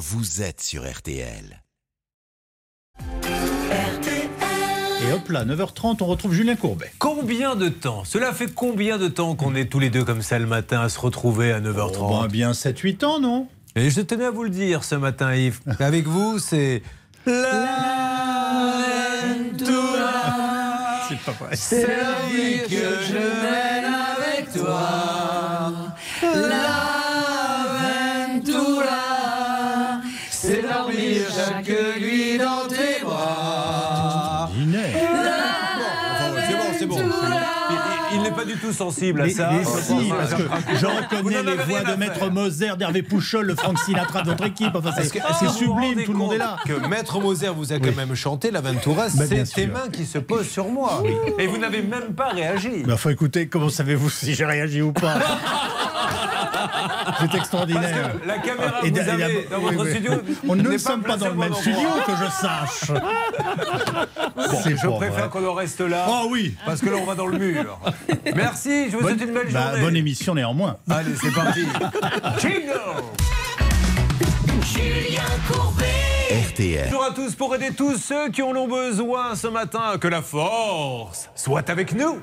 vous êtes sur RTL. Et hop là, 9h30, on retrouve Julien Courbet. Combien de temps? Cela fait combien de temps qu'on est tous les deux comme ça le matin à se retrouver à 9h30 Oh, ben, bien 7-8 ans, non? Et je tenais à vous le dire ce matin, Yves. Avec vous, c'est. La C'est pas vrai. C'est la vie que je mène avec toi. Dans tes bras. C'est bon, c'est bon. Il, il- il n'est pas du tout sensible à Mais, ça. mais si, parce que je reconnais les voix de Maître. Moser, d'Hervé Pouchol, le Frank Sinatra de notre équipe. Enfin, c'est sublime, tout le monde est là. Que Maître Moser vous a quand même chanté l'Aventura, Bah, c'est tes mains qui se posent sur moi. Et vous n'avez même pas réagi. Mais enfin, écoutez, comment savez-vous si j'ai réagi ou pas? C'est Parce extraordinaire. que la caméra que vous d- avez et- dans oui, votre oui. studio. On ne n'est sommes pas dans le même studio, que je sache. Je préfère qu'on en reste là. Oh oui Parce que là, on va dans le mur. Merci, je vous souhaite une belle bah, journée. bonne émission néanmoins. Allez, c'est parti. Jingle RTL. Bonjour à tous pour aider tous ceux qui en ont besoin ce matin. Que la force soit avec nous.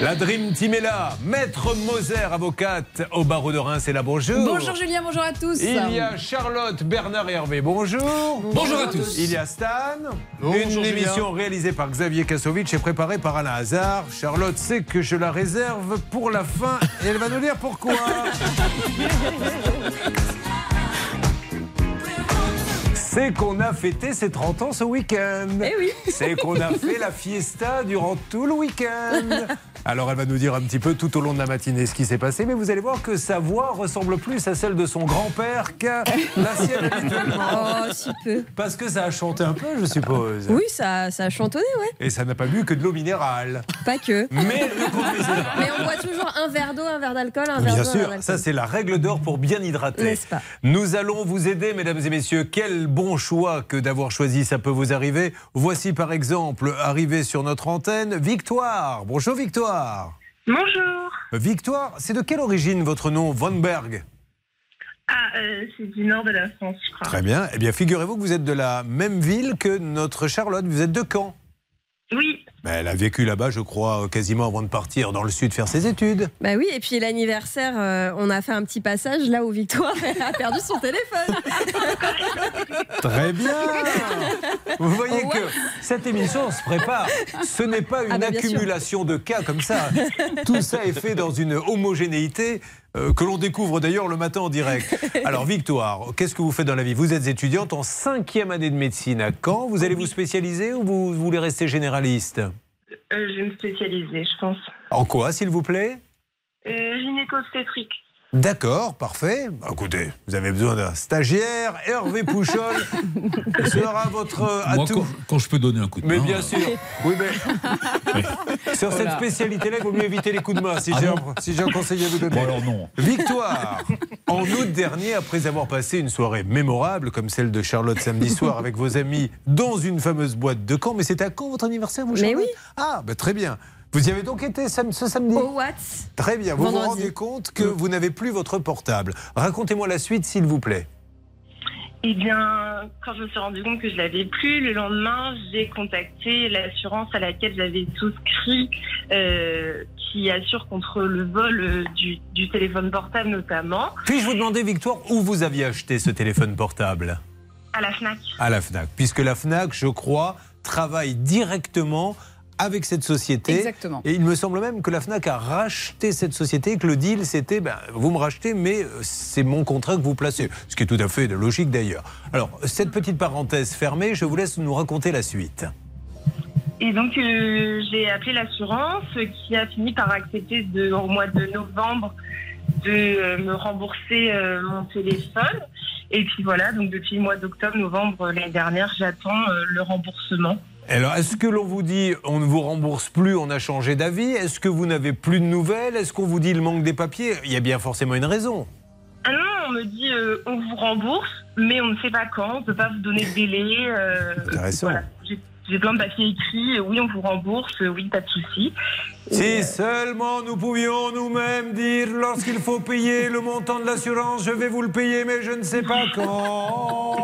La Dream Team est là. Maître Moser, avocate au barreau de Reims, est là. Bonjour. Bonjour Julien, bonjour à tous. Il y a Charlotte, Bernard et Hervé. Bonjour. Bonjour à tous. Il y a Stan. Une émission réalisée par Xavier Kasovic et préparée par Alain Hazard. Charlotte sait que je la réserve pour la fin et elle va nous dire pourquoi. C'est qu'on a fêté ses 30 ans ce week-end. Eh oui. C'est qu'on a fait la fiesta durant tout le week-end. Alors elle va nous dire un petit peu tout au long de la matinée ce qui s'est passé, mais vous allez voir que sa voix ressemble plus à celle de son grand-père qu'à la sienne habituellement. Oh, si peu. Parce que ça a chanté un peu, je suppose. Oui, ça, ça a chantonné, ouais. Et ça n'a pas bu que de l'eau minérale. Pas que. Mais. Mais on boit toujours un verre d'eau, un verre d'alcool, un verre Bien d'eau. un sûr, ça c'est la règle d'or pour bien hydrater. N'est-ce pas Nous allons vous aider, mesdames et messieurs. Quel bon choix que d'avoir choisi, ça peut vous arriver. Voici par exemple, arrivé sur notre antenne, Victoire. Bonjour Victoire. Bonjour. Victoire, c'est de quelle origine votre nom, Von Berg? Ah, euh, c'est du nord de la France, je crois. Très bien. Eh bien, figurez-vous que vous êtes de la même ville que notre Charlotte. Vous êtes de Caen? Oui, Ben, elle a vécu là-bas, je crois, quasiment avant de partir dans le sud faire ses études. Bah oui, et puis l'anniversaire, euh, on a fait un petit passage là où Victoire a perdu son téléphone. Très bien Vous voyez Oh, que cette émission se prépare. Ce n'est pas une Ah bah, bien sûr. accumulation de cas comme ça. Tout ça est fait dans une homogénéité euh, que l'on découvre d'ailleurs le matin en direct. Alors Victoire, qu'est-ce que vous faites dans la vie? Vous êtes étudiante en cinquième année de médecine à Caen. Vous allez vous spécialiser ou vous voulez rester généraliste? euh, je vais me spécialiser, je pense. En quoi, s'il vous plaît? Euh. D'accord, parfait. Bah, écoutez, vous avez besoin d'un stagiaire. Hervé Pouchol sera votre euh, Moi, atout. quand, quand je peux donner un coup de Mais main. bien sûr. Oui, mais sur cette spécialité-là, il vaut mieux éviter les coups de main si Ah j'ai un, si un conseil à vous donner. Bon, alors non. Victoire En août dernier, après avoir passé une soirée mémorable comme celle de Charlotte samedi soir avec vos amis dans une fameuse boîte de Caen, mais c'était à quand votre anniversaire, vous Mais Charlotte? oui. Ah, bah, très bien. Vous y avez donc été sam- ce samedi Au Watts. Très bien. Vous vous rendez compte que vous n'avez plus votre portable. Racontez-moi la suite, s'il vous plaît. Eh bien, quand je me suis rendu compte que je l'avais plus, le lendemain, j'ai contacté l'assurance à laquelle j'avais souscrit, euh, qui assure contre le vol euh, du, du téléphone portable notamment, Puis-je vous demander, Victoire, où vous aviez acheté ce téléphone portable? À la FNAC. À la FNAC. Puisque la FNAC, je crois, travaille directement avec cette société. Exactement. Et il me semble même que la FNAC a racheté cette société et que le deal, c'était ben, vous me rachetez, mais euh, c'est mon contrat que vous placez. Ce qui est tout à fait logique d'ailleurs. Alors, cette petite parenthèse fermée, je vous laisse nous raconter la suite. Et donc, euh, j'ai appelé l'assurance qui a fini par accepter de, au mois de novembre de euh, me rembourser euh, mon téléphone. Et puis voilà, donc depuis le mois d'octobre, novembre l'année dernière, j'attends euh, le remboursement. Alors, est-ce que l'on vous dit on ne vous rembourse plus, on a changé d'avis? Est-ce que vous n'avez plus de nouvelles? Est-ce qu'on vous dit il manque des papiers? Il y a bien forcément une raison. Ah non, on me dit euh, on vous rembourse, mais on ne sait pas quand, on ne peut pas vous donner de délai. euh, Intéressant. voilà. J'ai- plein de papiers écrits. Oui, on vous rembourse. Oui, pas de souci. Si euh, seulement nous pouvions nous-mêmes dire lorsqu'il faut payer le montant de l'assurance, je vais vous le payer, mais je ne sais pas quand.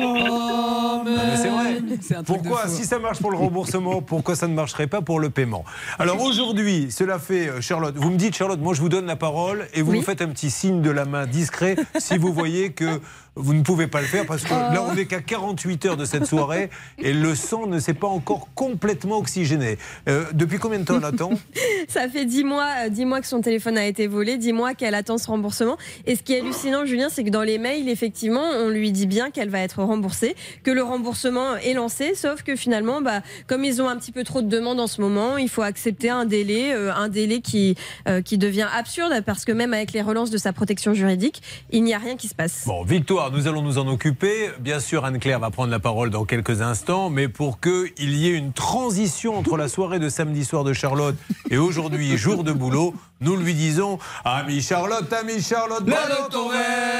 Non, mais c'est vrai. Pourquoi, si ça marche pour le remboursement, pourquoi ça ne marcherait pas pour le paiement? Alors aujourd'hui, cela fait, euh, Charlotte, vous me dites, Charlotte, moi je vous donne la parole et vous Oui. me faites un petit signe de la main discret si vous voyez que vous ne pouvez pas le faire parce que là on n'est qu'à 48 heures de cette soirée et le sang ne s'est pas encore complètement oxygéné. Euh, depuis combien de temps on attend? Ça fait 10 mois, euh, 10 mois que son téléphone a été volé, 10 mois qu'elle attend ce remboursement. Et ce qui est hallucinant, Julien, c'est que dans les mails, effectivement, on lui dit bien qu'elle va être remboursée, que le remboursement est lancé, sauf que finalement, bah, comme ils ont un petit peu trop de demandes en ce moment, il faut accepter un délai, euh, un délai qui, euh, qui devient absurde parce que même avec les relances de sa protection juridique, il n'y a rien qui se passe. Bon, Victoire, nous allons nous en occuper. Bien sûr, Anne-Claire va prendre la parole dans quelques instants, mais pour qu'il y ait une transition entre la soirée de samedi soir de Charlotte et aujourd'hui, jour de boulot, nous lui disons Ami Charlotte, ami Charlotte, bois dans ton verre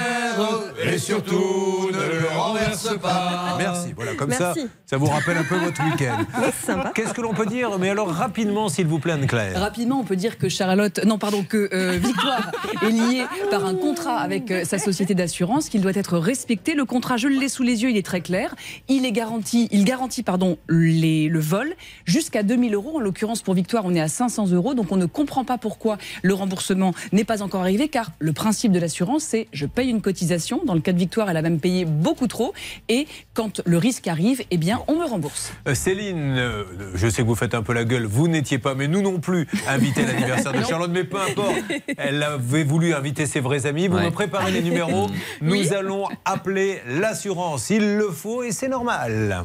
et surtout ne le renverse pas. Merci, voilà, comme ça, Merci. ça vous rappelle un peu votre week-end. C'est sympa. Qu'est-ce que l'on peut dire Mais alors, rapidement, s'il vous plaît, Anne-Claire. Rapidement, on peut dire que Charlotte, non pardon, que euh, Victoire est liée par un contrat avec euh, sa société d'assurance, qu'il doit être respecté. Le contrat, je l'ai sous les yeux, il est très clair. Il est garanti, il garantit pardon les, le vol jusqu'à 2000 euros. En l'occurrence, pour Victoire, on est à 500 euros, donc on ne comprend pas pourquoi le remboursement n'est pas encore arrivé, car le principe de l'assurance, c'est je paye une cotisation. Dans le cas de Victoire, elle a même payé beaucoup trop, et quand le risque arrive, eh bien, on me rembourse. Euh, Céline, euh, je sais que vous faites un peu la gueule, vous n'étiez pas, mais nous non plus, invité à l'anniversaire de Charlotte, mais peu importe. Elle avait voulu inviter ses vrais amis. Vous Ouais. me préparez les numéros. Nous Oui. allons appeler l'assurance. Il le faut et c'est normal.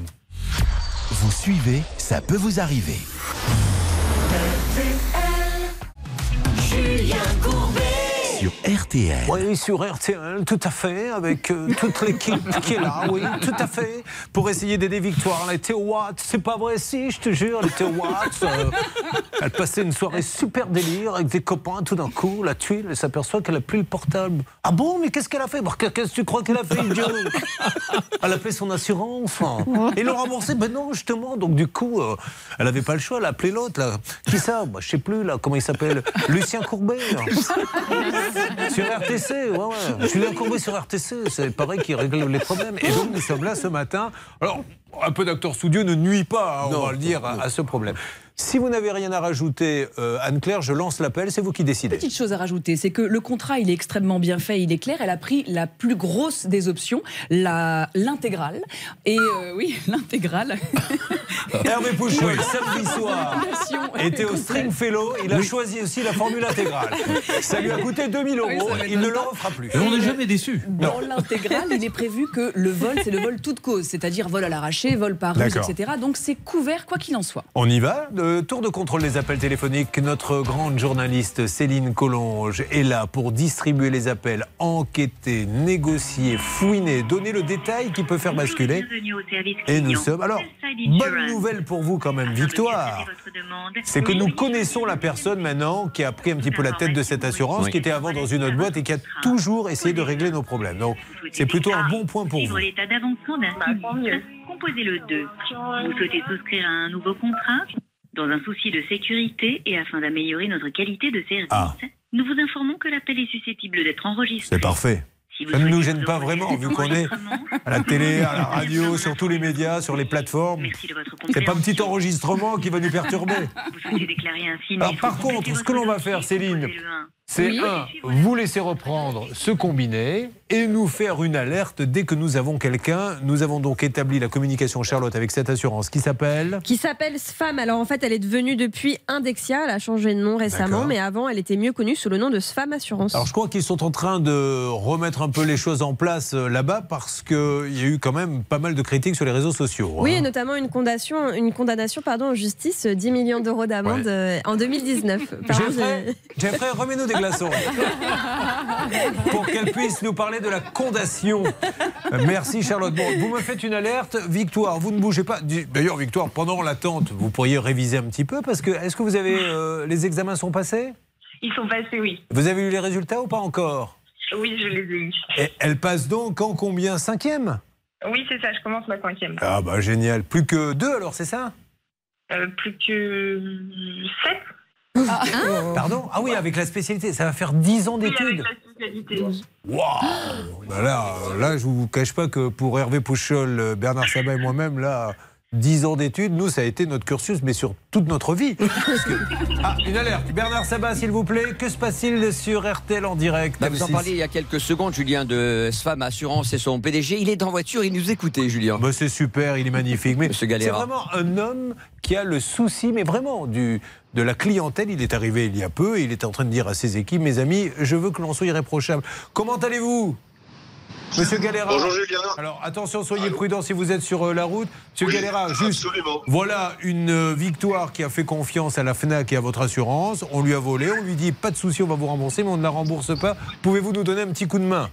Vous suivez, ça peut vous arriver. Julien Courbet. Sur RTL. Oui, sur RTL, tout à fait, avec euh, toute l'équipe qui est là, oui, tout à fait, pour essayer d'aider Victoire. Elle était au Watt, c'est pas vrai, si, je te jure, elle était au Watt. euh, elle passait une soirée super délire avec des copains, tout d'un coup, la tuile, elle s'aperçoit qu'elle a plus le portable. Ah bon, mais qu'est-ce qu'elle a fait? Qu'est-ce que tu crois qu'elle a fait, idiot? Elle a appelé son assurance. Ils l'ont remboursé Ben non, justement. Donc, du coup, euh, elle avait pas le choix, elle a appelé l'autre. Qui ça? Bah, Je sais plus, là, comment il s'appelle? Lucien Courbet. Sur RTC, ouais, ouais. Julien Courbet sur RTC, c'est pareil qui règle les problèmes. Et donc nous sommes là ce matin. Alors, un peu d'acteur studio ne nuit pas, hein, on va le dire, à, à ce problème. Si vous n'avez rien à rajouter, euh, Anne-Claire, je lance l'appel, c'est vous qui décidez. Petite chose à rajouter, c'est que le contrat, il est extrêmement bien fait, il est clair. Elle a pris la plus grosse des options, l'intégrale. Et euh, oui, l'intégrale. Hervé Pouchol, samedi soir, était au Stringfellow. Il a choisi aussi la formule intégrale. Ça lui a coûté 2000 Oui, euros. ça il ne le refera plus. Et on n'est jamais déçu. Dans l'intégrale, il est prévu que le vol, c'est le vol toute cause, c'est-à-dire vol à vol par ruse, etc. Donc c'est couvert quoi qu'il en soit. On y va. Le tour de contrôle des appels téléphoniques. Notre grande journaliste Céline Collonge est là pour distribuer les appels, enquêter, négocier, fouiner, donner le détail qui peut faire basculer. Et nous sommes. Alors, bonne nouvelle pour vous quand même, Victoire. C'est que nous connaissons la personne maintenant qui a pris un petit peu la tête de cette assurance, Oui. qui était avant dans une autre boîte et qui a toujours essayé de régler nos problèmes. Donc, c'est plutôt un bon point pour vous. Composez le 2. Vous souhaitez souscrire à un nouveau contrat Dans un souci de sécurité et afin d'améliorer notre qualité de service, Ah. nous vous informons que l'appel est susceptible d'être enregistré. C'est parfait. Si Ça ne nous gêne pas vraiment, vu qu'on est À la télé, à la radio, sur tous les médias, sur les plateformes. C'est pas un petit enregistrement qui va nous perturber. Vous souhaitez déclarer un sinistre Alors, par contre, ce que l'on va faire, Céline. C'est Oui. un, vous laisser reprendre ce combiné et nous faire une alerte dès que nous avons quelqu'un. Nous avons donc établi la communication Charlotte avec cette assurance qui s'appelle. qui s'appelle Sfam. Alors en fait, elle est devenue depuis Indexia. Elle a changé de nom récemment, mais avant, elle était mieux connue sous le nom de Sfam Assurance. Alors je crois qu'ils sont en train de remettre un peu les choses en place euh, là-bas parce qu'il y a eu quand même pas mal de critiques sur les réseaux sociaux. oui, et hein. notamment une condamnation, une condamnation pardon, en justice, euh, 10 millions d'euros d'amende Ouais. euh, en 2019. Pardon, Jeffrey, Jeffrey, remets-nous des glaçons. Pour qu'elle puisse nous parler de la condamnation. Euh, Merci Charlotte. Bon, vous me faites une alerte. Victoire, vous ne bougez pas. D'ailleurs, Victoire, pendant l'attente, vous pourriez réviser un petit peu parce que est-ce que vous avez. euh, les examens sont passés? Ils sont passés, oui. Vous avez eu les résultats ou pas encore? Oui, je les ai eus. Et Elle passe donc en combien? Cinquième? Oui, c'est ça, je commence ma cinquième. Ah bah génial. Plus que deux alors, c'est ça? Euh, plus que sept Pardon Ah oui, avec la spécialité. Ça va faire 10 ans Oui, avec d'études. la spécialité. Waouh Bah là, là, je vous cache pas que pour Hervé Pouchol, euh, Bernard Sabat et moi-même, là, 10 ans d'études, nous, ça a été notre cursus, mais sur toute notre vie. Parce que- Ah, une alerte. Bernard Sabat, s'il vous plaît. Que se passe-t-il sur RTL en direct Bah, vous en M6? parliez il y a quelques secondes, Julien, de SFAM Assurance et son PDG. Il est en voiture, il nous écoutait, Julien. Bah, c'est super, il est magnifique. Mais Monsieur c'est vraiment un homme qui a le souci, mais vraiment, du, de la clientèle. Il est arrivé il y a peu et il est en train de dire à ses équipes, mes amis, je veux que l'on soit irréprochable. Comment allez-vous? Monsieur Galera Bonjour Julien. Alors attention, soyez Allô prudents si vous êtes sur euh, la route. Monsieur Oui, Galera, juste Absolument. voilà une euh, victoire qui a fait confiance à la FNAC et à votre assurance. On lui a volé, on lui dit pas de souci, on va vous rembourser, mais on ne la rembourse pas. Pouvez-vous nous donner un petit coup de main?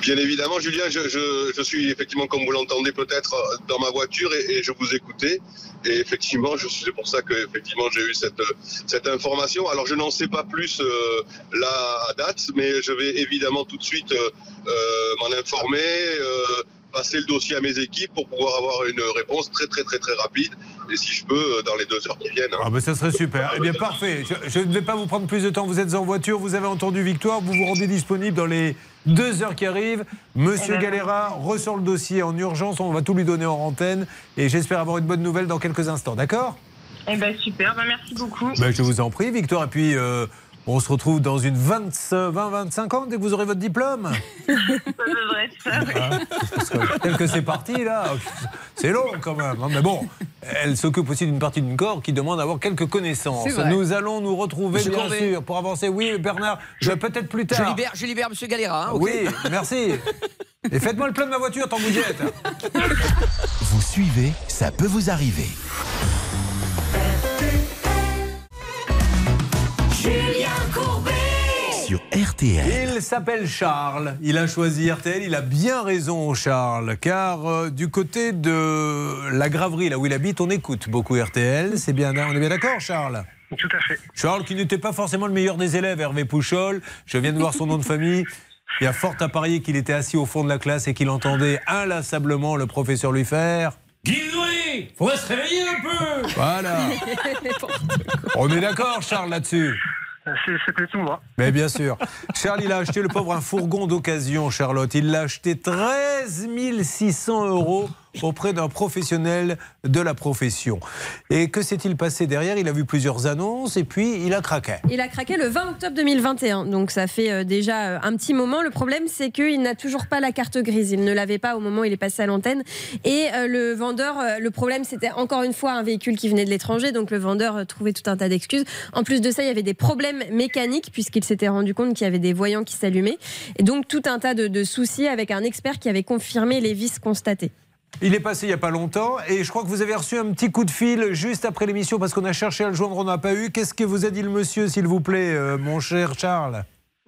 Bien évidemment, Julien, je, je- je suis effectivement, comme vous l'entendez peut-être, euh, dans ma voiture et, et je vous écoutais. Et effectivement, c'est pour ça que effectivement j'ai eu cette, euh, cette information. Alors, je n'en sais pas plus euh, là à date, mais je vais évidemment tout de suite euh, euh, m'en informer, euh, passer le dossier à mes équipes pour pouvoir avoir une réponse très très très très rapide. Et si je peux, euh, dans les deux heures qui viennent. hein. Ah ben ça serait super. Eh bien parfait. Je, je ne vais pas vous prendre plus de temps. Vous êtes en voiture, vous avez entendu Victoire, vous vous rendez disponible dans les deux heures qui arrivent. Monsieur Eh ben, Galera ressort le dossier en urgence. On va tout lui donner en antenne et j'espère avoir une bonne nouvelle dans quelques instants. D'accord? Eh ben super, ben, merci beaucoup. ben, Je vous en prie, Victoire. Et puis euh, on se retrouve dans une 20-25 ans dès que vous aurez votre diplôme. Ça devrait être ça. oui. Que tel que c'est parti là, c'est long quand même. hein. Mais bon, elle s'occupe aussi d'une partie d'une corps qui demande d'avoir quelques connaissances. Nous allons nous retrouver Monsieur bien sûr pour avancer. Oui, Bernard, je peut-être plus Je tard. libère, je libère Monsieur Galera. hein, Oui, merci. Et faites-moi le plein de ma voiture tant que vous y êtes. Vous suivez, ça peut vous arriver. Sur RTL. Il s'appelle Charles. Il a choisi RTL. Il a bien raison, Charles. Car euh, du côté de la Graverie, là où il habite, on écoute beaucoup RTL. C'est bien, on est bien d'accord, Charles? Tout à fait. Charles, qui n'était pas forcément le meilleur des élèves, Hervé Pouchol. Je viens de voir son nom de famille. Il y a fort à parier qu'il était assis au fond de la classe et qu'il entendait inlassablement le professeur lui faire. Guidoué Faudrait se réveiller un peu Voilà. On est d'accord, Charles, là-dessus C'était tout moi. Mais bien sûr. Charles, il a acheté le pauvre un fourgon d'occasion, Charlotte. Il l'a acheté 13 600 euros auprès d'un professionnel de la profession. Et que s'est-il passé derrière? Il a vu plusieurs annonces et puis il a craqué. Il a craqué le 20 octobre 2021, donc ça fait euh, déjà euh, un petit moment. Le problème, c'est qu'il n'a toujours pas la carte grise. Il ne l'avait pas au moment où il est passé à l'antenne. Et euh, le vendeur, le problème, c'était encore une fois un véhicule qui venait de l'étranger, donc le vendeur trouvait tout un tas d'excuses. En plus de ça, il y avait des problèmes mécaniques, puisqu'il s'était rendu compte qu'il y avait des voyants qui s'allumaient. Et donc tout un tas de, soucis avec un expert qui avait confirmé les vis constatées. Il est passé il n'y a pas longtemps et je crois que vous avez reçu un petit coup de fil juste après l'émission parce qu'on a cherché à le joindre, on n'a pas eu. Qu'est-ce que vous a dit le monsieur, s'il vous plaît, euh, mon cher Charles?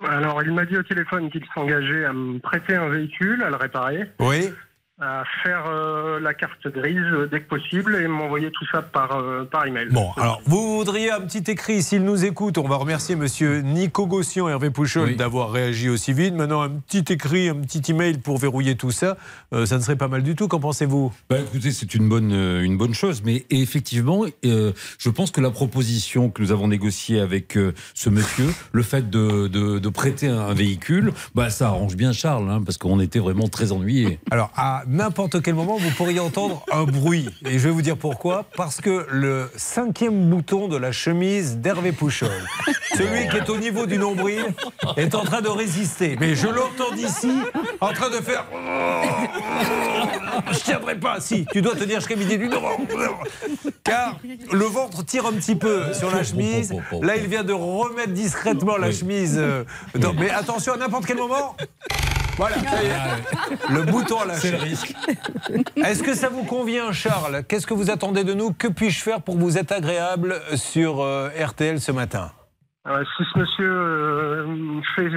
Alors, il m'a dit au téléphone qu'il s'engageait à me prêter un véhicule, à le réparer, Oui à faire euh, la carte grise euh, dès que possible et m'envoyer tout ça par, euh, par email. Bon, alors, vous voudriez un petit écrit, s'il nous écoute, on va remercier monsieur Nico Gossion, Hervé Pouchol, Oui. d'avoir réagi aussi vite. Maintenant, un petit écrit, un petit email pour verrouiller tout ça, euh, ça ne serait pas mal du tout, qu'en pensez-vous? Bah, écoutez, c'est une bonne, euh, une bonne chose, mais effectivement, euh, je pense que la proposition que nous avons négociée avec euh, ce monsieur, le fait de, de, de prêter un véhicule, bah, ça arrange bien Charles, hein, parce qu'on était vraiment très ennuyés. Alors, à n'importe quel moment, vous pourriez entendre un bruit. Et je vais vous dire pourquoi. Parce que le cinquième bouton de la chemise d'Hervé Pouchol, celui qui est au niveau du nombril, est en train de résister. Mais je l'entends d'ici, en train de faire. Je tiendrai pas. Si, tu dois tenir jusqu'à midi du Car le ventre tire un petit peu sur la chemise. Là, il vient de remettre discrètement la chemise. euh, dans- Mais attention, à n'importe quel moment. Voilà, ça y est. Le bouton à C'est lâcher. le risque. Est-ce que ça vous convient, Charles? Qu'est-ce que vous attendez de nous? Que puis-je faire pour vous être agréable sur euh, RTL ce matin? Euh, si ce monsieur euh, fait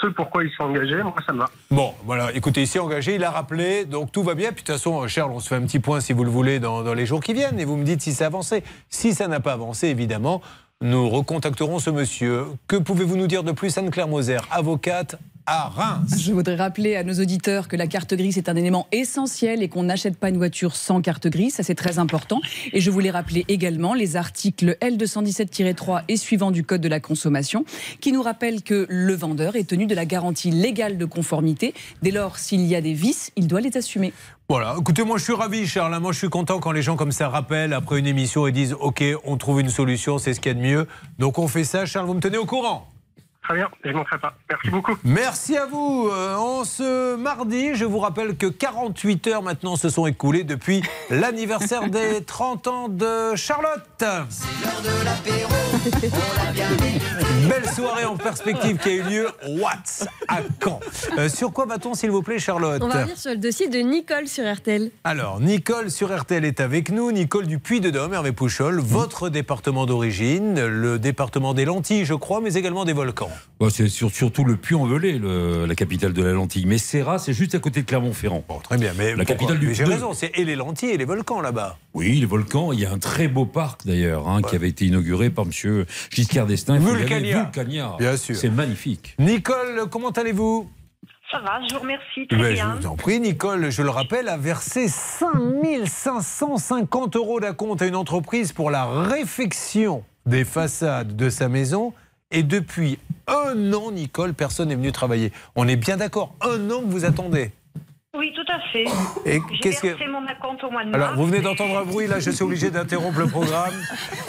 ce pourquoi il s'est engagé, moi ça me va. Bon, voilà, écoutez, il s'est engagé, il a rappelé, donc tout va bien. Puis de toute façon, euh, Charles, on se fait un petit point si vous le voulez dans, dans les jours qui viennent et vous me dites si ça a avancé. Si ça n'a pas avancé, évidemment, nous recontacterons ce monsieur. Que pouvez-vous nous dire de plus, Anne-Claire Moser, avocate à Reims. Je voudrais rappeler à nos auditeurs que la carte grise est un élément essentiel et qu'on n'achète pas une voiture sans carte grise. Ça, c'est très important. Et je voulais rappeler également les articles L217-3 et suivants du Code de la consommation qui nous rappellent que le vendeur est tenu de la garantie légale de conformité. Dès lors, s'il y a des vices, il doit les assumer. Voilà, écoutez, moi je suis ravi, Charles. Moi je suis content quand les gens comme ça rappellent après une émission et disent Ok, on trouve une solution, c'est ce qu'il y a de mieux. Donc on fait ça. Charles, vous me tenez au courant? Très bien, je ne manquerai pas. Merci beaucoup. Merci à vous. Euh, en ce mardi, je vous rappelle que 48 heures maintenant se sont écoulées depuis l'anniversaire des 30 ans de Charlotte. Belle soirée en perspective qui a eu lieu. What? À Caen. Euh, sur quoi va-t-on, s'il vous plaît, Charlotte? On va revenir sur le dossier de Nicole sur RTL. Alors, Nicole sur RTL est avec nous. Nicole du Puy de Dôme, Hervé Pouchol, votre département d'origine, le département des lentilles, je crois, mais également des volcans. Bon, c'est sur- surtout le Puy-en-Velay, la capitale de la lentille. Mais Serra, c'est juste à côté de Clermont-Ferrand. Bon, très bien, mais La capitale du J'ai raison, c'est et les lentilles et les volcans là-bas. Oui, les volcans. Il y a un très beau parc d'ailleurs, hein, qui avait été inauguré par Monsieur Giscard d'Estaing. Vulcania. Vulcania. Bien sûr. C'est magnifique. Nicole, comment allez-vous? Ça va, je vous remercie, très Ben, Je bien. vous en prie, Nicole, je le rappelle, a versé 5550 euros d'acompte à une entreprise pour la réfection des façades de sa maison. Et depuis un an, Nicole, personne n'est venu travailler. On est bien d'accord, un an que vous attendez. Oui, tout à fait. Et J'ai qu'est-ce que- versé mon acompte au mois de Alors, vous venez d'entendre un bruit, là, je suis obligé d'interrompre le programme.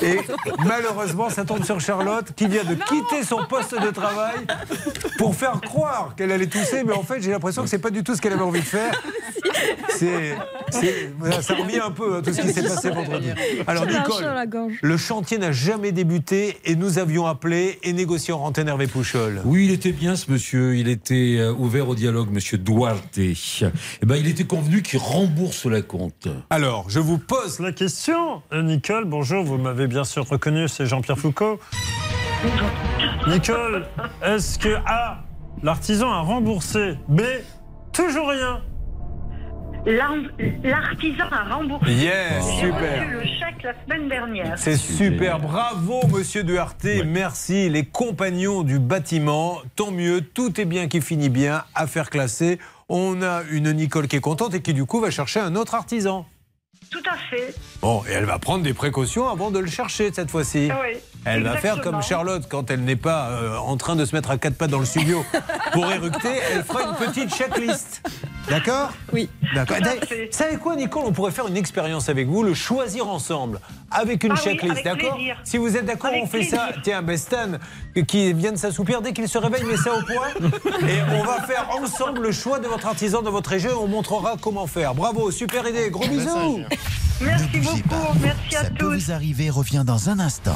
Et malheureusement, ça tombe sur Charlotte, qui vient de quitter son poste de travail pour faire croire qu'elle allait tousser, mais en fait, j'ai l'impression que c'est pas du tout ce qu'elle avait envie de faire. C'est, c'est- voilà, ça revient un peu à tout ce qui s'est passé vendredi. Alors, Nicole, le chantier n'a jamais débuté et nous avions appelé et négocié en antenne Hervé Pouchol. Oui, il était bien ce monsieur. Il était euh, ouvert au dialogue, monsieur Duarte. Eh ben, il était convenu qu'il rembourse la compte. Alors, je vous pose La question, euh, Nicole, bonjour, vous m'avez bien sûr reconnu, c'est Jean-Pierre Foucault. Nicole, est-ce que A, l'artisan a remboursé? B, toujours rien? L'ar- L'artisan a remboursé. Yes, J'ai super. reçu le chèque la semaine dernière. C'est super, bravo Monsieur Duarte, merci les compagnons du bâtiment, tant mieux, tout est bien qui finit bien, affaire classée. On a une Nicole qui est contente et qui du coup va chercher un autre artisan. Tout à fait. Bon, et elle va prendre des précautions avant de le chercher cette fois-ci. Oui, Elle va faire comme Charlotte quand elle n'est pas euh, en train de se mettre à quatre pattes dans le studio pour éructer, elle fera une petite checklist. D'accord? Oui. D'accord. Savez quoi, Nicole? On pourrait faire une expérience avec vous, le choisir ensemble, avec une Ah checklist, d'accord? Si vous êtes d'accord, on fait ça. Tiens, ben Stan, qui vient de s'assoupir, dès qu'il se réveille, met ça au point. et on va faire ensemble le choix de votre artisan de votre région et on montrera comment faire. Bravo, super idée, gros bisous Merci beaucoup. pas. Merci à Ça peut tous. vous arriver revient dans un instant.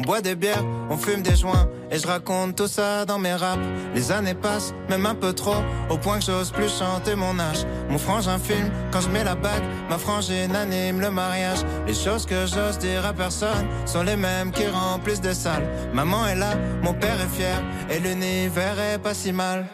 On boit des bières, on fume des joints et je raconte tout ça dans mes raps. Les années passent, même un peu trop, au point que j'ose plus chanter mon âge. Mon frangin filme quand je mets la bague, ma frangine anime le mariage. Les choses que j'ose dire à personne sont les mêmes qui remplissent des salles. Maman est là, mon père est fier et l'univers est pas si mal.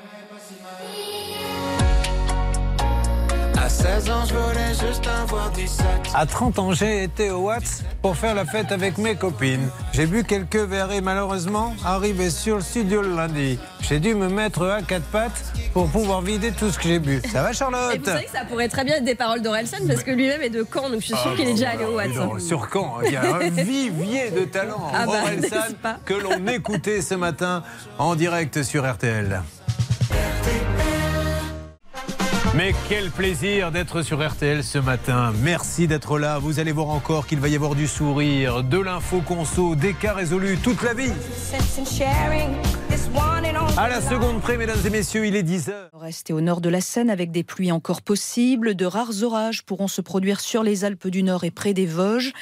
16 ans, je voulais juste avoir du sexe. À 30 ans, j'ai été au Watts pour faire la fête avec mes copines. J'ai bu quelques verres et malheureusement, arrivé sur le studio le lundi, j'ai dû me mettre à quatre pattes pour pouvoir vider tout ce que j'ai bu. Ça va, Charlotte Et vous savez que ça pourrait très bien être des paroles d'Orelsan parce que lui-même est de Caen, donc je suis sûre qu'il est déjà allé au Ah, non, Sur Caen, il y a un vivier de talent. Ah bah, Orelsan, que l'on écoutait ce matin en direct sur RTL. Mais quel plaisir d'être sur RTL ce matin. Merci d'être là. Vous allez voir encore qu'il va y avoir du sourire, de l'info conso, des cas résolus toute la vie. À la seconde près, mesdames et messieurs, il est 10h. Restez au nord de la Seine avec des pluies encore possibles. De rares orages pourront se produire sur les Alpes du Nord et près des Vosges.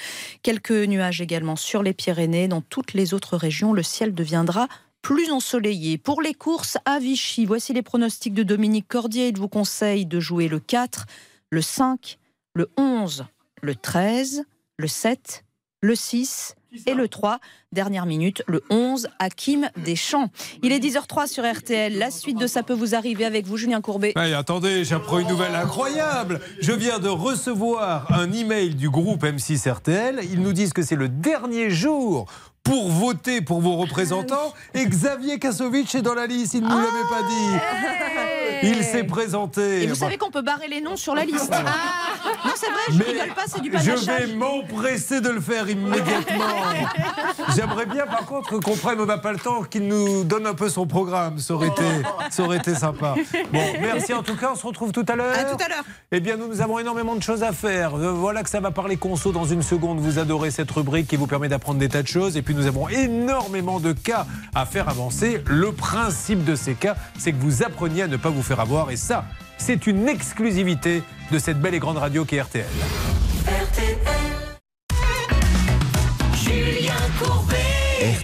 Quelques nuages également sur les Pyrénées. Dans toutes les autres régions, le ciel deviendra plus ensoleillé. Pour les courses à Vichy, voici les pronostics de Dominique Cordier. Il vous conseille de jouer le 4, le 5, le 11, le 13, le 7, le 6 et le 3. Dernière minute, le 11, Hakim Deschamps. Il est 10h03 sur RTL. La suite de Ça peut vous arriver avec vous, Julien Courbet. Hey, attendez, j'apprends une nouvelle incroyable. Je viens de recevoir un email du groupe M6 RTL. Ils nous disent que c'est le dernier jour pour voter pour vos représentants. Et Xavier Kasovic est dans la liste, il ne nous l'avait pas dit. Il s'est présenté. Et vous Bah, savez qu'on peut barrer les noms sur la liste. non, c'est vrai, je Mais rigole pas, c'est du je panachage. vais m'empresser de le faire immédiatement. J'aimerais bien, par contre, qu'on prenne, on n'a pas le temps, qu'il nous donne un peu son programme. Ça aurait été, ça aurait été sympa. Bon, merci en tout cas. On se retrouve tout à l'heure. À tout à l'heure. Eh bien, nous, nous avons énormément de choses à faire. Euh, Voilà que ça va parler conso dans une seconde. Vous adorez cette rubrique qui vous permet d'apprendre des tas de choses. Et puis, nous avons énormément de cas à faire avancer. Le principe de ces cas, c'est que vous appreniez à ne pas vous faire avoir. Et ça, c'est une exclusivité de cette belle et grande radio qui est RTL.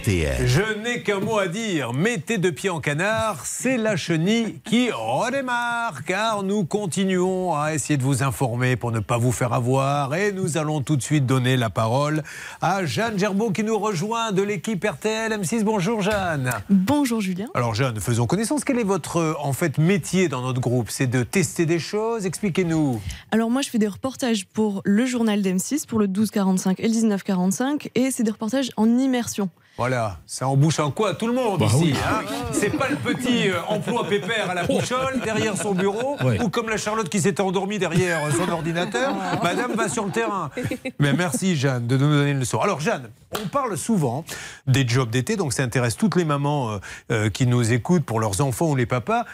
RTL. Je n'ai qu'un mot à dire. Mettez deux pieds en canard, c'est la chenille qui redémarre. Car nous continuons à essayer de vous informer pour ne pas vous faire avoir. Et nous allons tout de suite donner la parole à Jeanne Gerbeau qui nous rejoint de l'équipe RTL M6. Bonjour Jeanne. Bonjour Julien. Alors Jeanne, faisons connaissance. Quel est votre en fait métier dans notre groupe? C'est de tester des choses? Expliquez-nous. Alors moi je fais des reportages pour le journal d'M6, pour le 1245 et le 1945, et c'est des reportages en immersion. Voilà, ça embouche en quoi tout le monde Bah ici. oui. hein. C'est pas le petit euh, emploi pépère à la bouchole derrière son bureau Ouais. ou comme la Charlotte qui s'était endormie derrière son ordinateur. Madame va sur le terrain. Mais merci Jeanne de nous donner une leçon. Alors Jeanne, on parle souvent des jobs d'été, donc ça intéresse toutes les mamans euh, euh, qui nous écoutent pour leurs enfants ou les papas.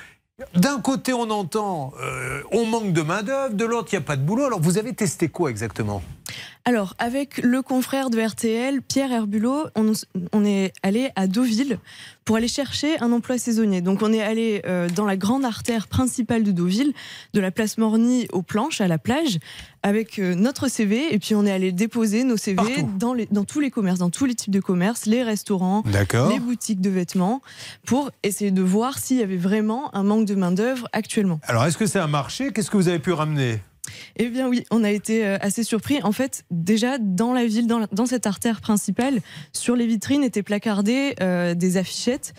D'un côté, on entend euh, on manque de main-d'œuvre, de l'autre, il n'y a pas de boulot. Alors, vous avez testé quoi exactement? Alors avec le confrère de RTL, Pierre Herbulot, on, on est allé à Deauville pour aller chercher un emploi saisonnier. Donc on est allé euh, dans la grande artère principale de Deauville, de la place Morny aux planches, à la plage, avec euh, notre CV, et puis on est allé déposer nos CV dans, les, dans tous les commerces, dans tous les types de commerces, les restaurants, les boutiques de vêtements, pour essayer de voir s'il y avait vraiment un manque de main-d'œuvre actuellement. Alors, est-ce que c'est un marché? Qu'est-ce que vous avez pu ramener? Eh bien oui, on a été euh, assez surpris. En fait, déjà dans la ville, dans, la- dans cette artère principale, sur les vitrines étaient placardées euh, des affichettes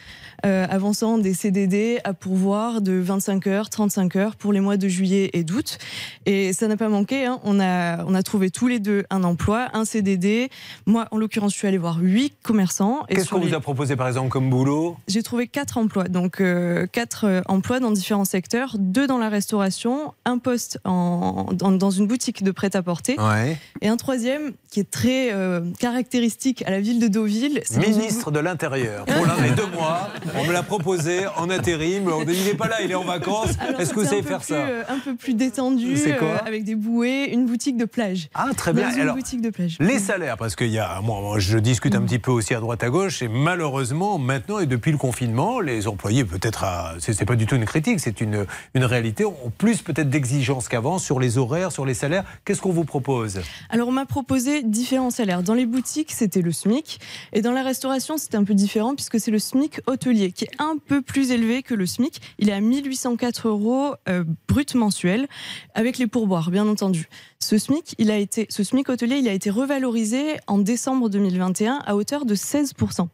euh, avançant des CDD à pourvoir de 25 heures, 35 heures pour les mois de juillet et d'août. Et ça n'a pas manqué. hein. On, a, on a trouvé tous les deux un emploi, un CDD. Moi, en l'occurrence, je suis allée voir huit commerçants. Qu'est-ce qu'on vous a proposé par exemple comme boulot? J'ai trouvé quatre emplois, donc euh, quatre euh, emplois dans différents secteurs, deux dans la restauration, un poste en, dans, dans une boutique de prêt-à-porter, Ouais. et un troisième qui est très euh, caractéristique à la ville de Deauville. Ministre de l'Intérieur. Pour l'un des deux mois, on me l'a proposé en intérim. On dit, Il n'est pas là, il est en vacances. Est-ce que vous savez faire plus, ça euh, Un peu plus détendu, quoi euh, avec des bouées, une boutique de plage. Ah, très bien. Dans une Alors, boutique de plage. Les salaires, parce qu'il y a, moi, moi, je discute un petit peu aussi à droite à gauche, et malheureusement, maintenant et depuis le confinement, les employés, peut-être, à- c'est pas du tout une critique, c'est une, une réalité, ont plus peut-être d'exigences qu'avant sur les horaires, sur les salaires. Qu'est-ce qu'on vous propose? Alors, on m'a proposé différents salaires. Dans les boutiques, c'était le SMIC. Et dans la restauration, c'était un peu différent puisque c'est le SMIC hôtelier qui est un peu plus élevé que le SMIC. Il est à 1804 euros euh, brut mensuel avec les pourboires, bien entendu. Ce SMIC, il a été, ce SMIC hôtelier, il a été revalorisé en décembre 2021 à hauteur de 16%.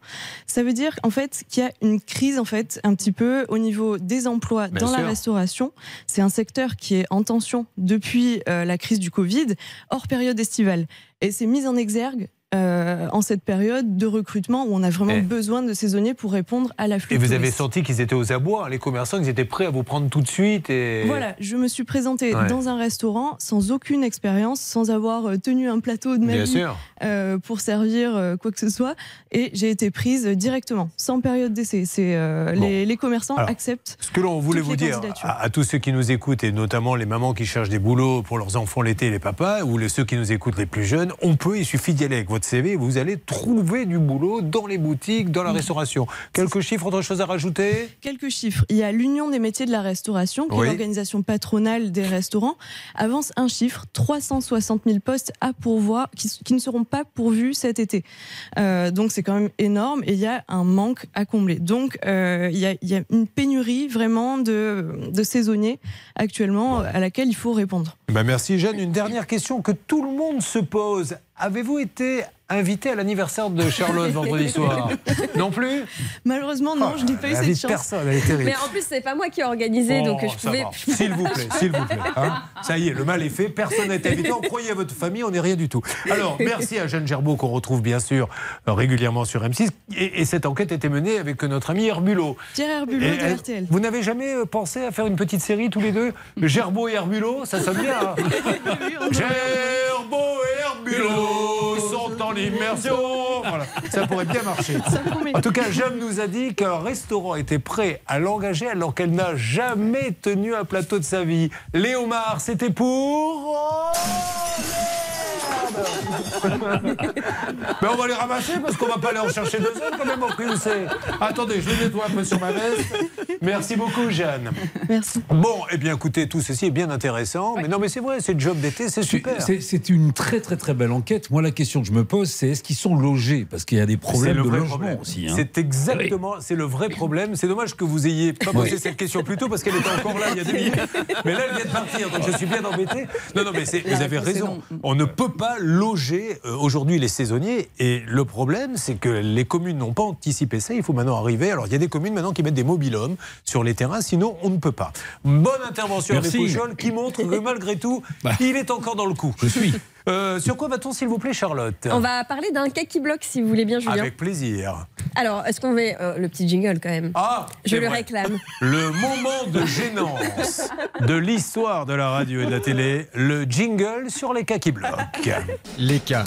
Ça veut dire, en fait, qu'il y a une crise, en fait, un petit peu au niveau des emplois Bien dans sûr. la restauration. C'est un secteur qui est en tension depuis euh, la crise du Covid, hors période estivale. Et c'est mis en exergue euh, en cette période de recrutement où on a vraiment Eh. besoin de saisonniers pour répondre à l'afflux Et vous avez senti qu'ils étaient aux abois, les commerçants, qu'ils étaient prêts à vous prendre tout de suite et... Voilà, je me suis présentée Ouais. dans un restaurant sans aucune expérience, sans avoir euh, tenu un plateau de ma Bien vie euh, pour servir quoi que ce soit, et j'ai été prise directement, sans période d'essai. C'est euh, les, les commerçants Alors, acceptent. Ce que l'on voulait vous dire à tous ceux qui nous écoutent, et notamment les mamans qui cherchent des boulots pour leurs enfants l'été, les papas, ou les, ceux qui nous écoutent les plus jeunes, on peut, il suffit d'y aller avec votre CV, vous allez trouver du boulot dans les boutiques, dans la restauration. Quelques chiffres, autre chose à rajouter? Quelques chiffres. Il y a l'Union des métiers de la restauration, qui Oui. est l'organisation patronale des restaurants, avance un chiffre 360 000 postes à pourvoir qui, qui ne seront pas pourvus cet été. Euh, donc c'est quand même énorme et il y a un manque à combler. Donc euh, il, y a, il y a une pénurie vraiment de, de saisonniers actuellement à laquelle il faut répondre. Ben merci Jeanne. Une dernière question que tout le monde se pose. Avez-vous été invité à l'anniversaire de Charlotte vendredi soir Non plus Malheureusement, non, je n'ai pas eu cette chance. personne, elle est terrible. Mais en plus, c'est pas moi qui ai organisé, donc Oh, je ça pouvais. va. S'il vous plaît, s'il vous plaît. hein. ça y est, le mal est fait, personne n'est invité. On croyait à votre famille, on n'est rien du tout. Alors, merci à Jeanne Gerbeau, qu'on retrouve bien sûr euh, régulièrement sur M6. Et, et cette enquête était menée avec notre ami Herbulot. Pierre Herbulot Et, de RTL. Vous n'avez jamais euh, pensé à faire une petite série tous les deux? Gerbeau et Herbulot, ça sonne bien. hein Gerbeau et Herbulot sont en immersion. Voilà, ça pourrait bien marcher. En tout cas, Jeanne nous a dit qu'un restaurant était prêt à l'engager alors qu'elle n'a jamais tenu un plateau de sa vie. Léomar, c'était pour. Mais on va les ramasser parce qu'on va pas aller en chercher deux autres quand même au prix où c'est. Attendez, je les nettoie un peu sur ma veste. Merci beaucoup, Jeanne. Merci. Bon, eh bien écoutez, tout ceci est bien intéressant. Mais non, mais c'est vrai, c'est le job d'été, c'est super. C'est- une très très très belle enquête. Moi, la question que je me pose, c'est est-ce qu'ils sont logés? Parce qu'il y a des problèmes le de logement problème. aussi. hein. C'est exactement, c'est le vrai problème. C'est dommage que vous ayez pas posé Oui. cette question plus tôt parce qu'elle était encore là il y a deux minutes. Mais là, elle vient de partir, donc je suis bien embêté. Non, non, mais vous avez raison. On ne peut pas loger euh, aujourd'hui les saisonniers. Et le problème, c'est que les communes n'ont pas anticipé ça. Il faut maintenant arriver. Alors, il y a des communes maintenant qui mettent des mobilhomes sur les terrains, sinon on ne peut pas. Bonne intervention Merci. avec Pouchol qui montre que malgré tout, il est encore dans le coup. Je suis. Euh, sur quoi va-t-on, s'il vous plaît, Charlotte On va parler d'un cas qui bloque, si vous voulez bien, Julien. Avec plaisir. Alors, est-ce qu'on veut euh, le petit jingle quand même? Ah, Je le vrai. réclame. Le moment de gênance de l'histoire de la radio et de la télé, le jingle sur les cas qui bloquent. Les cas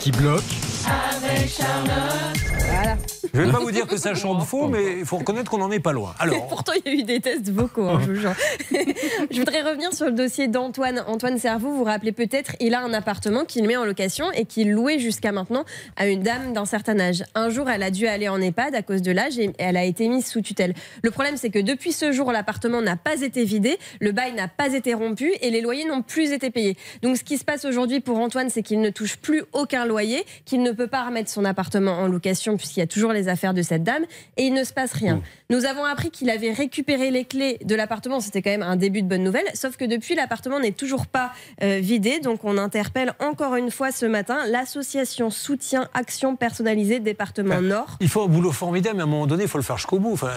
qui bloquent. Avec Charlotte. Voilà. Je ne vais pas vous dire que ça chante faux, mais il faut reconnaître qu'on n'en est pas loin. Alors, Pourtant, il y a eu des tests vocaux, hein, je vous jure. je voudrais revenir sur le dossier d'Antoine. Antoine Cerveau, vous vous rappelez peut-être, il a un appartement qu'il met en location et qu'il louait jusqu'à maintenant à une dame d'un certain âge. Un jour, elle a dû aller en EHPAD à cause de l'âge et elle a été mise sous tutelle. Le problème, c'est que depuis ce jour, l'appartement n'a pas été vidé, le bail n'a pas été rompu et les loyers n'ont plus été payés. Donc, ce qui se passe aujourd'hui pour Antoine, c'est qu'il ne touche plus aucun loyer, qu'il ne peut pas remettre son appartement en location puisqu'il y a toujours les affaires de cette dame et il ne se passe rien. Nous avons appris qu'il avait récupéré les clés de l'appartement. C'était quand même un début de bonne nouvelle. Sauf que depuis, l'appartement n'est toujours pas euh, vidé. Donc on interpelle encore une fois ce matin l'association Soutien Action Personnalisée Département Nord. Il faut un boulot formidable, mais à un moment donné, il faut le faire jusqu'au bout. Enfin,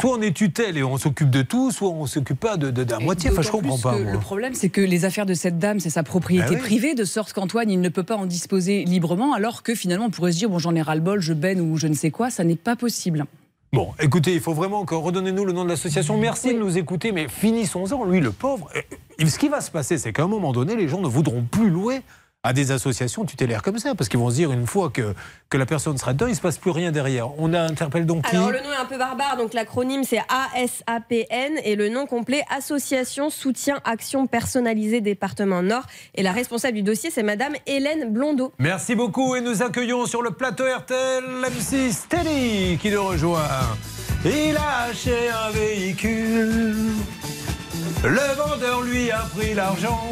soit on est tutelle et on s'occupe de tout, soit on s'occupe pas de, de, d'un moitié. Enfin, je comprends pas. Le problème, c'est que les affaires de cette dame, c'est sa propriété Ah oui. privée, de sorte qu'Antoine, il ne peut pas en disposer librement, alors que finalement, on pourrait se dire, bon, j'en ai ras-le-bol, je baigne ou je ne sais quoi, ça n'est pas possible. Bon, écoutez, il faut vraiment que redonnez-nous le nom de l'association. Merci de nous écouter, mais finissons-en. Lui, le pauvre, ce qui va se passer, c'est qu'à un moment donné, les gens ne voudront plus louer à des associations tutélaires comme ça, parce qu'ils vont se dire une fois que, que la personne sera dedans, il ne se passe plus rien derrière. On a interpelle donc qui Alors le nom est un peu barbare, donc l'acronyme c'est ASAPN et le nom complet Association Soutien Action Personnalisée Département Nord. Et la responsable du dossier c'est Madame Hélène Blondeau. Merci beaucoup et nous accueillons sur le plateau RTL MC Steady qui nous rejoint. Il a acheté un véhicule. Le vendeur lui a pris l'argent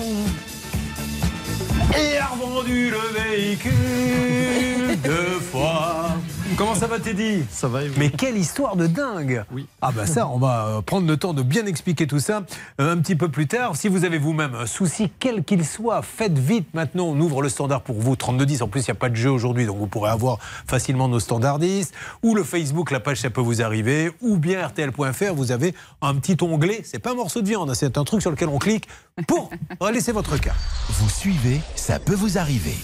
et a revendu le véhicule deux fois. Comment ça va Teddy? Ça va et vous? Mais quelle histoire de dingue Oui. Ah bah ça, on va euh, prendre le temps de bien expliquer tout ça euh, un petit peu plus tard. Si vous avez vous-même un souci, quel qu'il soit, faites vite maintenant. On ouvre le standard pour vous, 3210. En plus, il n'y a pas de jeu aujourd'hui, donc vous pourrez avoir facilement nos standardistes. Ou le Facebook, la page, ça peut vous arriver. Ou bien RTL.fr, vous avez un petit onglet. C'est pas un morceau de viande, hein, c'est un truc sur lequel on clique pour laisser votre cas. Vous suivez, ça peut vous arriver.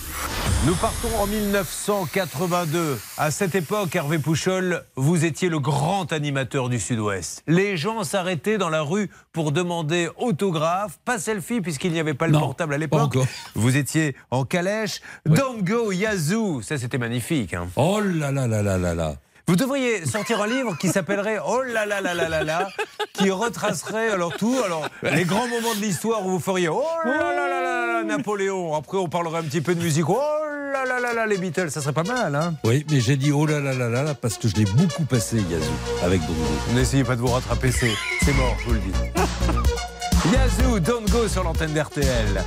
Nous partons en 1982. À cette époque, Hervé Pouchol, vous étiez le grand animateur du Sud-Ouest. Les gens s'arrêtaient dans la rue pour demander autographe, pas selfie puisqu'il n'y avait pas le Non, portable à l'époque. Vous étiez en calèche. Dongo Yazoo, ça c'était magnifique. hein. Oh là là là là là là. Vous devriez sortir un livre qui s'appellerait Oh là là là là là là, qui retracerait alors tout, alors les grands moments de l'histoire où vous feriez Oh là là là là là, Napoléon. Après on parlerait un petit peu de musique. Oh là là là là les Beatles, ça serait pas mal, hein. Oui, mais j'ai dit oh là là là là là parce que je l'ai beaucoup passé, Yazoo, avec Dongo. N'essayez pas de vous rattraper, c'est c'est mort, je vous le dis. Yazoo, don't go sur l'antenne d'RTL.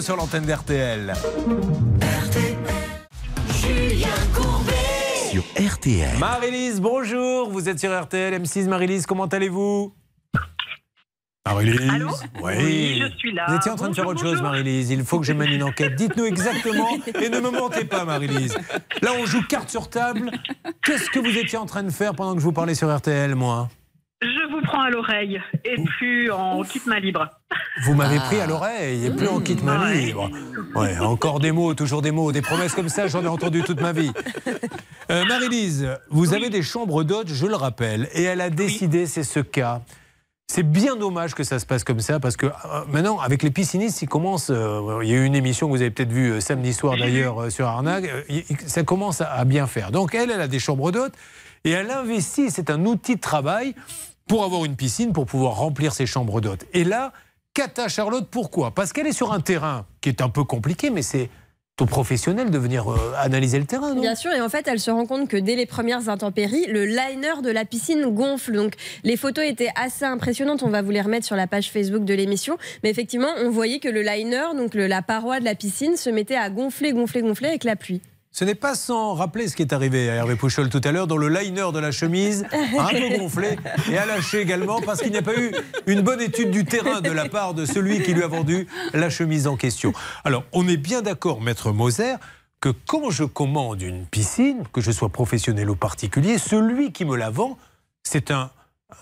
Sur l'antenne d'RTL. Julien Courbet. Sur RTL. Marie-Lise, bonjour. Vous êtes sur RTL M6. Marie-Lise, comment allez-vous? Marie-Lise Allô? Oui, je suis là. Vous étiez en train de faire autre Bonjour, chose. Marie-Lise. Il faut que je mène une enquête. Dites-nous exactement et ne me mentez pas, Marie-Lise. Là, on joue carte sur table. Qu'est-ce que vous étiez en train de faire pendant que je vous parlais sur RTL, moi? Je vous prends à l'oreille et plus en kit main libre. Vous m'avez Ah. pris à l'oreille et plus en kit main libre. Ouais, encore des mots, toujours des mots, des promesses comme ça, j'en ai entendu toute ma vie. Euh, Marie-Lise, vous avez des chambres d'hôtes, je le rappelle, et elle a décidé, c'est ce cas. C'est bien dommage que ça se passe comme ça parce que euh, maintenant, avec les piscinistes, ils commencent. euh, il y a eu une émission que vous avez peut-être vue euh, samedi soir d'ailleurs sur Arnaque. ça commence à, à bien faire. Donc elle, elle a des chambres d'hôtes et elle investit. C'est un outil de travail pour avoir une piscine, pour pouvoir remplir ses chambres d'hôtes. Et là, Cata Charlotte, pourquoi? Parce qu'elle est sur un terrain qui est un peu compliqué, mais c'est ton professionnel de venir euh, analyser le terrain, Bien sûr, et en fait, elle se rend compte que dès les premières intempéries, le liner de la piscine gonfle. Donc, les photos étaient assez impressionnantes. On va vous les remettre sur la page Facebook de l'émission. Mais effectivement, on voyait que le liner, donc la paroi de la piscine, se mettait à gonfler, gonfler, gonfler avec la pluie. Ce n'est pas sans rappeler ce qui est arrivé à Hervé Pouchol tout à l'heure, dont le liner de la chemise a un peu gonflé et a lâché également parce qu'il n'y a pas eu une bonne étude du terrain de la part de celui qui lui a vendu la chemise en question. Alors, on est bien d'accord, maître Moser, que quand je commande une piscine, que je sois professionnel ou particulier, celui qui me la vend, c'est un,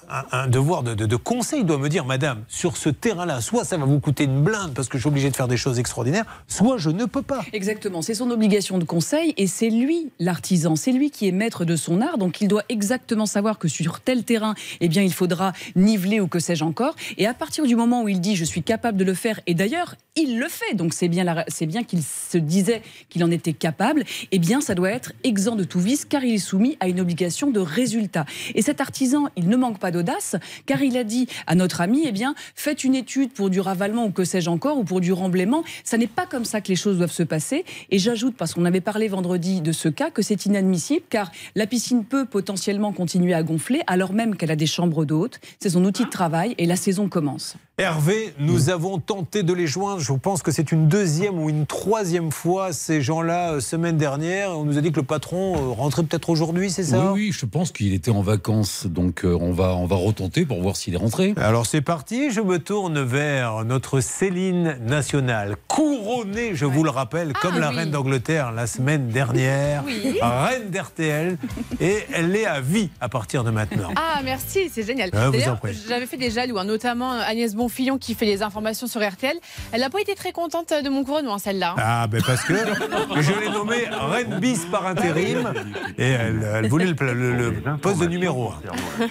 un, devoir de, conseil. Il doit me dire, madame, sur ce terrain-là, soit ça va vous coûter une blinde parce que je suis obligé de faire des choses extraordinaires, soit je ne peux pas. Exactement, c'est son obligation de conseil et c'est lui l'artisan, c'est lui qui est maître de son art, donc il doit exactement savoir que sur tel terrain, eh bien il faudra niveler ou que sais-je encore. Et à partir du moment où il dit je suis capable de le faire, et d'ailleurs il le fait, donc c'est bien, c'est bien qu'il se disait qu'il en était capable, eh bien ça doit être exempt de tout vice car il est soumis à une obligation de résultat. Et cet artisan, il ne manque pas d'audace car il a dit à notre ami, eh bien faites une étude pour du ravalement ou que sais-je encore ou pour du remblaiement. Ça n'est pas comme ça que les choses doivent se passer. Et j'ajoute, parce qu'on avait parlé vendredi de ce cas, que c'est inadmissible car la piscine peut potentiellement continuer à gonfler alors même qu'elle a des chambres d'hôtes. C'est son outil de travail et la saison commence. Hervé, nous avons tenté de les joindre. Je pense que c'est une deuxième ou une troisième fois ces gens-là euh, semaine dernière. On nous a dit que le patron euh, rentrait peut-être aujourd'hui, c'est ça? Oui, oui, je pense qu'il était en vacances, donc euh, on va, on va retenter pour voir s'il est rentré. Alors c'est parti, je me tourne vers notre Céline nationale, couronnée, je vous le rappelle, comme la oui. reine d'Angleterre la semaine dernière, Oui. reine d'RTL, et elle est à vie à partir de maintenant. Ah, merci, c'est génial. Ah, vous en D'ailleurs, prie. j'avais fait des jaloux, hein, notamment Agnès Bonfillon qui fait les informations sur RTL. Elle n'a pas été très contente de mon couronnement, celle-là. Ah, ben parce que je l'ai nommée reine bis par intérim et elle, elle voulait le, le- le poste de numéro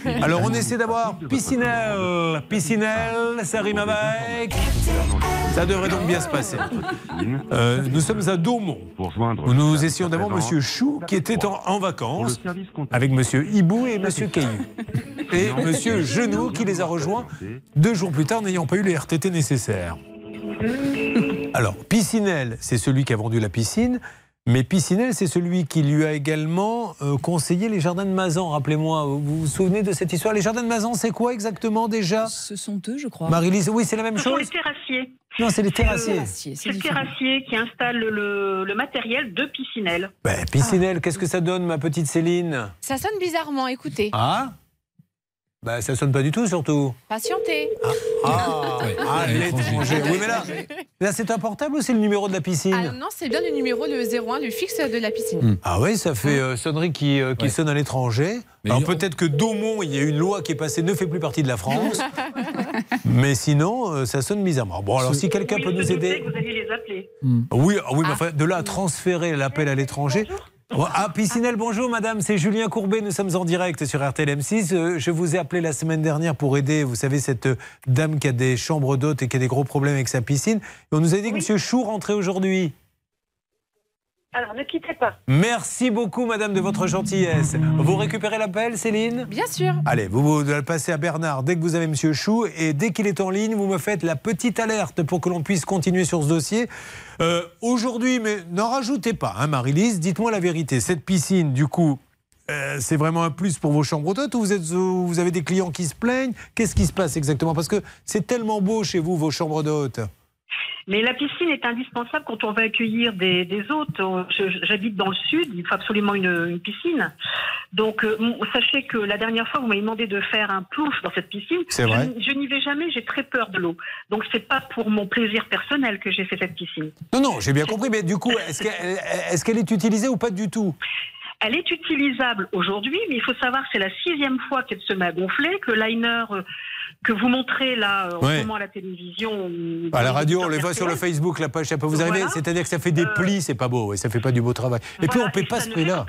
1. Alors on essaie d'avoir Piscinelle. Piscinelle, ça rime avec. Ça devrait donc bien se passer. Euh, nous sommes à Daumont. Où nous essayons d'avoir Monsieur Chou qui était en, en vacances avec Monsieur Hibou et Monsieur Caillou. Et Monsieur Genoux qui les a rejoints deux jours plus tard n'ayant pas eu les RTT nécessaires. Alors, Piscinelle, c'est celui qui a vendu la piscine. Mais Piscinelle, c'est celui qui lui a également euh, conseillé les jardins de Mazan. Rappelez-moi, vous vous souvenez de cette histoire? Les jardins de Mazan, c'est quoi exactement déjà? Ce sont eux, je crois. Marie-Lise, oui, c'est la même Ce sont chose les terrassiers. Non, c'est les terrassiers. C'est le terrassier qui installe le, le matériel de piscinelle. Ben, Piscinelle, qu'est-ce que ça donne, ma petite Céline? Ça sonne bizarrement, écoutez. Ah? Ben, ça sonne pas du tout, surtout. Patientez. Ah, ah, l'étranger. Oui, mais là, là c'est un portable ou c'est le numéro de la piscine Ah non, c'est bien le numéro, le 01, le fixe de la piscine. Ah oui, ça fait euh, sonnerie qui, euh, qui sonne à l'étranger. Alors peut-être que Daumont, il y a une loi qui est passée, ne fait plus partie de la France. mais sinon, euh, ça sonne bizarrement. Bon, alors si quelqu'un peut nous aider. Vous alliez les appeler. Oui, ah oui mais enfin, de là à transférer l'appel à l'étranger. Ah, Piscinelle, bonjour madame, c'est Julien Courbet, nous sommes en direct sur RTL M6. Euh, Je vous ai appelé la semaine dernière pour aider, vous savez, cette euh, dame qui a des chambres d'hôtes et qui a des gros problèmes avec sa piscine. Et on nous a dit que monsieur Chou rentrait aujourd'hui. Alors ne quittez pas. Merci beaucoup madame de votre gentillesse. Vous récupérez l'appel, Céline? Bien sûr. Allez, vous, vous le passez à Bernard dès que vous avez Monsieur Chou et dès qu'il est en ligne, vous me faites la petite alerte pour que l'on puisse continuer sur ce dossier. Euh, Aujourd'hui, mais n'en rajoutez pas, hein, Marie-Lise, dites-moi la vérité. Cette piscine, du coup, euh, c'est vraiment un plus pour vos chambres d'hôtes ou vous, êtes, ou vous avez des clients qui se plaignent? Qu'est-ce qui se passe exactement? Parce que c'est tellement beau chez vous, vos chambres d'hôtes. Mais la piscine est indispensable quand on va accueillir des, des hôtes. J'habite dans le sud, il faut absolument une, une piscine. Donc, euh, sachez que la dernière fois, vous m'avez demandé de faire un plouf dans cette piscine. C'est vrai. Je, n'y vais jamais, j'ai très peur de l'eau. Donc, c'est pas pour mon plaisir personnel que j'ai fait cette piscine. Non, non, j'ai bien compris, mais du coup, est-ce qu'elle est, qu'elle est utilisée ou pas du tout? Elle est utilisable aujourd'hui, mais il faut savoir que c'est la sixième fois qu'elle se met à gonfler, que le liner euh, que vous montrez là euh, en Ouais. ce moment à la télévision. À la radio, on les voit sur le Facebook, la page, ça peut vous arriver. Voilà. C'est-à-dire que ça fait des plis, c'est pas beau, et ça fait pas du beau travail. Et puis on paie et pas ce ne prix-là.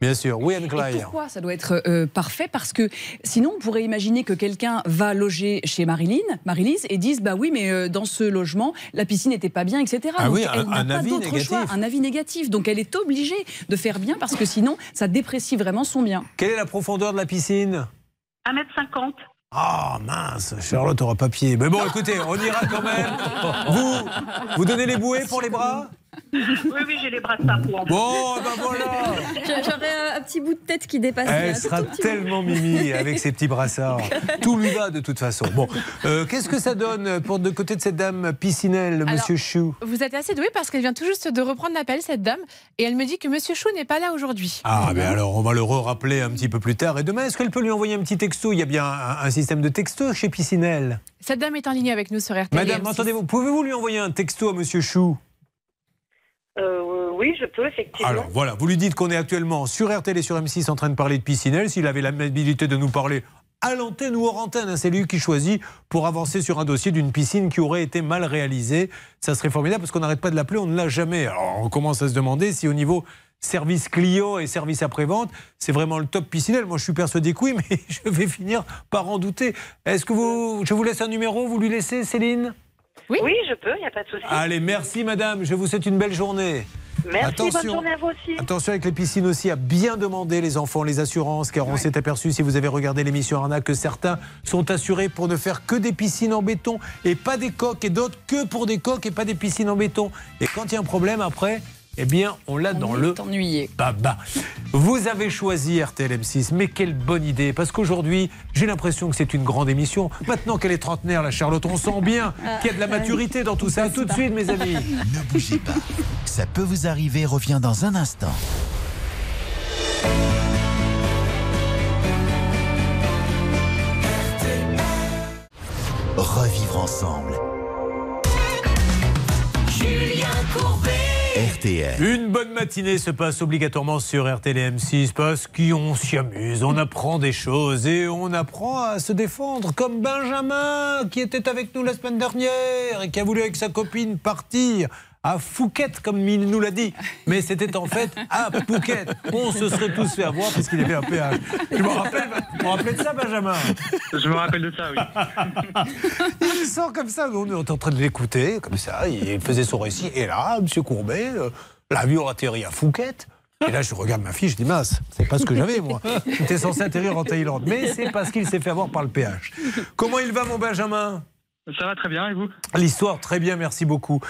Bien sûr, oui, Et Anne-Claire. pourquoi ça doit être euh, parfait? Parce que sinon, on pourrait imaginer que quelqu'un va loger chez Marilyn, Marilise, et dise bah oui, mais euh, dans ce logement, la piscine n'était pas bien, etc. Ah Donc oui, elle un- n'a un pas avis d'autre négatif. choix, un avis négatif. Donc elle est obligée de faire bien parce que sinon, ça déprécie vraiment son bien. Quelle est la profondeur de la piscine? 1m50. Ah mince, Charlotte aura pas pied. Mais bon, écoutez, on ira quand même. Vous, vous donnez les bouées pour les bras? Oui, oui, j'ai les bras de sapot en Bon, ben voilà J'aurais un petit bout de tête qui dépasse. Elle là, sera bout. tellement mimi avec ses petits brassards. Tout lui va de toute façon. Bon, euh, qu'est-ce que ça donne pour de côté de cette dame piscinelle, Alors, Monsieur Chou Vous êtes assez doué parce qu'elle vient tout juste de reprendre l'appel, cette dame, et elle me dit que Monsieur Chou n'est pas là aujourd'hui. Ah, ben alors on va le rappeler un petit peu plus tard. Et demain, est-ce qu'elle peut lui envoyer un petit texto? Il y a bien un, un système de texto chez Piscinelle. Cette dame est en ligne avec nous sur RTL. Madame, M6. entendez-vous, pouvez-vous lui envoyer un texto à Monsieur Chou? Euh, oui, je peux, effectivement. Alors voilà, vous lui dites qu'on est actuellement sur RTL et sur M6 en train de parler de Piscinelle. S'il avait l'amabilité de nous parler à l'antenne ou hors antenne, hein, c'est lui qui choisit pour avancer sur un dossier d'une piscine qui aurait été mal réalisée. Ça serait formidable parce qu'on n'arrête pas de l'appeler, on ne l'a jamais. Alors on commence à se demander si au niveau service client et service après-vente, c'est vraiment le top piscinelle. Moi je suis persuadé que oui, mais je vais finir par en douter. Est-ce que vous, je vous laisse un numéro, vous lui laissez Céline? Oui. je peux, il n'y a pas de souci. Allez, merci madame, je vous souhaite une belle journée. Merci, bonne journée à vous aussi. Attention avec les piscines aussi à bien demander les enfants, les assurances, car on s'est aperçu, si vous avez regardé l'émission Arnaque, que certains sont assurés pour ne faire que des piscines en béton et pas des coques, et d'autres que pour des coques et pas des piscines en béton. Et quand il y a un problème après, eh bien, on l'a dans le ennuyé. baba. Vous avez choisi RTL M6, mais quelle bonne idée Parce qu'aujourd'hui, j'ai l'impression que c'est une grande émission. Maintenant qu'elle est trentenaire, la Charlotte, on sent bien qu'il y a de la maturité dans tout ça. À tout de suite, mes amis. Ne bougez pas. Ça peut vous arriver, revient dans un instant. Revivre ensemble. Julien Courbet. Une bonne matinée se passe obligatoirement sur RTL et M6 parce qu'on s'y amuse, on apprend des choses et on apprend à se défendre comme Benjamin qui était avec nous la semaine dernière et qui a voulu avec sa copine partir à Phuket comme il nous l'a dit. Mais c'était en fait à Phuket. On se serait tous fait avoir parce qu'il avait un péage. Je me rappelle, de ça Benjamin Je me rappelle de ça, oui. il sort comme ça, on est en train de l'écouter, comme ça, il faisait son récit. Et là, M. Courbet, euh, l'avion atterrit à Phuket. Et là, je regarde ma fille, je dis mince, c'est pas ce que j'avais, moi. J'étais censé atterrir en Thaïlande. Mais c'est parce qu'il s'est fait avoir par le péage. Comment il va, mon Benjamin? Ça va très bien, et vous? L'histoire, très bien, merci beaucoup.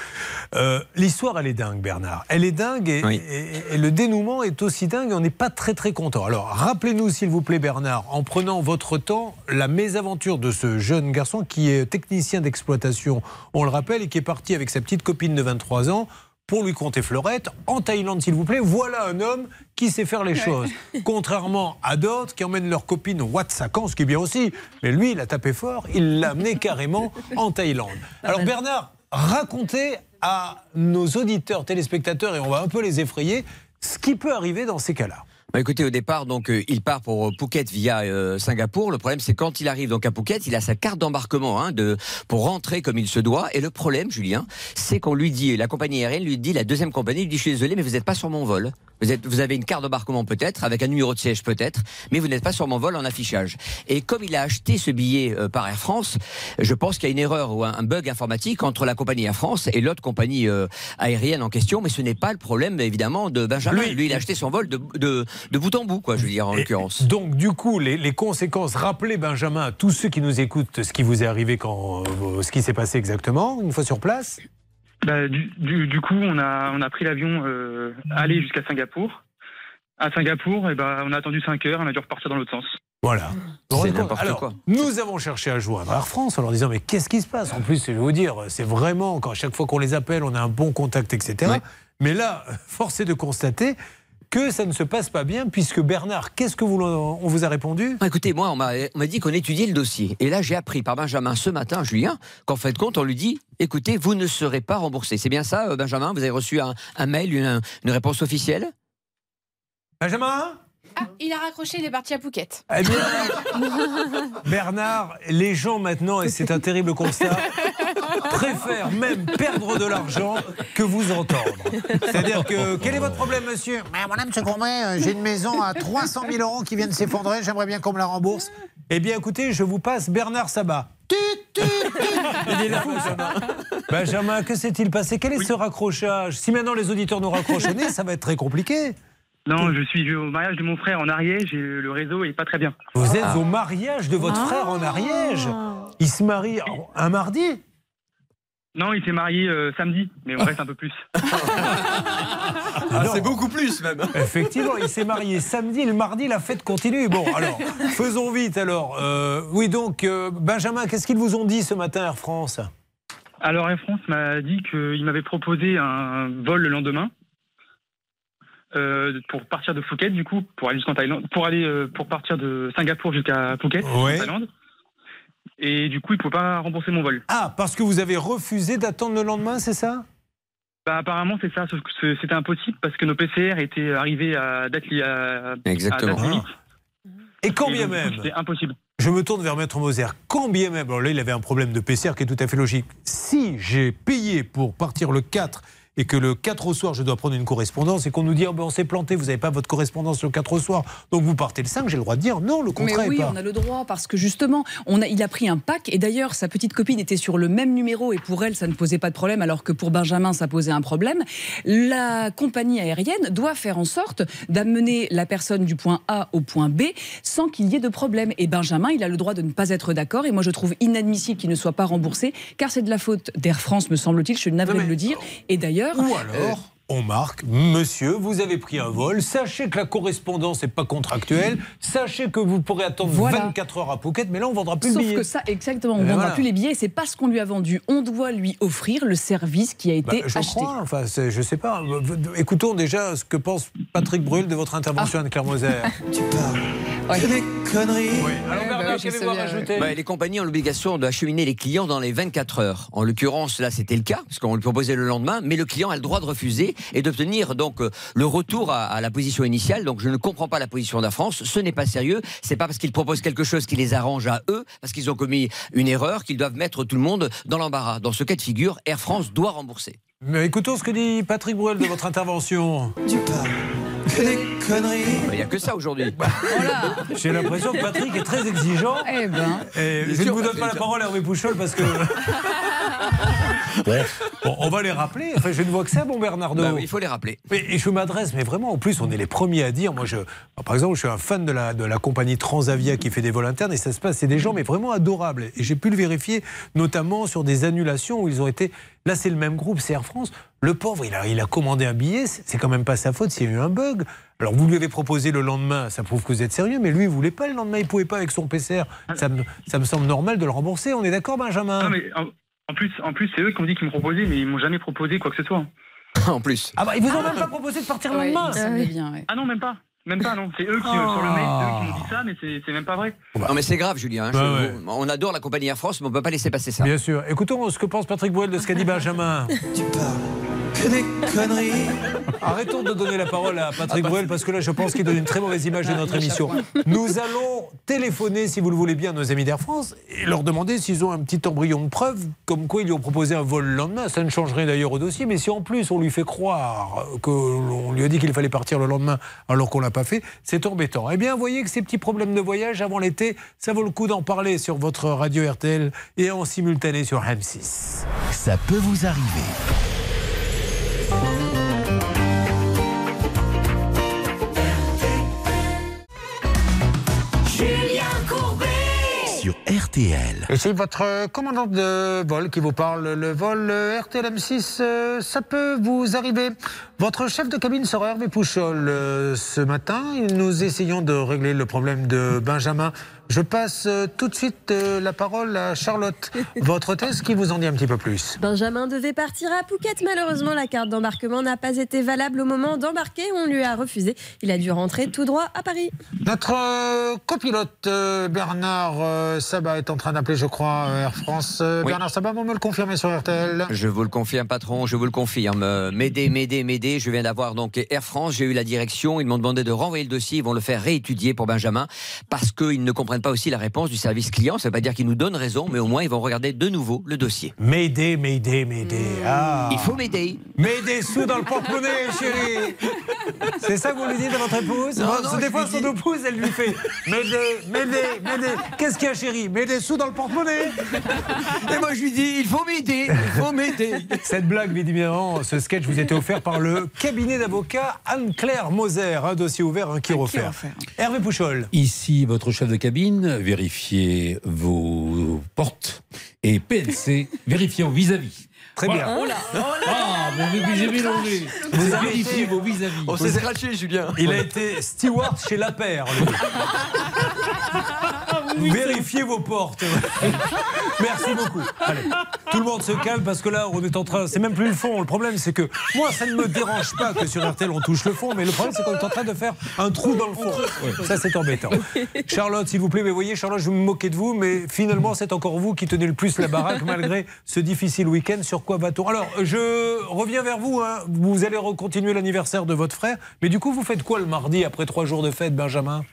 Euh, L'histoire, elle est dingue, Bernard. Elle est dingue et, et- et le dénouement est aussi dingue et on n'est pas très très content. Alors, rappelez-nous, s'il vous plaît, Bernard, en prenant votre temps, la mésaventure de ce jeune garçon qui est technicien d'exploitation, on le rappelle, et qui est parti avec sa petite copine de 23 ans pour lui compter fleurette en Thaïlande, s'il vous plaît. Voilà un homme qui sait faire les choses. Contrairement à d'autres qui emmènent leur copine au Watsakan, ce qui est bien aussi. Mais lui, il a tapé fort, il l'a amené carrément en Thaïlande. Alors Bernard, racontez à nos auditeurs, téléspectateurs, et on va un peu les effrayer, ce qui peut arriver dans ces cas-là. Bah, écoutez, au départ, donc, euh, il part pour euh, Phuket via euh, Singapour. Le problème, c'est quand il arrive donc à Phuket, il a sa carte d'embarquement hein, de pour rentrer comme il se doit. Et le problème, Julien, c'est qu'on lui dit, la compagnie aérienne lui dit, la deuxième compagnie lui dit, je suis désolé, mais vous n'êtes pas sur mon vol. Vous, êtes, vous avez une carte d'embarquement peut-être, avec un numéro de siège peut-être, mais vous n'êtes pas sur mon vol en affichage. Et comme il a acheté ce billet euh, par Air France, je pense qu'il y a une erreur ou un, un bug informatique entre la compagnie Air France et l'autre compagnie euh, aérienne en question. Mais ce n'est pas le problème évidemment de Benjamin. Lui- Lui, il a acheté son vol de, de, de bout en bout, quoi, je veux dire en l'occurrence. Donc, du coup, les, les conséquences, rappelez Benjamin à tous ceux qui nous écoutent ce qui vous est arrivé quand, euh, ce qui s'est passé exactement, une fois sur place. Bah, du, du, du coup, on a, on a pris l'avion euh, aller jusqu'à Singapour. À Singapour, et ben on a attendu 5 heures, on a dû repartir dans l'autre sens. Voilà. Compte Alors, Nous avons cherché à joindre Air France en leur disant mais qu'est-ce qui se passe? En plus, je vais vous dire, c'est vraiment quand à chaque fois qu'on les appelle, on a un bon contact, etc. Mais là, force est de constater que ça ne se passe pas bien, puisque Bernard, qu'est-ce que vous, on vous a répondu? Écoutez, moi, on m'a dit qu'on étudiait le dossier. Et là, j'ai appris par Benjamin ce matin, Julien, qu'en fait compte, on lui dit écoutez, vous ne serez pas remboursé. C'est bien ça, euh, Benjamin? Vous avez reçu un, un mail, une, une réponse officielle? Benjamin? Ah, il a raccroché, il est parti à Phuket. Eh bien, Bernard, les gens maintenant, et c'est un terrible constat, préfèrent même perdre de l'argent que vous entendre. C'est-à-dire que, quel est votre problème, monsieur? Mais voilà, monsieur Courbet, euh, j'ai une maison à 300 000 euros qui vient de s'effondrer, j'aimerais bien qu'on me la rembourse. Eh bien, écoutez, je vous passe Bernard Sabat. Il est là, Benjamin. Benjamin, que s'est-il passé? Quel est ce raccrochage? Si maintenant les auditeurs nous raccrochent au nez, ça va être très compliqué. Non, je suis au mariage de mon frère en Ariège et le réseau est pas très bien. Vous êtes au mariage de votre frère en Ariège Il se marie un mardi Non, il s'est marié euh, samedi, mais on reste un peu plus. c'est beaucoup plus même. Effectivement, il s'est marié samedi, le mardi, la fête continue. Bon, alors, faisons vite alors. Euh, oui, donc, euh, Benjamin, qu'est-ce qu'ils vous ont dit ce matin, Air France? Alors Air France m'a dit qu'il m'avait proposé un vol le lendemain. Euh, pour partir de Phuket du coup pour aller jusqu'en Thaïlande pour aller euh, pour partir de Singapour jusqu'à Phuket en. Thaïlande et du coup il ne pouvait pas rembourser mon vol Ah, parce que vous avez refusé d'attendre le lendemain, c'est ça? Bah, apparemment, c'est ça, sauf que c'était impossible parce que nos PCR étaient arrivés à date, li- à, Exactement. à date limite. Et quand bien même? C'était impossible. Je me tourne vers Maître Moser. Quand bien même, alors là, il avait un problème de PCR qui est tout à fait logique. Si j'ai payé pour partir le 4 et que le 4 au soir, je dois prendre une correspondance et qu'on nous dit, oh, ben, on s'est planté, vous n'avez pas votre correspondance le 4 au soir, donc vous partez le 5, j'ai le droit de dire non, le Mais contrat oui, est pas. on a le droit parce que justement, on a, il a pris un pack et d'ailleurs sa petite copine était sur le même numéro et pour elle ça ne posait pas de problème alors que pour Benjamin ça posait un problème. La compagnie aérienne doit faire en sorte d'amener la personne du point A au point B sans qu'il y ait de problème. Et Benjamin, il a le droit de ne pas être d'accord et moi je trouve inadmissible qu'il ne soit pas remboursé car c'est de la faute d'Air France me semble-t-il. Je suis navrée de le dire. Et d'ailleurs, Ou alors, on marque, monsieur, vous avez pris un vol, sachez que la correspondance n'est pas contractuelle, sachez que vous pourrez attendre Voilà. 24 heures à Phuket, mais là, on ne vendra plus Sauf le billet. que ça, exactement, on ne vendra voilà. plus les billets. C'est pas ce qu'on lui a vendu. On doit lui offrir le service qui a été Bah, je acheté. crois, enfin, je sais pas. Écoutons déjà ce que pense Patrick Bruel de votre intervention, Anne-Claire Moser. Tu parles des conneries. Alors, rajouter Bah, les compagnies ont l'obligation d'acheminer les clients dans les 24 heures. En l'occurrence, là, c'était le cas, parce qu'on lui proposait le lendemain, mais le client a le droit de refuser et d'obtenir donc euh, le retour à, à la position initiale. Donc, je ne comprends pas la position d'Air France. Ce n'est pas sérieux. C'est pas parce qu'ils proposent quelque chose qui les arrange à eux, parce qu'ils ont commis une erreur, qu'ils doivent mettre tout le monde dans l'embarras. Dans ce cas de figure, Air France doit rembourser. Mais écoutons ce que dit Patrick Bruel de votre intervention. Tu parles que des conneries. Il n'y a que ça aujourd'hui. J'ai l'impression que Patrick est très exigeant. Eh ben. Et je ne vous donne pas la parole à Hervé Pouchol parce que. Bon, on va les rappeler. Enfin, je ne vois que ça, bon Bernardo. Bah oui, il faut les rappeler. Mais- Et je m'adresse, mais vraiment, en plus, on est les premiers à dire. Moi, je, par exemple, je suis un fan de la, de la compagnie Transavia qui fait des vols internes et ça se passe. C'est des gens, mais vraiment adorables. Et j'ai pu le vérifier, notamment sur des annulations où ils ont été. Là, c'est le même groupe, c'est Air France. Le pauvre, il a, il a commandé un billet. C'est c'est quand même pas sa faute s'il y a eu un bug. Alors, vous lui avez proposé le lendemain, ça prouve que vous êtes sérieux, mais lui, il voulait pas le lendemain, il pouvait pas avec son PCR. Ça me, ça me semble normal de le rembourser. On est d'accord, Benjamin? Non, mais en, plus, en plus c'est eux qui ont dit qu'ils me proposaient, mais ils m'ont jamais proposé quoi que ce soit. en plus. Ah bah, ils vous ont même pas proposé de partir le Ouais, lendemain me semblait bien, ouais. Ah non, même pas. Même pas, non. C'est eux qui, Oh. sur le mail, c'est eux qui m'ont dit ça, mais c'est même pas vrai. Non, mais c'est grave, Julien. hein. Ouais, ouais. On adore la compagnie Air France, mais on ne peut pas laisser passer ça. Bien sûr. Écoutons ce que pense Patrick Bruel de ce qu'a dit Benjamin. Tu parles que des conneries. Arrêtons de donner la parole à Patrick Bruel parce que là, je pense qu'il donne une très mauvaise image de notre émission. Nous allons téléphoner, si vous le voulez bien, à nos amis d'Air France et leur demander s'ils ont un petit embryon de preuve, comme quoi ils lui ont proposé un vol le lendemain. Ça ne changerait d'ailleurs au dossier, mais si en plus on lui fait croire qu'on lui a dit qu'il fallait partir le lendemain alors qu'on l'a pas fait, c'est embêtant. Eh bien, vous voyez que ces petits problèmes de voyage avant l'été, ça vaut le coup d'en parler sur votre radio RTL et en simultané sur M6. Ça peut vous arriver. Julien Courbet sur RTL. Et c'est votre commandant de vol qui vous parle. Le vol euh, RTL M6, euh, ça peut vous arriver. Votre chef de cabine sera Hervé Pouchol euh, ce matin. Nous essayons de régler le problème de Benjamin. Je passe euh, tout de suite euh, la parole à Charlotte, votre hôtesse, qui vous en dit un petit peu plus. Benjamin devait partir à Phuket. Malheureusement, la carte d'embarquement n'a pas été valable au moment d'embarquer. On lui a refusé. Il a dû rentrer tout droit à Paris. Notre euh, copilote Bernard Sabat est en train d'appeler, je crois, Air France. Oui. Bernard Sabat, vous me le confirmez sur RTL Je vous le confirme, patron, je vous le confirme. M'aider, m'aider, m'aider. Je viens d'avoir donc Air France, j'ai eu la direction. Ils m'ont demandé de renvoyer le dossier. Ils vont le faire réétudier pour Benjamin parce qu'ils ne comprennent pas aussi la réponse du service client. Ça ne veut pas dire qu'ils nous donnent raison, mais au moins ils vont regarder de nouveau le dossier. M'aider, m'aider, m'aider. Ah. Il faut m'aider. Mets des sous dans le porte-monnaie, chérie. C'est ça que vous lui dites à votre épouse Non, non, c'est Des fois, son dis- épouse, elle lui fait M'aider, m'aider, m'aider. Qu'est-ce qu'il y a, chérie Mets des sous dans le porte-monnaie. Et moi, je lui dis il faut m'aider, il faut m'aider. Cette blague, bien évidemment, ce sketch vous était offert par le cabinet d'avocats Anne-Claire Moser. Un dossier ouvert, un qui refaire. Hervé Pouchol. Ici, votre chef de cabine, vérifiez vos portes. Et PNC, vérifiez vos vis-à-vis. Très bien. Voilà. Oh là, oh là. Ah, mais vous- j'ai mélangé. Vous avez vérifiez été- vos vis-à-vis. On s'est scratché, Julien. Il a été steward chez La Paire. Vérifiez vos portes. Merci beaucoup. Allez, tout le monde se calme parce que là, on est en train. C'est même plus le fond. Le problème, c'est que moi, ça ne me dérange pas que sur RTL on touche le fond, mais le problème, c'est qu'on est en train de faire un trou dans le fond. Ça, c'est embêtant. Charlotte, s'il vous plaît, mais voyez, Charlotte, je vais me moquer de vous, mais finalement, c'est encore vous qui tenez le plus la baraque malgré ce difficile week-end. Sur quoi va-t-on? Alors, je reviens vers vous. hein. Vous allez continuer l'anniversaire de votre frère, mais du coup, vous faites quoi le mardi après trois jours de fête, Benjamin?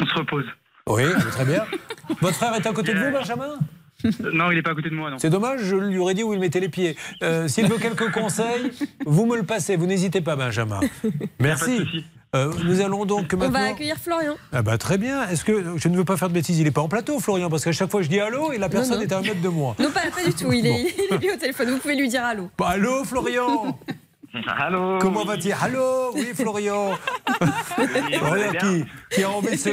On se repose. Oui, très bien. Votre frère est à côté de vous, Benjamin? Euh, Non, il n'est pas à côté de moi, non. C'est dommage, je lui aurais dit où il mettait les pieds. Euh, S'il veut quelques conseils, vous me le passez. Vous n'hésitez pas, Benjamin. Merci. Euh, nous allons donc On maintenant. va accueillir Florian. Ah bah très bien. Est-ce que je ne veux pas faire de bêtises Il n'est pas en plateau, Florian, parce qu'à chaque fois je dis allô et la personne non. est à un mètre de moi. Non, pas, pas du tout. Il est, il est au téléphone. Vous pouvez lui dire allô. Bah, allô, Florian Allô Comment va-t-il Allô? Oui, Florian Florian qui, qui a envie de se,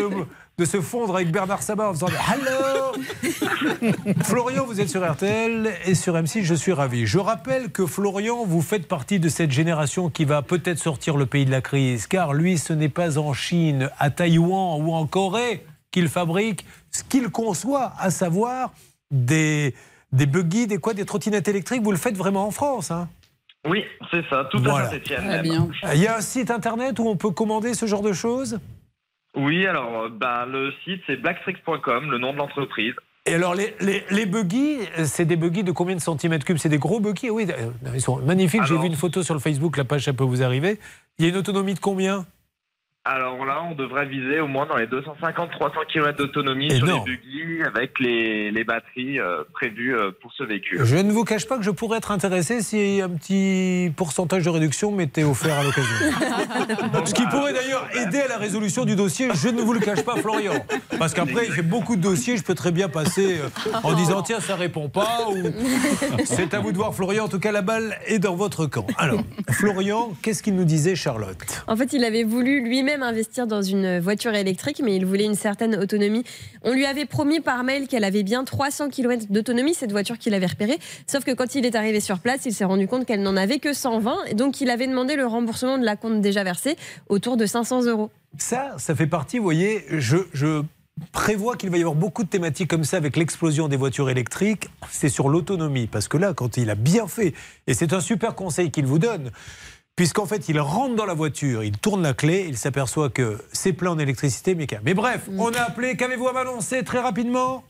de se fondre avec Bernard Sabat en faisant Allô Florian, vous êtes sur RTL et sur M6, je suis ravi. Je rappelle que Florian, vous faites partie de cette génération qui va peut-être sortir le pays de la crise, car lui, ce n'est pas en Chine, à Taïwan ou en Corée qu'il fabrique ce qu'il conçoit, à savoir des, des buggy, des quoi, des trottinettes électriques. Vous le faites vraiment en France, hein? Oui, c'est ça, tout Voilà. à bien. il y a un site internet où on peut commander ce genre de choses? Oui, alors, euh, ben, le site, c'est blackstrix.com, le nom de l'entreprise. Et alors, les, les, les buggy, c'est des buggy de combien de centimètres cubes? C'est des gros buggy Oui, euh, ils sont magnifiques. J'ai vu une photo sur le Facebook, la page, ça peut vous arriver. Il y a une autonomie de combien? Alors là, on devrait viser au moins dans les 250-300 km d'autonomie sur les buggy avec les, les batteries euh, prévues euh, pour ce véhicule. Je ne vous cache pas que je pourrais être intéressé si un petit pourcentage de réduction m'était offert à l'occasion. Ce qui pourrait d'ailleurs aider à la résolution du dossier, je ne vous le cache pas, Florian. Parce qu'après, il fait beaucoup de dossiers, je peux très bien passer euh, en disant tiens, ça répond pas, ou c'est à vous de voir, Florian. En tout cas, la balle est dans votre camp. Alors, Florian, qu'est-ce qu'il nous disait, Charlotte? En fait, il avait voulu lui-même investir dans une voiture électrique, mais il voulait une certaine autonomie. On lui avait promis par mail qu'elle avait bien 300 km d'autonomie, cette voiture qu'il avait repérée. Sauf que quand il est arrivé sur place, il s'est rendu compte qu'elle n'en avait que 120. Et donc, il avait demandé le remboursement de la compte déjà versée, autour de 500 euros. Ça, ça fait partie, vous voyez, je, je prévois qu'il va y avoir beaucoup de thématiques comme ça avec l'explosion des voitures électriques. C'est sur l'autonomie. Parce que là, quand il a bien fait, et c'est un super conseil qu'il vous donne, puisqu'en fait, il rentre dans la voiture, il tourne la clé, il s'aperçoit que c'est plein en électricité, mais qu'à- Mais bref, on a appelé, qu'avez-vous à m'annoncer très rapidement?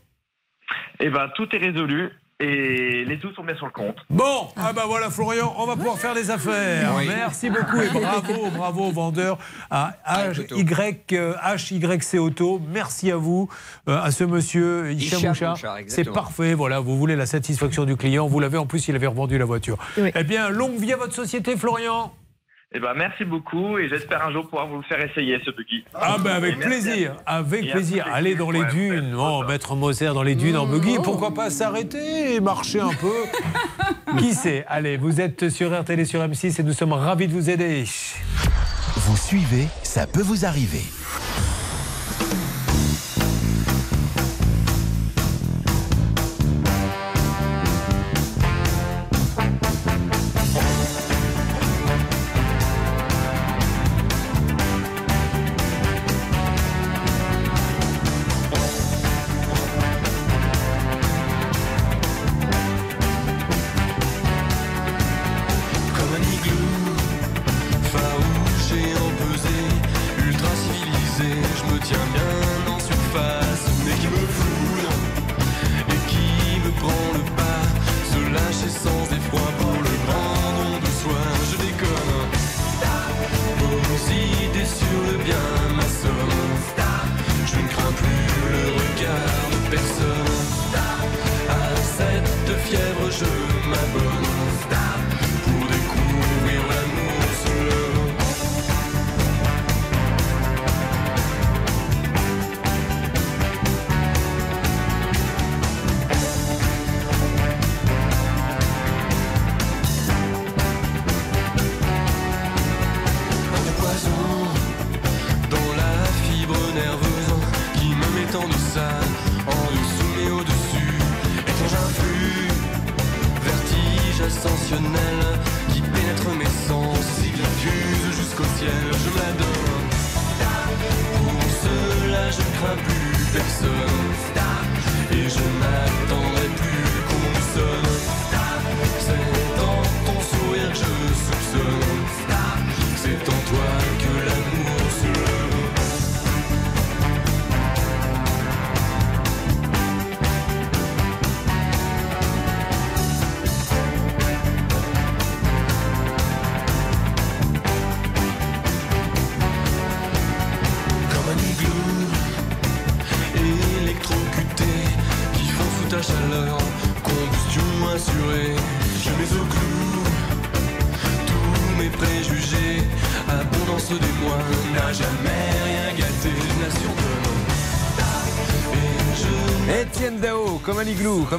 Eh ben, tout est résolu et les sous sont mis sur le compte. Bon, ah bah voilà Florian, on va pouvoir faire des affaires. Oui. Merci beaucoup et bravo, bravo aux vendeurs à HY, euh, HYC Auto. Merci à vous, euh, à ce monsieur Hicham C'est parfait, voilà, vous voulez la satisfaction du client, vous l'avez en plus, il avait revendu la voiture. Oui. Eh bien, longue vie à votre société Florian. Eh ben, merci beaucoup et j'espère un jour pouvoir vous le faire essayer, ce buggy. Ah ben avec plaisir, avec plaisir. Allez dans les ouais, dunes, oh, Maître Moser dans les dunes en buggy, pourquoi pas s'arrêter et marcher un peu Qui sait Allez, vous êtes sur RTL et sur M6 et nous sommes ravis de vous aider. Vous suivez, ça peut vous arriver.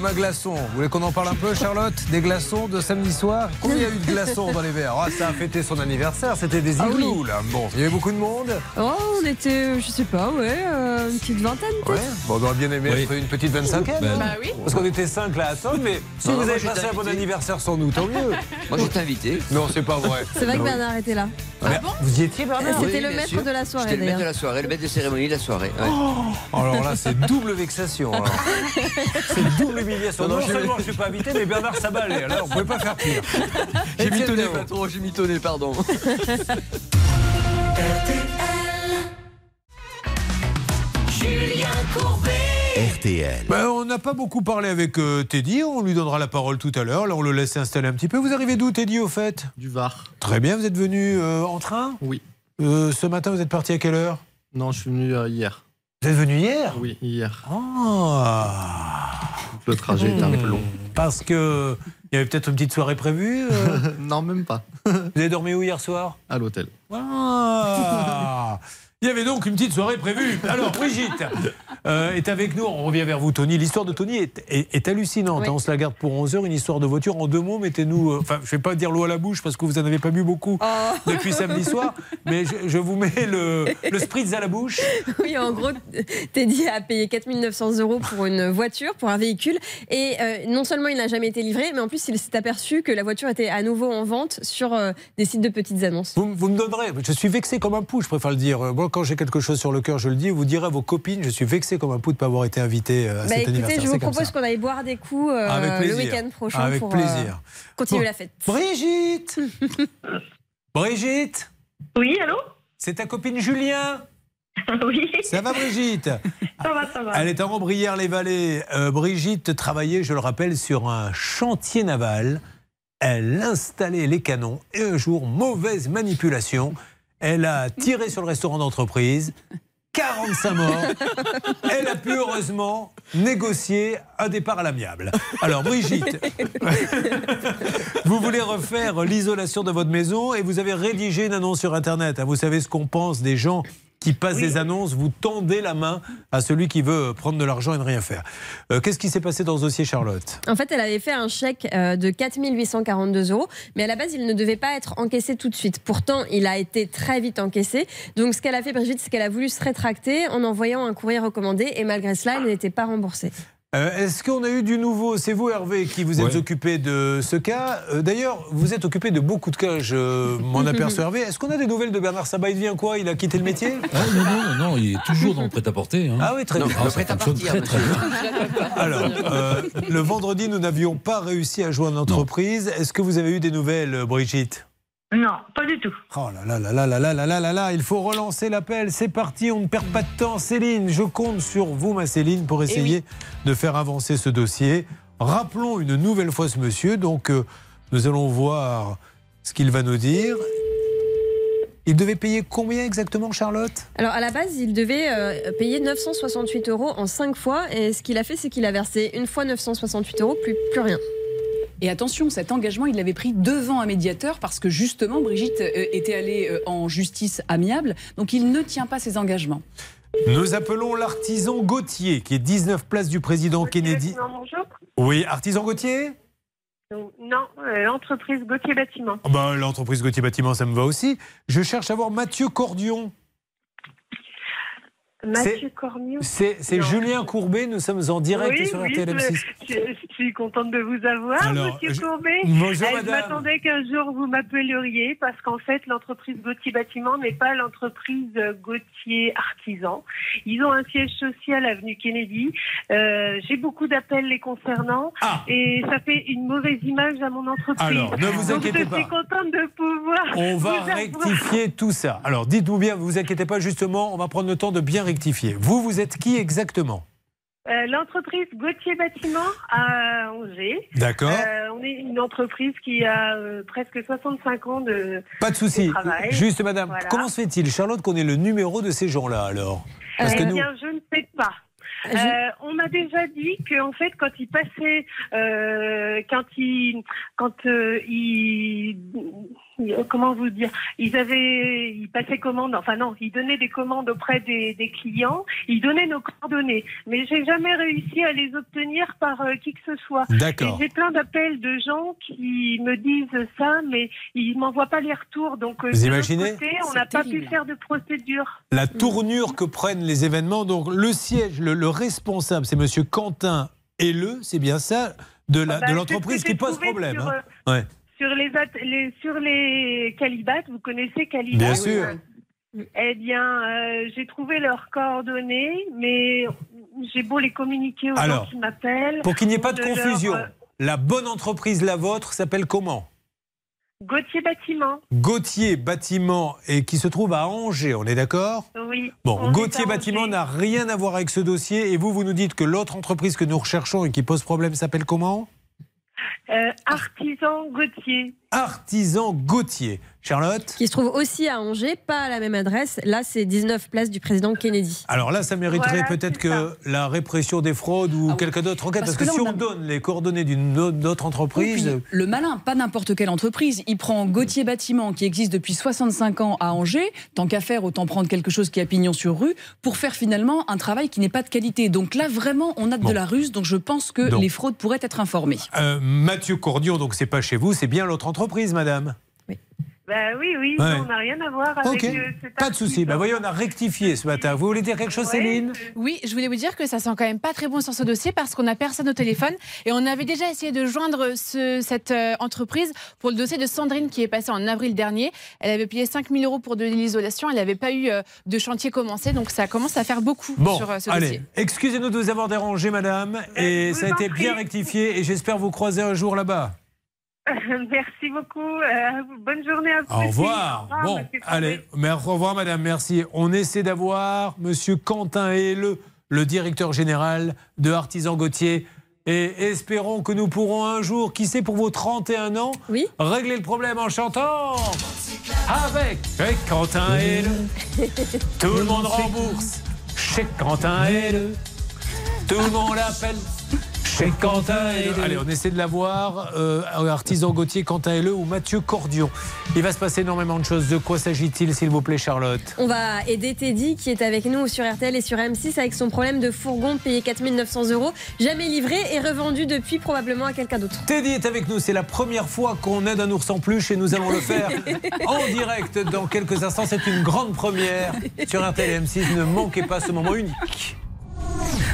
Igloo, comme un glaçon. Vous voulez qu'on en parle un peu, Charlotte Des glaçons de samedi soir? Combien il y a eu de glaçons dans les verres? Ah, ça a fêté son anniversaire, c'était des Ah oui. igloos, là. Bon, il y avait beaucoup de monde? Oh, on était, je sais pas, ouais, euh, une petite vingtaine. Bon, on aurait bien aimé Oui. être une petite 25e. Bah, hein. Bah oui. Parce qu'on était 5 là à attendre, mais si Non, vous avez passé un bon anniversaire sans nous, tant mieux. Moi, j'étais invité. Non, c'est pas vrai. C'est vrai que. Bernard était là. Ah Mais Vous y étiez, Bernard C'était Oui, le maître sûr. de la soirée J'étais le maître de la soirée, le maître de cérémonie de la soirée. ouais. Oh, alors là, c'est double vexation. alors. C'est double humiliation. Non, Non, non, j'ai- seulement je suis pas invité, mais Bernard Sabalé. Là, on pouvait pas faire pire. J'ai mitonné, patron, j'ai mitonné, pardon. Julien Courbet. RTL. Ben, on n'a pas beaucoup parlé avec euh, Teddy, on lui donnera la parole tout à l'heure. Là, on le laisse s'installer un petit peu. Vous arrivez d'où, Teddy, au fait? Du Var. Très bien, vous êtes venu euh, en train? Oui. Euh, Ce matin, vous êtes parti à quelle heure? Non, je suis venu euh, hier. Vous êtes venu hier? Oui, hier. Ah. Le trajet était un peu long. Parce que il y avait peut-être une petite soirée prévue. euh? non, même pas. vous avez dormi où hier soir? À l'hôtel. Ah Il y avait donc une petite soirée prévue. Alors, Brigitte euh, est avec nous. On revient vers vous, Tony. L'histoire de Tony est, est- est hallucinante. Oui. hein. On se la garde pour 11 heures. Une histoire de voiture. En deux mots, mettez-nous. euh, Enfin, je ne vais pas dire l'eau à la bouche parce que vous n'en avez pas bu beaucoup Oh. depuis samedi soir. Mais je, je vous mets le, le spritz à la bouche. Oui, en gros, Teddy a payé 4900 euros pour une voiture, pour un véhicule. Et euh, non seulement il n'a jamais été livré, mais en plus il s'est aperçu que la voiture était à nouveau en vente sur des sites de petites annonces. Vous, vous me donnerez. Je suis vexé comme un pou, je préfère le dire. Moi, quand j'ai quelque chose sur le cœur, je le dis. Vous direz à vos copines, je suis vexé comme un pou de ne pas avoir été invité euh, à Bah, cet écoutez, anniversaire. je vous propose qu'on aille boire des coups euh, Avec le week-end prochain Avec pour euh, plaisir. continuer Bon. la fête. Brigitte Brigitte Oui, allô? C'est ta copine Julien Oui. Ça va Brigitte? Ça va, ça va. Elle est à Ambrières-les-Vallées. Euh, Brigitte travaillait, je le rappelle, sur un chantier naval. Elle installait les canons et un jour, mauvaise manipulation, elle a tiré sur le restaurant d'entreprise. 45 morts. Elle a pu heureusement négocier un départ à l'amiable. Alors Brigitte, vous voulez refaire l'isolation de votre maison et vous avez rédigé une annonce sur Internet. Vous savez ce qu'on pense des gens qui passent des annonces. Vous tendez la main à celui qui veut prendre de l'argent et ne rien faire. Euh, Qu'est-ce qui s'est passé dans ce dossier, Charlotte? En fait, elle avait fait un chèque euh, de 4 842 euros, mais à la base, il ne devait pas être encaissé tout de suite. Pourtant, il a été très vite encaissé. Donc, ce qu'elle a fait, Brigitte, c'est qu'elle a voulu se rétracter en envoyant un courrier recommandé, et malgré cela, elle n'était pas remboursée. Euh, Est-ce qu'on a eu du nouveau? C'est vous, Hervé, qui vous êtes Ouais. occupé de ce cas. Euh, D'ailleurs, vous êtes occupé de beaucoup de cas, je m'en aperçois, Hervé. Est-ce qu'on a des nouvelles de Bernard Sabat? Il devient quoi? Il a quitté le métier? Ah, non, non, non, il est toujours dans le prêt-à-porter. hein. Ah oui, très Non, bien. ah, très, très bien. Alors, euh, le vendredi, nous n'avions pas réussi à joindre l'entreprise. Est-ce que vous avez eu des nouvelles, Brigitte? Non, pas du tout. Oh là là là là là là là là là là, il faut relancer l'appel. C'est parti, on ne perd pas de temps. Céline, je compte sur vous, ma Céline, pour essayer de faire avancer ce dossier. Rappelons une nouvelle fois ce monsieur. Donc, euh, nous allons voir ce qu'il va nous dire. Il devait payer combien exactement, Charlotte? Alors à la base, il devait euh, payer 968 euros en 5 fois et ce qu'il a fait, c'est qu'il a versé une fois 968 euros, plus, plus rien. Et attention, cet engagement, il l'avait pris devant un médiateur parce que justement, Brigitte euh, était allée euh, en justice amiable. Donc il ne tient pas ses engagements. Nous appelons l'artisan Gauthier, qui est 19 place du président Kennedy. Bonjour. Oui, artisan Gauthier Non, euh, l'entreprise Gauthier Bâtiment. Ah bah, L'entreprise Gauthier Bâtiment, ça me va aussi. Je cherche à voir Mathieu Cordion. Mathieu Cormier. C'est. Julien Courbet, nous sommes en direct oui, sur oui, RTLM6. je, je- je suis contente de vous avoir, Alors, Monsieur je- Courbet. Bonjour, Eh, je madame. m'attendais qu'un jour vous m'appelleriez parce qu'en fait, l'entreprise Gauthier Bâtiment n'est pas l'entreprise Gauthier Artisan. Ils ont un siège social avenue Kennedy. Euh, J'ai beaucoup d'appels les concernant et ça fait une mauvaise image à mon entreprise. Ah. Alors, ne vous Donc, inquiétez je suis pas. contente de pouvoir. On va vous avoir. rectifier tout ça. Alors, dites-nous bien, vous inquiétez pas, justement, on va prendre le temps de bien rectifier. Vous, vous êtes qui exactement? Euh, L'entreprise Gauthier Bâtiment à Angers. D'accord. Euh, on est une entreprise qui a euh, presque 65 ans de, Pas de souci. de. Juste, madame, Voilà. comment se fait-il, Charlotte, qu'on ait le numéro de ces gens-là, alors? Parce Eh que nous. bien, je ne sais pas. Je- Euh, on m'a déjà dit que en fait, quand ils passaient, euh, quand ils, quand euh, ils- comment vous dire, ils avaient, ils passaient commande. Enfin non, ils donnaient des commandes auprès des, des clients. Ils donnaient nos coordonnées, mais j'ai jamais réussi à les obtenir par euh, qui que ce soit. D'accord. J'ai plein d'appels de gens qui me disent ça, mais ils m'envoient pas les retours. Donc euh, Vous imaginez côté, on n'a pas pu faire de procédure. La tournure que prennent les événements, donc le siège, le, le responsable, c'est monsieur Quentin Helleux, c'est bien ça, de Ah bah, l'entreprise qui pose problème. sur, hein. euh, Ouais. Sur les, les- sur les Calibat, vous connaissez Calibat Bien sûr. Eh bien, euh, j'ai trouvé leurs coordonnées, mais j'ai beau les communiquer aux Alors, gens qui m'appellent. Pour qu'il n'y ait pas de confusion, euh, la bonne entreprise, la vôtre, s'appelle comment? Gauthier Bâtiment. Gauthier Bâtiment et qui se trouve à Angers, on est d'accord? Oui. Bon, Gauthier Bâtiment n'a rien à voir avec ce dossier et vous, vous nous dites que l'autre entreprise que nous recherchons et qui pose problème s'appelle comment? Euh, artisan Gauthier. Artisan Gauthier. Charlotte Qui se trouve aussi à Angers, pas à la même adresse. Là, c'est 19 place du président Kennedy. Alors là, ça mériterait Voilà, peut-être que la répression des fraudes ou quelqu'un d'autre enquête. Parce Parce, que que, là, si on on, a- donne les coordonnées d'une autre- entreprise. Oui, puis le malin, pas n'importe quelle entreprise. Il prend Gauthier Bâtiment, qui existe depuis 65 ans à Angers. Tant qu'à faire, autant prendre quelque chose qui a pignon sur rue pour faire finalement un travail qui n'est pas de qualité. Donc là, vraiment, on a de Bon. la ruse. Donc je pense que Donc. les fraudes pourraient être informées. Euh, Mathieu Cordion, donc c'est pas chez vous, c'est bien l'autre entreprise, madame. Ben oui, oui, Ouais. on n'a rien à voir avec Ok, euh, cet pas de souci. Ben voyez, on a rectifié ce matin. Vous voulez dire quelque chose, Céline Oui, je voulais vous dire que ça sent quand même pas très bon sur ce dossier parce qu'on a personne au téléphone et on avait déjà essayé de joindre ce- cette euh, entreprise pour le dossier de Sandrine qui est passé en avril dernier. Elle avait payé 5000 euros pour de l'isolation, elle n'avait pas eu euh, de chantier commencé donc ça commence à faire beaucoup Bon, sur euh, ce allez, dossier. excusez-nous de vous avoir dérangé, madame. Et ça a été bien rectifié et j'espère vous croiser un jour là-bas. Merci beaucoup. euh, bonne journée à vous. Au revoir. Au revoir, Bon, allez, mais au revoir, madame, merci. On essaie d'avoir monsieur Quentin Helleux, le directeur général de Artisan Gauthier. Et espérons que nous pourrons un jour, qui sait, pour vos 31 ans, régler le problème en chantant avec chez Quentin Helleux. Tout le monde rembourse chez Quentin Helleux. Tout le monde l'appelle chez Quentin Helleux. Allez, on essaie de l'avoir. Euh, artisan Gauthier, Quentin Helleux ou Mathieu Cordion. Il va se passer énormément de choses. De quoi s'agit-il, s'il vous plaît, Charlotte? On va aider Teddy qui est avec nous sur RTL et sur M6 avec son problème de fourgon payé 4900 euros, jamais livré et revendu depuis probablement à quelqu'un d'autre. Teddy est avec nous. C'est la première fois qu'on aide un ours en peluche et nous allons le faire en direct dans quelques instants. C'est une grande première sur RTL M6. Ne manquez pas ce moment unique.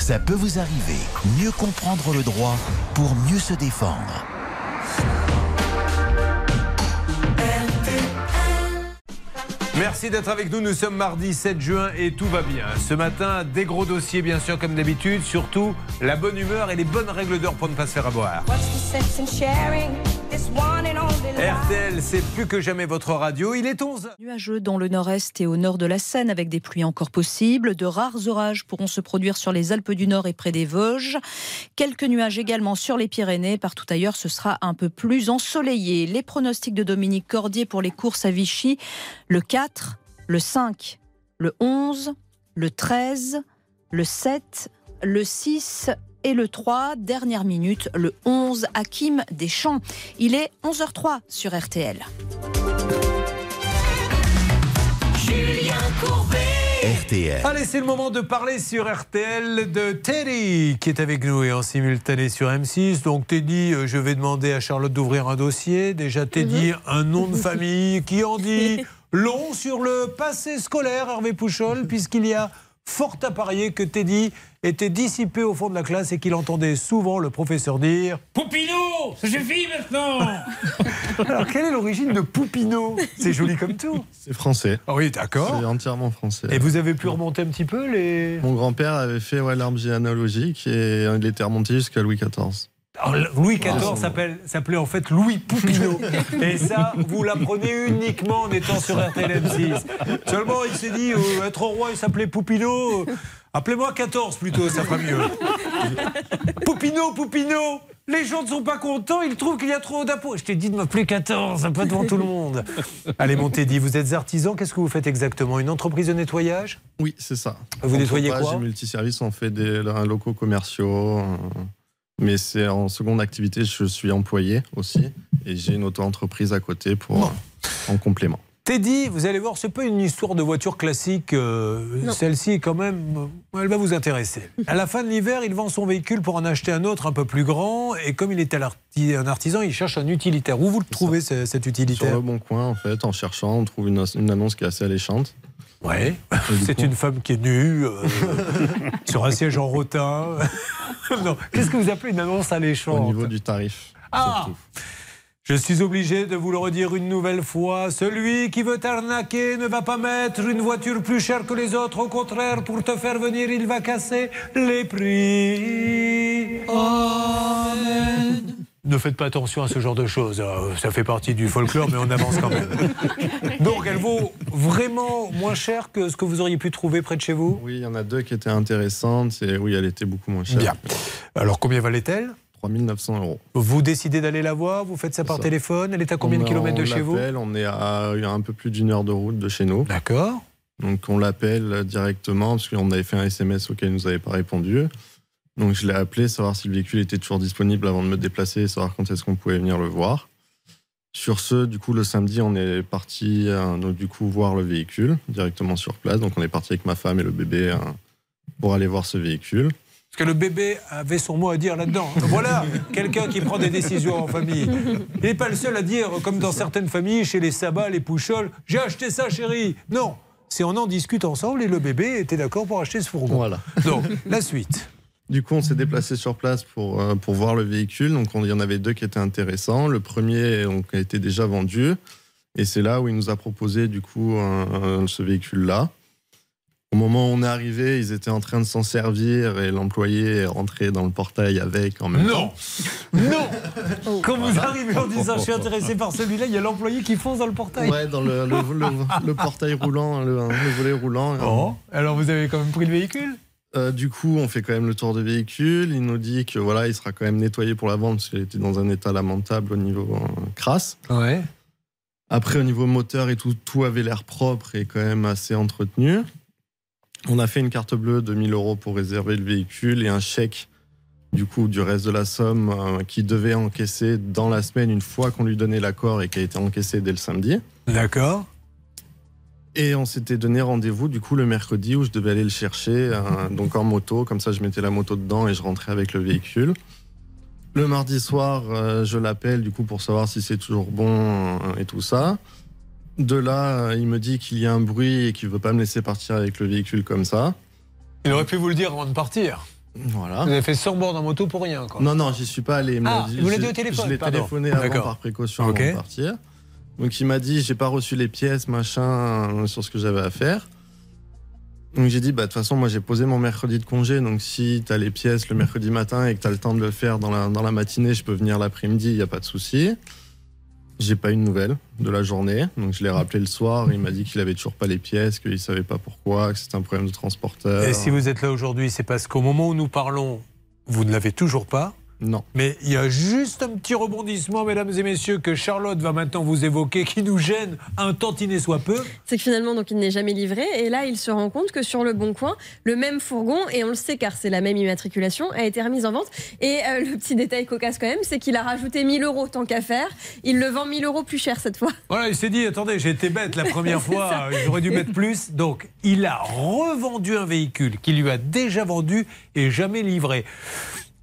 Ça peut vous arriver. Mieux comprendre le droit pour mieux se défendre. Merci d'être avec nous. Nous sommes mardi 7 juin et tout va bien. Ce matin, des gros dossiers, bien sûr, comme d'habitude. Surtout, la bonne humeur et les bonnes règles d'or pour ne pas se faire avoir. RTL, c'est plus que jamais votre radio. Il est 11. Nuageux dans le nord-est et au nord de la Seine avec des pluies encore possibles. De rares orages pourront se produire sur les Alpes du Nord et près des Vosges. Quelques nuages également sur les Pyrénées. Partout ailleurs, ce sera un peu plus ensoleillé. Les pronostics de Dominique Cordier pour les courses à Vichy. Le 4 4, le 5, le 11, le 13, le 7, le 6 et le 3. Dernière minute, le 11, Hakim Deschamps. Il est 11h03 sur RTL. Julien Courbet. RTL. Allez, c'est le moment de parler sur RTL de Teddy, qui est avec nous et en simultané sur M6. Donc, Teddy, euh, je vais demander à Charlotte d'ouvrir un dossier. Déjà, Teddy, un nom de famille qui en dit? long sur le passé scolaire, Hervé Pouchol, puisqu'il y a fort à parier que Teddy était dissipé au fond de la classe et qu'il entendait souvent le professeur dire Poupino Ça suffit maintenant Alors, quelle est l'origine de Poupino? C'est joli comme tout. C'est français. Ah oui, d'accord. C'est entièrement français. Et vous avez pu remonter un petit peu les. Mon grand-père avait fait ouais, l'arbre généalogique et il était remonté jusqu'à Louis XIV. Alors, Louis XIV s'appelle- s'appelait en fait Louis Poupino. Et ça, vous l'apprenez uniquement en étant sur RTL M6. Seulement, il s'est dit, euh, être roi, il s'appelait Poupino. Appelez-moi 14 plutôt, ça fera mieux. Poupino, Poupino les gens ne sont pas contents, ils trouvent qu'il y a trop d'impôts. Je t'ai dit de m'appeler 14, un peu devant tout le monde. Allez, mon Teddy, vous êtes artisan, qu'est-ce que vous faites exactement? Une entreprise de nettoyage? Oui, c'est ça. Vous nettoyez quoi? multiservices, on fait des locaux commerciaux. euh, Mais c'est en seconde activité, je suis employé aussi. Et j'ai une auto-entreprise à côté pour, euh, en complément. Teddy, vous allez voir, c'est pas une histoire de voiture classique. euh. Celle-ci, quand même, euh, elle va vous intéresser. À la fin de l'hiver, il vend son véhicule pour en acheter un autre un peu plus grand. Et comme il est un artisan, il cherche un utilitaire. Où vous le trouvez, ce- cet Sur utilitaire le bon coin, en fait, en cherchant, on trouve une, une annonce qui est assez alléchante. Ouais. C'est une femme qui est nue, euh, sur un siège en rotin. non. Qu'est-ce que vous appelez une annonce alléchante Au niveau du tarif. Ah Je suis obligé de vous le redire une nouvelle fois. Celui qui veut t'arnaquer ne va pas mettre une voiture plus chère que les autres. Au contraire, pour te faire venir, il va casser les prix. Amen. Ne faites pas attention à ce genre de choses. Euh, Ça fait partie du folklore, mais on avance quand même. Donc, elle vaut vraiment moins cher que ce que vous auriez pu trouver près de chez vous? Oui, il y en a deux qui étaient intéressantes. Et oui, elle était beaucoup moins chère. Bien. Alors, combien valait-elle? 3900 euros. Vous décidez d'aller la voir, vous faites ça par ça. téléphone, elle est à combien de kilomètres de chez vous? On est à un peu plus d'une heure de route de chez nous. D'accord. Donc on l'appelle directement parce qu'on avait fait un SMS auquel il nous avait pas répondu. Donc je l'ai appelé, savoir si le véhicule était toujours disponible avant de me déplacer, savoir quand est-ce qu'on pouvait venir le voir. Sur ce, du coup, le samedi, on est parti euh, donc, du coup voir le véhicule directement sur place. Donc on est parti avec ma femme et le bébé euh, pour aller voir ce véhicule. Parce que le bébé avait son mot à dire là-dedans. Voilà, quelqu'un qui prend des décisions en famille. Il n'est pas le seul à dire, comme dans certaines familles, chez les sabbats, les pouchols, j'ai acheté ça, chérie. Non, c'est on en discute ensemble et le bébé était d'accord pour acheter ce fourgon. Voilà. Donc, la suite. Du coup, on s'est déplacé sur place pour, euh, pour voir le véhicule. Donc, on- il y en avait deux qui étaient intéressants. Le premier donc, a été déjà vendu. Et c'est là où il nous a proposé, du coup, ce véhicule-là. Au moment où on est arrivé, ils étaient en train de s'en servir et l'employé est rentré dans le portail avec en même Non. temps. Non Quand vous arrivez en disant je suis intéressé par celui-là, il y a l'employé qui fonce dans le portail. Ouais, dans le, le- le- le portail roulant, le, le volet roulant. Bon, alors vous avez quand même pris le véhicule? Euh, du coup, on fait quand même le tour de véhicule. Il nous dit que voilà, il sera quand même nettoyé pour la vente parce qu'il était dans un état lamentable au niveau euh, crasse. Ouais. Après, au niveau moteur et tout, tout avait l'air propre et quand même assez entretenu. On a fait une carte bleue de 1000 euros pour réserver le véhicule et un chèque du coup du reste de la somme euh, qui devait encaisser dans la semaine une fois qu'on lui donnait l'accord et qui a été encaissé dès le samedi. D'accord. Et on s'était donné rendez-vous du coup le mercredi où je devais aller le chercher, euh, donc en moto, comme ça je mettais la moto dedans et je rentrais avec le véhicule. Le mardi soir, euh, je l'appelle du coup pour savoir si c'est toujours bon euh, et tout ça. De là, il me dit qu'il y a un bruit et qu'il veut pas me laisser partir avec le véhicule comme ça. Il aurait pu vous le dire avant de partir. Voilà. Vous avez fait 100 bornes en moto pour rien, quoi. Non, non, j'y suis pas allé. Ah, vous l'avez dit au téléphone, Je l'ai téléphoné avant par précaution avant de partir. Donc il m'a dit j'ai pas reçu les pièces, machin, sur ce que j'avais à faire. Donc j'ai dit bah de toute façon moi j'ai posé mon mercredi de congé, donc si t'as les pièces le mercredi matin et que t'as le temps de le faire dans la, dans la matinée, je peux venir l'après-midi, y a pas de souci. J'ai pas eu de nouvelles de la journée, donc je l'ai rappelé le soir. Il m'a dit qu'il avait toujours pas les pièces, qu'il savait pas pourquoi, que c'était un problème de transporteur. Et si vous êtes là aujourd'hui, c'est parce qu'au moment où nous parlons, vous ne l'avez toujours pas. Non. Mais il y a juste un petit rebondissement, mesdames et messieurs, que Charlotte va maintenant vous évoquer, qui nous gêne un tantinet soit peu. C'est que finalement, donc, il n'est jamais livré. Et là, il se rend compte que sur le Bon Coin, le même fourgon, et on le sait car c'est la même immatriculation, a été remise en vente. Et euh, le petit détail cocasse quand même, c'est qu'il a rajouté 1000 euros tant qu'à faire. Il le vend 1000 euros plus cher cette fois. Voilà, il s'est dit, attendez, j'ai été bête la première fois, j'aurais dû mettre plus. Donc, il a revendu un véhicule qu'il lui a déjà vendu et jamais livré.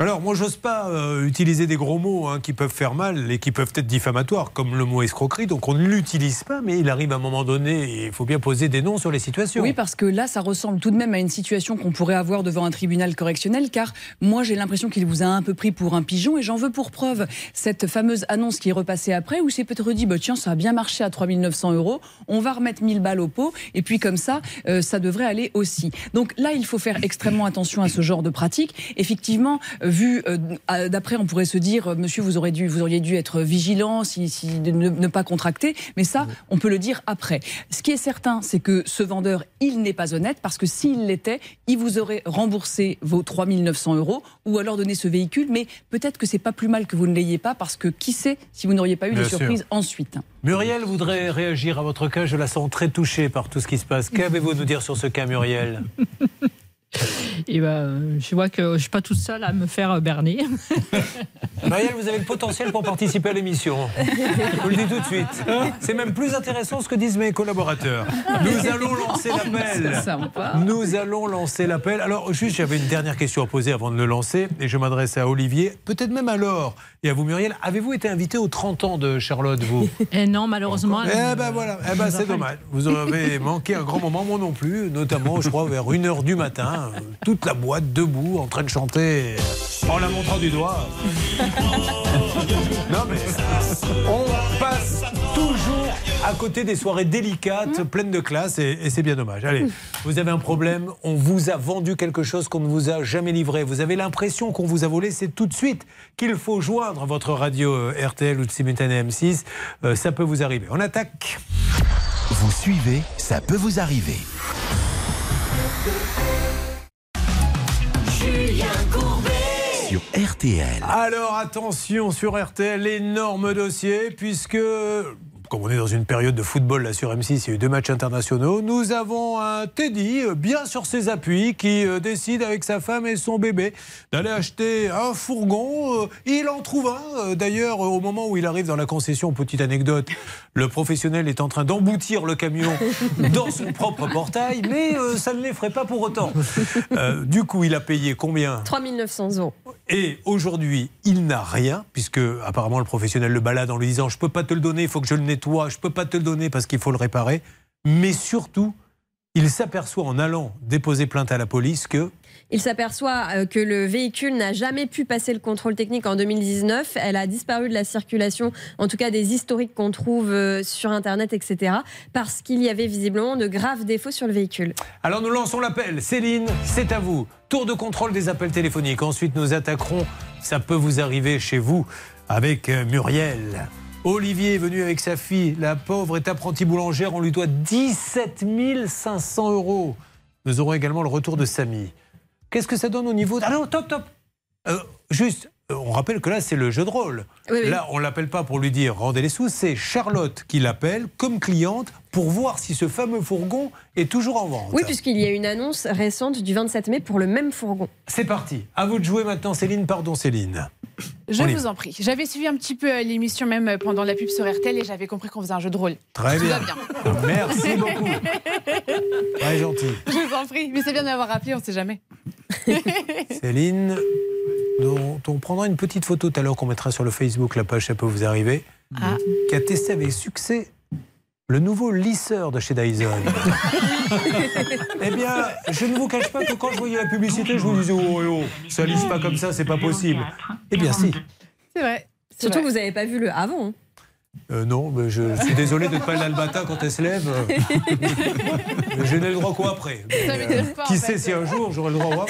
Alors, moi, j'ose pas euh, utiliser des gros mots hein, qui peuvent faire mal et qui peuvent être diffamatoires, comme le mot escroquerie. Donc, on ne l'utilise pas, mais il arrive à un moment donné il faut bien poser des noms sur les situations. Oui, parce que là, ça ressemble tout de même à une situation qu'on pourrait avoir devant un tribunal correctionnel, car moi, j'ai l'impression qu'il vous a un peu pris pour un pigeon, et j'en veux pour preuve cette fameuse annonce qui est repassée après, où c'est peut-être dit, bah, tiens, ça a bien marché à 3900 euros, on va remettre 1000 balles au pot, et puis comme ça, euh, ça devrait aller aussi. Donc là, il faut faire extrêmement attention à ce genre de pratique. Effectivement, euh, vu euh, d'après, on pourrait se dire, euh, monsieur, vous, aurez dû, vous auriez dû être vigilant, si, si- de ne, ne pas contracter, mais ça, on peut le dire après. Ce qui est certain, c'est que ce vendeur, il n'est pas honnête, parce que s'il l'était, il vous aurait remboursé vos 3900 euros, ou alors donné ce véhicule, mais peut-être que c'est pas plus mal que vous ne l'ayez pas, parce que qui sait si vous n'auriez pas eu Bien de sûr. surprise ensuite. Muriel voudrait réagir à votre cas. Je la sens très touchée par tout ce qui se passe. Qu'avez-vous à nous dire sur ce cas, Muriel? Et ben, je vois que je suis pas toute seule à me faire euh, berner. Muriel, vous avez le potentiel pour participer à l'émission. Je vous le dis tout de suite. C'est même plus intéressant ce que disent mes collaborateurs. Nous allons lancer l'appel. Nous allons lancer l'appel. Alors, juste, j'avais une dernière question à poser avant de le lancer. Et je m'adresse à Olivier, peut-être même à Laure et à vous, Muriel. Avez-vous été invité aux 30 ans de Charlotte, vous Et non, malheureusement. Eh ben voilà, eh ben c'est dommage. Vous avez manqué un grand moment, moi non plus, notamment, je crois, vers 1h du matin, toute la boîte debout, en train de chanter, en la montrant du doigt. Non mais, on passe toujours à côté des soirées délicates, pleines de classe, et, et c'est bien dommage. Allez, vous avez un problème, on vous a vendu quelque chose qu'on ne vous a jamais livré, vous avez l'impression qu'on vous a volé, c'est tout de suite qu'il faut joindre votre radio euh, RTL ou de simultané M6, Euh, ça peut vous arriver. On attaque. Vous suivez, ça peut vous arriver. Julien Courbet. Sur RTL. Alors attention sur RTL, énorme dossier, puisque comme on est dans une période de football là sur M6, il y a eu deux matchs internationaux, nous avons un Teddy euh, bien sur ses appuis qui euh, décide avec sa femme et son bébé d'aller acheter un fourgon. Euh, il en trouve un. Euh, D'ailleurs, euh, au moment où il arrive dans la concession, petite anecdote, le professionnel est en train d'emboutir le camion dans son propre portail, mais euh, ça ne l'effraie pas pour autant. Euh, du coup, il a payé combien? 3900 euros. et aujourd'hui, il n'a rien, puisque apparemment le professionnel le balade en lui disant Je peux pas te le donner, il faut que je le nettoie, je peux pas te le donner parce qu'il faut le réparer. Mais surtout, il s'aperçoit en allant déposer plainte à la police que Il s'aperçoit euh, que le véhicule n'a jamais pu passer le contrôle technique en 2019. Elle a disparu de la circulation, en tout cas des historiques qu'on trouve euh, sur Internet, etc. Parce qu'il y avait visiblement de graves défauts sur le véhicule. Alors nous lançons l'appel. Céline, c'est à vous. Tour de contrôle des appels téléphoniques. Ensuite, nous attaquerons. Ça peut vous arriver chez vous avec euh, Muriel. Olivier est venu avec sa fille. La pauvre est apprentie boulangère. On lui doit 17 500 euros. Nous aurons également le retour de Samy. Qu'est-ce que ça donne au niveau. Ah non, top, top Euh, Juste, euh, on rappelle que là, c'est le jeu de rôle. Oui, oui. Là, on l'appelle pas pour lui dire rendez les sous. C'est Charlotte qui l'appelle comme cliente pour voir si ce fameux fourgon est toujours en vente. Oui, puisqu'il y a une annonce récente du 27 mai pour le même fourgon. C'est parti. À vous de jouer maintenant, Céline. Pardon, Céline. Je vous en prie. J'avais suivi un petit peu euh, l'émission même euh, pendant la pub sur RTL et j'avais compris qu'on faisait un jeu de rôle. Très Tout bien. va bien. Merci beaucoup. Très gentil. Je vous en prie. Mais c'est bien de m'avoir rappelé, on sait jamais. Céline, dont on prendra une petite photo tout à l'heure qu'on mettra sur le Facebook, la page, ça peut vous arriver, Ah. qui a testé avec succès le nouveau lisseur de chez Dyson. eh bien, je ne vous cache pas que quand je voyais la publicité, je vous disais, oh, oh, ça lisse pas comme ça, c'est pas possible. Eh bien, si. C'est vrai. Surtout vrai. que vous n'avez pas vu le avant. Euh, non, mais je suis désolé de ne pas aller le matin quand elle se lève. Mais je n'ai le droit qu'au après? Ça en Qui fait sait si un jour j'aurai le droit au avant?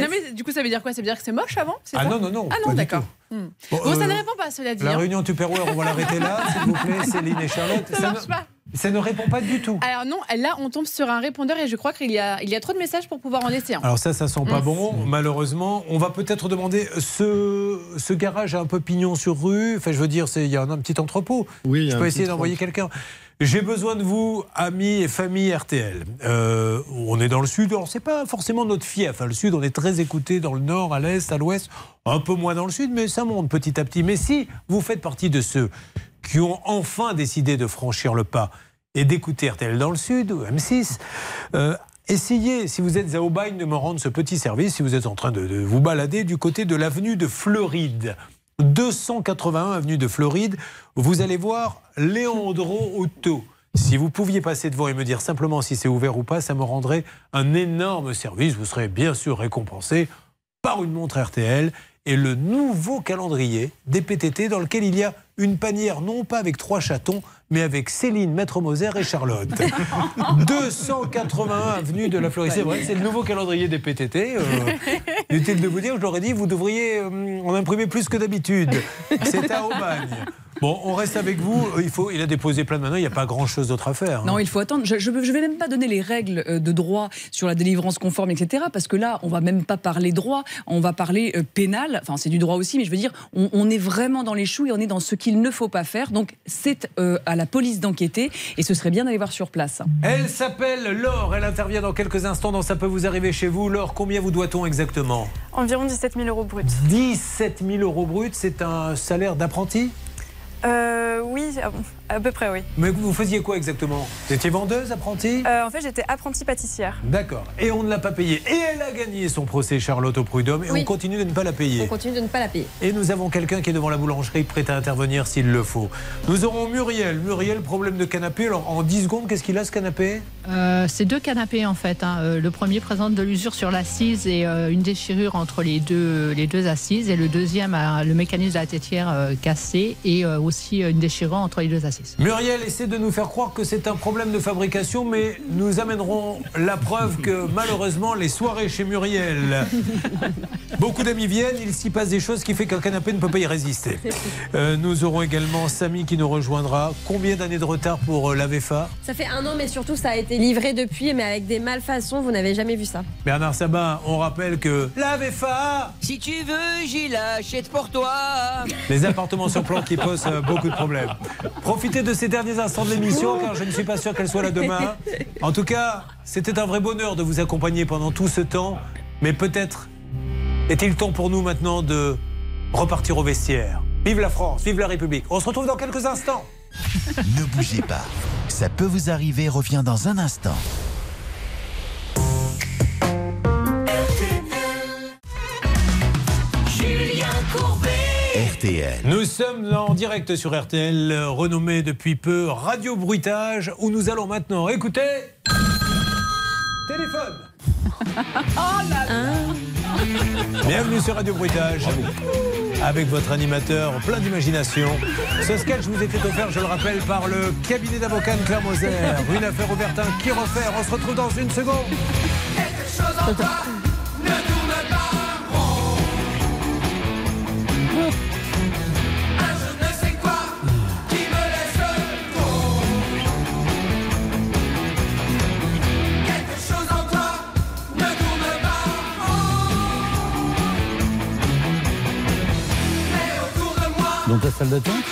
Non, mais du coup, ça veut dire quoi? Ça veut dire que c'est moche avant Ah ça? non, non, non. Ah non, d'accord. Hmm. Bon, ça euh, ne répond pas, cela dit. La hein. réunion Tupperware, on va l'arrêter là, s'il vous plaît, Céline et Charlotte. Ça marche ne- pas. Ça ne répond pas du tout. Alors non, là on tombe sur un répondeur et je crois qu'il y a, il y a trop de messages pour pouvoir en laisser un. Alors ça, ça sent pas bon, malheureusement. On va peut-être demander ce, ce garage a un peu pignon sur rue. Enfin, je veux dire, c'est- il y a un, un petit entrepôt. Oui, je peux essayer d'envoyer quelqu'un. J'ai besoin de vous, amis et famille RTL. Euh, on est dans le sud, alors c'est pas forcément notre fief. Enfin, le sud, on est très écouté dans le nord, à l'est, à l'ouest, un peu moins dans le sud, mais ça monte petit à petit. Mais si vous faites partie de ceux qui ont enfin décidé de franchir le pas et d'écouter RTL dans le sud ou M6, euh, essayez, si vous êtes à Aubagne, de me rendre ce petit service, si vous êtes en train de, de vous balader du côté de l'avenue de Floride. 281 avenue de Floride, vous allez voir Léandro Auto. Si vous pouviez passer devant et me dire simplement si c'est ouvert ou pas, ça me rendrait un énorme service. Vous serez bien sûr récompensé par une montre RTL et le nouveau calendrier des PTT dans lequel il y a une panière non pas avec trois chatons, mais avec Céline, Maître Moser et Charlotte. 281 avenue de la Floride. C'est le nouveau calendrier des PTT. Euh, Inutile de vous dire, je leur ai dit, vous devriez euh, en imprimer plus que d'habitude. C'est à Aubagne. Bon, on reste avec vous. Il, faut, il a déposé plein de maintenant, il n'y a pas grand-chose d'autre à faire. hein. Non, il faut attendre. Je ne vais même pas donner les règles euh, de droit sur la délivrance conforme, etc. Parce que là, on va même pas parler droit, on va parler euh, pénal. Enfin, c'est du droit aussi, mais je veux dire, on, on est vraiment dans les choux et on est dans ce qu'il ne faut pas faire. Donc, c'est euh, à la police d'enquêter et ce serait bien d'aller voir sur place. Elle s'appelle Laure, elle intervient dans quelques instants dans Ça peut vous arriver chez vous. Laure, combien vous doit-on exactement? Environ 17 000 euros bruts. 17 000 euros bruts, c'est un salaire d'apprenti? Euh, oui, ah à peu près, oui. Mais vous faisiez quoi exactement? Vous étiez vendeuse, apprenti Euh, en fait, j'étais apprentie pâtissière. D'accord. Et on ne l'a pas payé. Et elle a gagné son procès, Charlotte, au prud'homme. Et Oui. on continue de ne pas la payer. On continue de ne pas la payer. Et nous avons quelqu'un qui est devant la boulangerie prêt à intervenir s'il le faut. Nous aurons Muriel. Muriel, problème de canapé. Alors en 10 secondes, qu'est-ce qu'il a ce canapé? Euh, c'est deux canapés en fait. hein. Euh, Le premier présente de l'usure sur l'assise et euh, une déchirure entre les deux, les deux assises. Et le deuxième a le mécanisme de la tétière euh, cassé et euh, aussi une déchirure entre les deux assises. Muriel essaie de nous faire croire que c'est un problème de fabrication, mais nous amènerons la preuve que malheureusement les soirées chez Muriel, beaucoup d'amis viennent, il s'y passe des choses qui fait qu'un canapé ne peut pas y résister. Euh, nous aurons également Samy qui nous rejoindra. Combien d'années de retard pour euh, l'AVFA Ça fait un an, mais surtout, ça a été livré depuis, mais avec des malfaçons. Vous n'avez jamais vu ça. Bernard Sabat, on rappelle que l'AVFA, Si tu veux, j'y l'achète pour toi. les appartements sur plan qui posent euh, beaucoup de problèmes. Profitez de ces derniers instants de l'émission car je ne suis pas sûr qu'elle soit là demain. En tout cas, c'était un vrai bonheur de vous accompagner pendant tout ce temps. Mais peut-être est-il temps pour nous maintenant de repartir au vestiaire. Vive la France, vive la République. On se retrouve dans quelques instants. Ne bougez pas. Ça peut vous arriver revient dans un instant. RTL. Nous sommes en direct sur RTL, renommé depuis peu Radio Bruitage, où nous allons maintenant écouter. Téléphone Bienvenue sur Radio Bruitage. Avec votre animateur plein d'imagination. Ce sketch vous était offert, je le rappelle, par le cabinet d'avocats de Claire Moser. Une affaire ouverte, un qui refaire. On se retrouve dans une seconde. Quelque chose en toi ne tourne pas rond. Dans ta salle d'attente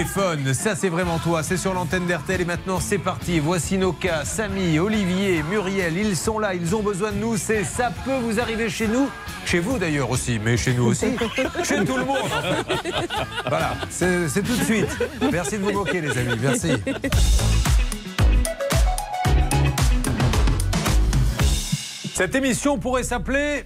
téléphone, ça c'est vraiment toi, c'est sur l'antenne d'RTL et maintenant c'est parti. Voici nos cas, Samy, Olivier, Muriel, ils sont là, ils ont besoin de nous, c'est ça peut vous arriver chez nous, chez vous d'ailleurs aussi, mais chez nous aussi, chez tout le monde. Voilà, c'est tout de suite. Merci de vous moquer les amis, merci. Cette émission pourrait s'appeler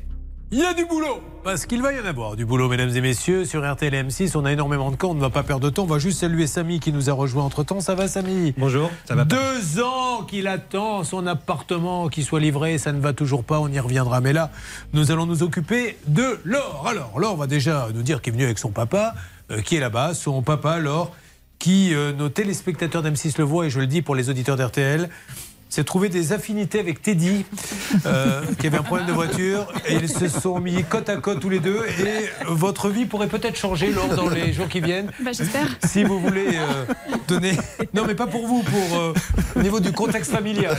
Il y a du boulot Parce qu'il va y en avoir du boulot, mesdames et messieurs. Sur RTL et M6, on a énormément de camps, on ne va pas perdre de temps. On va juste saluer Samy qui nous a rejoint entre temps. Ça va, Samy? Bonjour, ça va Deux ans qu'il attend son appartement qui soit livré, ça ne va toujours pas, on y reviendra. Mais là, nous allons nous occuper de Laure. Alors, Laure va déjà nous dire qu'il est venu avec son papa, euh, qui est là-bas. Son papa, Laure, qui, euh, nos téléspectateurs d'M6 le voient, et je le dis pour les auditeurs d'RTL, s'est trouvé des affinités avec Teddy, euh, qui avait un problème de voiture, et ils se sont mis côte à côte tous les deux. Et votre vie pourrait peut-être changer, Laure, dans les jours qui viennent. Bah, j'espère. Si vous voulez euh, donner. Non, mais pas pour vous, pour euh, au niveau du contexte familial.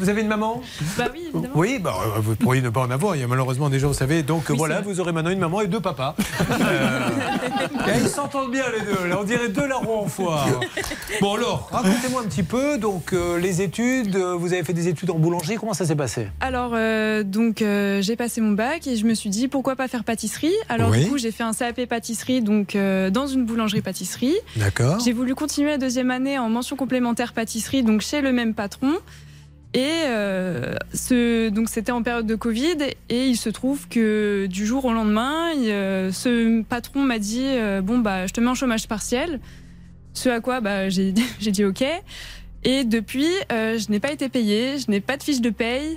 Vous avez une maman? Bah oui, évidemment. Oui, bah, vous pourriez ne pas en avoir. Il y a malheureusement des gens, vous savez. Donc Oui, voilà, vous aurez maintenant une maman et deux papas. Euh, et ils s'entendent bien les deux. Là, on dirait deux larrons en foire. Bon alors, racontez-moi un petit peu. Donc euh, les études, euh, vous avez fait des études en boulangerie. Comment ça s'est passé? Alors, euh, donc, euh, j'ai passé mon bac et je me suis dit pourquoi pas faire pâtisserie? Alors, Oui. du coup, j'ai fait un CAP pâtisserie donc euh, dans une boulangerie-pâtisserie. D'accord. J'ai voulu continuer la deuxième année en mention complémentaire pâtisserie, donc chez le même patron. Et euh, ce, donc c'était en période de Covid et il se trouve que du jour au lendemain, il, euh, ce patron m'a dit euh, bon bah je te mets en chômage partiel. Ce à quoi bah, j'ai dit ok. Et depuis, euh, je n'ai pas été payée, je n'ai pas de fiche de paye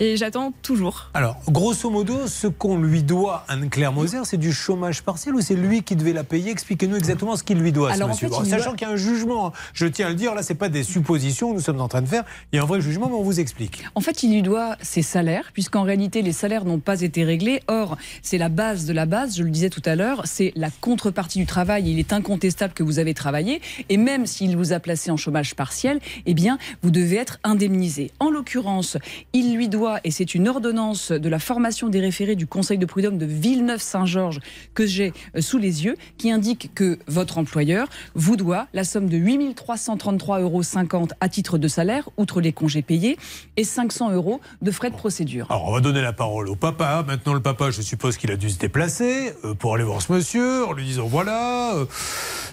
et j'attends toujours. Alors, grosso modo, ce qu'on lui doit, Anne-Claire Moser, c'est du chômage partiel ou c'est lui qui devait la payer? Expliquez-nous exactement ce qu'il lui doit, ce Alors, en monsieur. fait, lui sachant doit- qu'il y a un jugement, je tiens à le dire, là, c'est pas des suppositions que nous sommes en train de faire. Il y a un vrai jugement, mais on vous explique. En fait, il lui doit ses salaires, puisqu'en réalité, les salaires n'ont pas été réglés. Or, c'est la base de la base, je le disais tout à l'heure, c'est la contrepartie du travail. Il est incontestable que vous avez travaillé. Et même s'il vous a placé en chômage partiel, eh bien, vous devez être indemnisé. En l'occurrence, il lui doit, et c'est une ordonnance de la formation des référés du Conseil de prud'homme de Villeneuve-Saint-Georges que j'ai euh, sous les yeux, qui indique que votre employeur vous doit la somme de 8 333,50 euros à titre de salaire, outre les congés payés, et 500 euros de frais de procédure. Alors, on va donner la parole au papa. Maintenant, le papa, je suppose qu'il a dû se déplacer euh, pour aller voir ce monsieur en lui disant voilà, euh,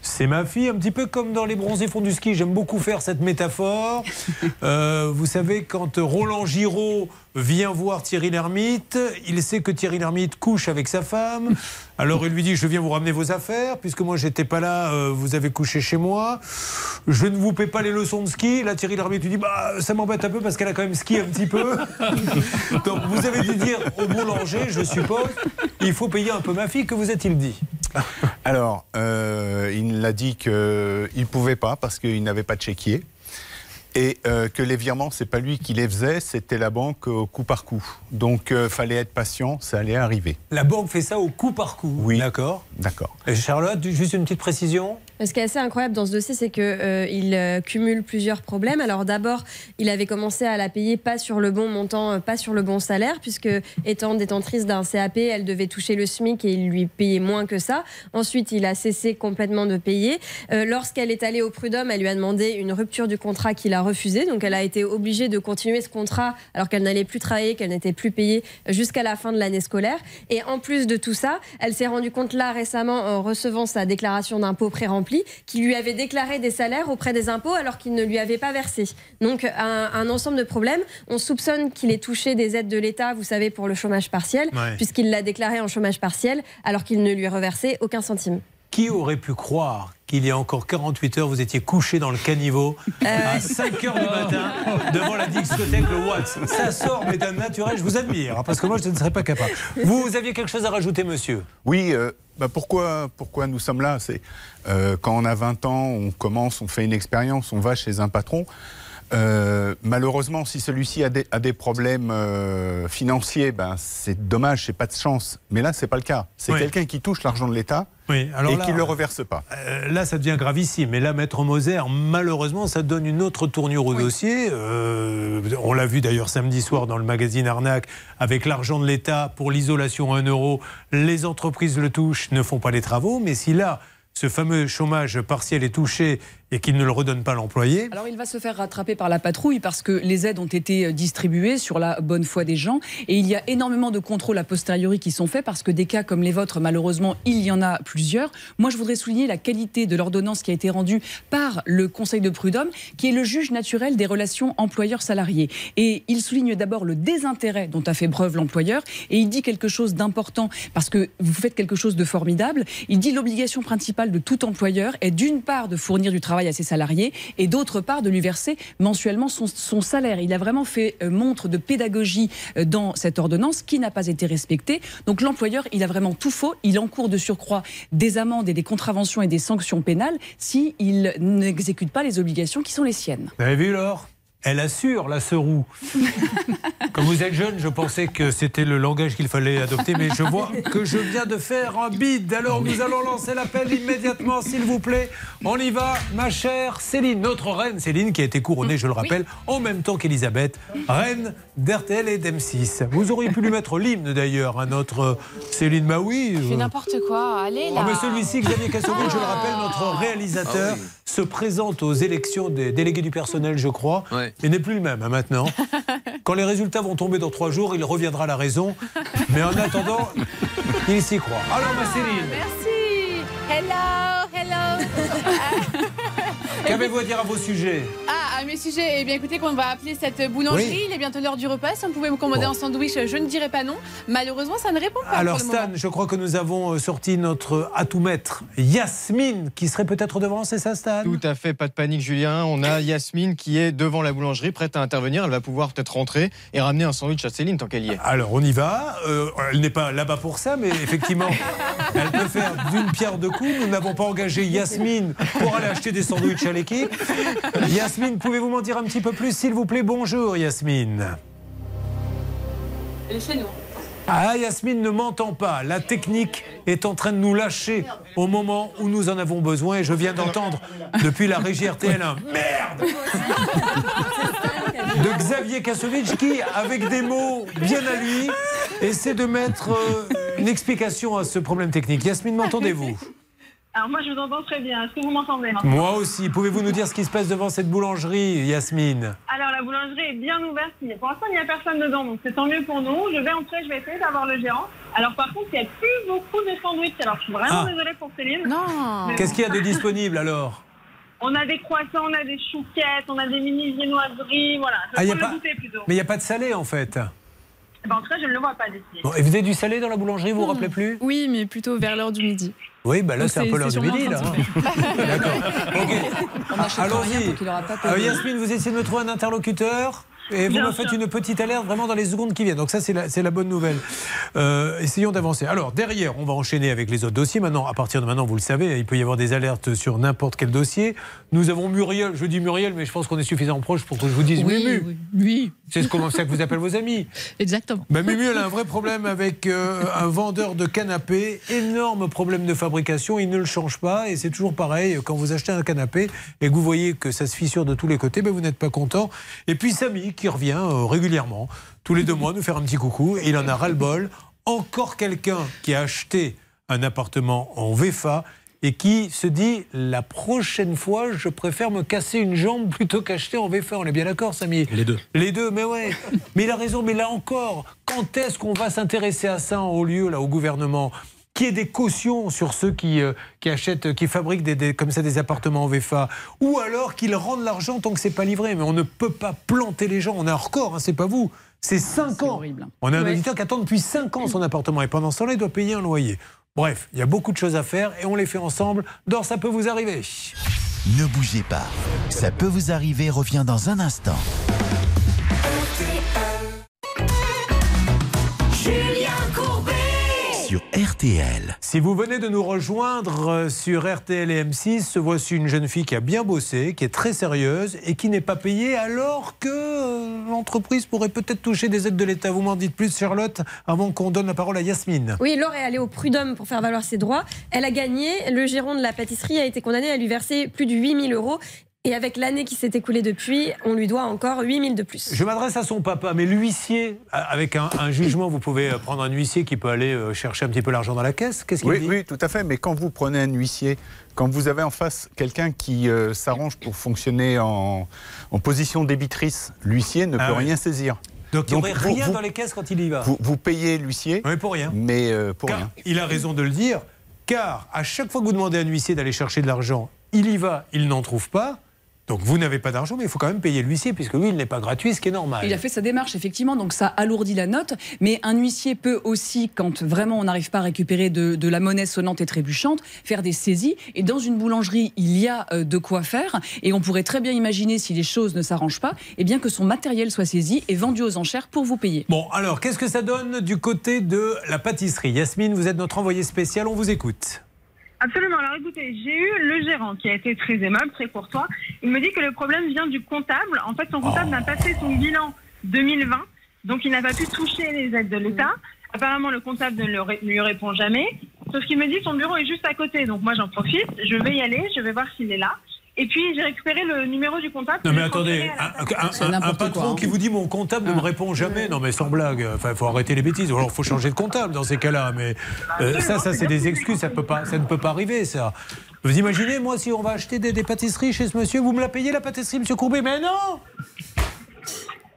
c'est ma fille, un petit peu comme dans les bronzés fonds du ski. J'aime beaucoup faire cette métaphore. Euh, vous savez, quand Roland Giraud vient voir Thierry Lhermitte, il sait que Thierry Lhermitte couche avec sa femme. Alors il lui dit Je viens vous ramener vos affaires, puisque moi j'étais pas là, euh, vous avez couché chez moi. Je ne vous paie pas les leçons de ski. Là, Thierry Lhermitte lui dit Bah, ça m'embête un peu parce qu'elle a quand même ski un petit peu. Donc vous avez dû dire au boulanger, je suppose, il faut payer un peu ma fille. Que vous a-t-il dit? Alors, euh, il a dit qu'il ne pouvait pas parce qu'il n'avait pas de chéquier. Et euh, que les virements, c'est pas lui qui les faisait, c'était la banque au coup par coup. Donc, il fallait être patient, ça allait arriver. La banque fait ça au coup par coup. Oui. D'accord. D'accord. Et Charlotte, juste une petite précision. Ce qui est assez incroyable dans ce dossier, c'est qu'il il euh, cumule plusieurs problèmes. Alors d'abord, il avait commencé à la payer pas sur le bon montant, euh, pas sur le bon salaire, puisque étant détentrice d'un CAP, elle devait toucher le SMIC et il lui payait moins que ça. Ensuite, il a cessé complètement de payer. Euh, Lorsqu'elle est allée au prud'homme, elle lui a demandé une rupture du contrat qu'il a refusé. Donc elle a été obligée de continuer ce contrat alors qu'elle n'allait plus travailler, qu'elle n'était plus payée jusqu'à la fin de l'année scolaire. Et en plus de tout ça, elle s'est rendue compte là récemment en recevant sa déclaration d'impôt pré-remplie qu'il lui avait déclaré des salaires auprès des impôts alors qu'il ne lui avait pas versé. Donc un, un ensemble de problèmes. On soupçonne qu'il ait touché des aides de l'État, vous savez, pour le chômage partiel, Ouais. puisqu'il l'a déclaré en chômage partiel alors qu'il ne lui reversait aucun centime. Qui aurait pu croire qu'il y a encore 48 heures, vous étiez couché dans le caniveau à 5 heures du matin devant la discothèque Le Watts Ça sort, mais d'un naturel, je vous admire, hein, parce que moi, je ne serais pas capable. Vous aviez quelque chose à rajouter, monsieur? Oui, euh, bah pourquoi, pourquoi nous sommes là? C'est euh, quand on a 20 ans, on commence, on fait une expérience, on va chez un patron. Euh, malheureusement, si celui-ci a des, a des problèmes euh, financiers, ben, c'est dommage, c'est pas de chance. Mais là, c'est pas le cas. C'est Oui. quelqu'un qui touche l'argent de l'État Oui, alors et là- qui ne le reverse pas. Euh, là, ça devient gravissime. Mais là, Maître Moser, malheureusement, ça donne une autre tournure au dossier. Euh, on l'a vu d'ailleurs samedi soir dans le magazine Arnaque, avec l'argent de l'État pour l'isolation à 1 euro. Les entreprises le touchent, ne font pas les travaux. Mais si là, ce fameux chômage partiel est touché et qu'il ne le redonne pas l'employé. Alors il va se faire rattraper par la patrouille parce que les aides ont été distribuées sur la bonne foi des gens et il y a énormément de contrôles a posteriori qui sont faits parce que des cas comme les vôtres, malheureusement, il y en a plusieurs. Moi, je voudrais souligner la qualité de l'ordonnance qui a été rendue par le Conseil de prud'homme, qui est le juge naturel des relations employeur-salarié. Et il souligne d'abord le désintérêt dont a fait preuve l'employeur et il dit quelque chose d'important parce que vous faites quelque chose de formidable. Il dit l'obligation principale de tout employeur est d'une part de fournir du travail à ses salariés et d'autre part de lui verser mensuellement son, salaire. Il a vraiment fait euh, montre de pédagogie euh, dans cette ordonnance qui n'a pas été respectée. Donc l'employeur, il a vraiment tout faux. Il encourt de surcroît des amendes et des contraventions et des sanctions pénales s'il n'exécute pas les obligations qui sont les siennes. Vous avez vu, Laure? Elle assure, la Serou. Comme vous êtes jeune, je pensais que c'était le langage qu'il fallait adopter, mais je vois que je viens de faire un bide. Alors nous allons lancer l'appel immédiatement, s'il vous plaît. On y va, ma chère Céline, notre reine Céline, qui a été couronnée, je le rappelle, en même temps qu'Elisabeth, reine d'RTL et d'M6. Vous auriez pu lui mettre l'hymne d'ailleurs à notre Céline Maui. Je fais n'importe quoi. Allez là. Oh, mais celui-ci, Xavier Kassovitch, je le rappelle, notre réalisateur, Ah oui. Se présente aux élections des délégués du personnel, je crois, Ouais. et n'est plus le même hein, maintenant. Quand les résultats vont tomber dans trois jours, il reviendra à la raison. Mais en attendant, il s'y croit. Alors, ma Céline, Merci. Hello, hello. qu'avez-vous à dire à vos sujets? Ah, à mes sujets, eh bien écoutez qu'on va appeler cette boulangerie. Oui. Il est bientôt l'heure du repas. Si on pouvait me commander Bon. un sandwich, je ne dirais pas non. Malheureusement, ça ne répond pas. Alors, pour le Stan, moment. je crois que nous avons euh, sorti notre atout-maître, Yasmine, qui serait peut-être devant, c'est ça, Stan? Tout à fait, pas de panique Julien. On a Yasmine qui est devant la boulangerie, prête à intervenir. Elle va pouvoir peut-être rentrer et ramener un sandwich à Céline tant qu'elle y est. Alors on y va. Euh, elle n'est pas là-bas pour ça, mais effectivement, elle peut faire d'une pierre deux coups. Nous n'avons pas engagé Yasmine pour aller acheter des sandwichs à l'équipe. Yasmine, pouvez-vous m'en dire un petit peu plus, s'il vous plaît? Bonjour, Yasmine. Elle est chez nous. Ah, Yasmine ne m'entend pas. La technique est en train de nous lâcher au moment où nous en avons besoin. Et je viens d'entendre depuis la régie RTL un merde de Xavier Kassovitch qui, avec des mots bien à lui, essaie de mettre euh, une explication à ce problème technique. Yasmine, m'entendez-vous? Alors moi je vous entends très bien. Est-ce que vous m'entendez Moi aussi. Pouvez-vous nous dire ce qui se passe devant cette boulangerie, Yasmine? Alors la boulangerie est bien ouverte. Pour l'instant il n'y a personne dedans, donc c'est tant mieux pour nous. Je vais entrer, je vais essayer d'avoir le gérant. Alors par contre il n'y a plus beaucoup de sandwichs. Alors je suis vraiment Ah. désolée pour Céline. Non. Qu'est-ce qu'il y a de disponible alors? On a des croissants, on a des chouquettes, on a des mini viennoiseries, voilà. Je Ah, y a pas- plutôt. Mais il n'y a pas de salé en fait. En tout cas je ne le vois pas d'ici. Bon, et vous avez du salé dans la boulangerie, vous vous rappelez plus? Oui, mais plutôt vers l'heure du midi. Oui, bah là c'est un peu l'heure du midi là. D'accord. Ok. Allons-y. Euh, payé. Yasmine, vous essayez de me trouver un interlocuteur? Et vous Bien me faites sûr. une petite alerte vraiment dans les secondes qui viennent. Donc ça, c'est la, bonne nouvelle. Euh, essayons d'avancer. Alors, derrière, on va enchaîner avec les autres dossiers. Maintenant, à partir de maintenant, vous le savez, il peut y avoir des alertes sur n'importe quel dossier. Nous avons Muriel, je dis Muriel, mais je pense qu'on est suffisamment proche pour que je vous dise Oui, Mumu. oui, oui. C'est comme ça que vous appellent vos amis. Exactement. Mumu, elle a un vrai problème avec euh, un vendeur de canapé. Énorme problème de fabrication. Il ne le change pas. Et c'est toujours pareil. Quand vous achetez un canapé et que vous voyez que ça se fissure de tous les côtés, ben, vous n'êtes pas content. Et puis Samy, qui revient euh, régulièrement, tous les deux mois, nous faire un petit coucou. Et il en a ras-le-bol. Encore quelqu'un qui a acheté un appartement en VFA et qui se dit la prochaine fois, je préfère me casser une jambe plutôt qu'acheter en VFA. On est bien d'accord, Samy? Les deux. les deux, mais ouais. Mais il a raison, mais là encore, quand est-ce qu'on va s'intéresser à ça au lieu, là, au gouvernement? Qui ait des cautions sur ceux qui, euh, qui achètent, qui fabriquent des, des- comme ça des appartements en VFA, ou alors qu'ils rendent l'argent tant que c'est pas livré? Mais on ne peut pas planter les gens. On a un record, hein, c'est pas vous. C'est 5 ans. On a un Ouais. auditeur qui attend depuis 5 ans son appartement et pendant ce temps-là, il doit payer un loyer. Bref, il y a beaucoup de choses à faire et on les fait ensemble dans Ça peut vous arriver. Ne bougez pas. Ça peut vous arriver revient dans un instant. Sur RTL. Si vous venez de nous rejoindre euh, sur RTL et M6, voici une jeune fille qui a bien bossé, qui est très sérieuse et qui n'est pas payée alors que euh, l'entreprise pourrait peut-être toucher des aides de l'État. Vous m'en dites plus, Charlotte, avant qu'on donne la parole à Yasmine. Oui, Laure est allée au prud'homme pour faire valoir ses droits. Elle a gagné. Le gérant de la pâtisserie a été condamné à lui verser plus de 8000 euros. Et avec l'année qui s'est écoulée depuis, on lui doit encore 8000 de plus. Je m'adresse à son papa, mais l'huissier, avec un, un jugement, vous pouvez euh, prendre un huissier qui peut aller euh, chercher un petit peu l'argent dans la caisse. Qu'est-ce qu'il Oui, dit? oui, tout à fait. Mais quand vous prenez un huissier, quand vous avez en face quelqu'un qui euh, s'arrange pour fonctionner en, en position débitrice, l'huissier ne Ah peut oui. rien saisir. Donc il n'y aurait rien vous- dans les caisses quand il y va. Vous, vous payez l'huissier, Oui, pour rien. mais euh, pour Car rien. Il a raison de le dire, car à chaque fois que vous demandez à un huissier d'aller chercher de l'argent, il y va, il n'en trouve pas. Donc vous n'avez pas d'argent, mais il faut quand même payer l'huissier, puisque lui, il n'est pas gratuit, ce qui est normal. Il a fait sa démarche, effectivement, donc ça alourdit la note. Mais un huissier peut aussi, quand vraiment on n'arrive pas à récupérer de, de la monnaie sonnante et trébuchante, faire des saisies. Et dans une boulangerie, il y a euh, de quoi faire. Et on pourrait très bien imaginer, si les choses ne s'arrangent pas, eh bien que son matériel soit saisi et vendu aux enchères pour vous payer. Bon, alors, qu'est-ce que ça donne du côté de la pâtisserie? Yasmine, vous êtes notre envoyée spéciale, on vous écoute. Absolument. Alors écoutez, j'ai eu le gérant qui a été très aimable, très courtois. Il me dit que le problème vient du comptable. En fait, son comptable n'a pas fait son bilan 2020, donc il n'a pas pu toucher les aides de l'État. Apparemment, le comptable ne, ne lui répond jamais. Sauf qu'il me dit son bureau est juste à côté. Donc moi, j'en profite. Je vais y aller. Je vais voir s'il est là. Et puis, j'ai récupéré le numéro du comptable. Non mais attendez, un, personne. un- un- un patron qui vous dit mon comptable ne me répond jamais, non mais sans blague, enfin il faut arrêter les bêtises, ou alors il faut changer de comptable dans ces cas-là, mais euh, ça, ça c'est des excuses, ça, peut pas, ça ne peut pas arriver ça. Vous imaginez, moi si on va acheter des, des pâtisseries chez ce monsieur, vous me la payez la pâtisserie, monsieur Courbet? Mais non!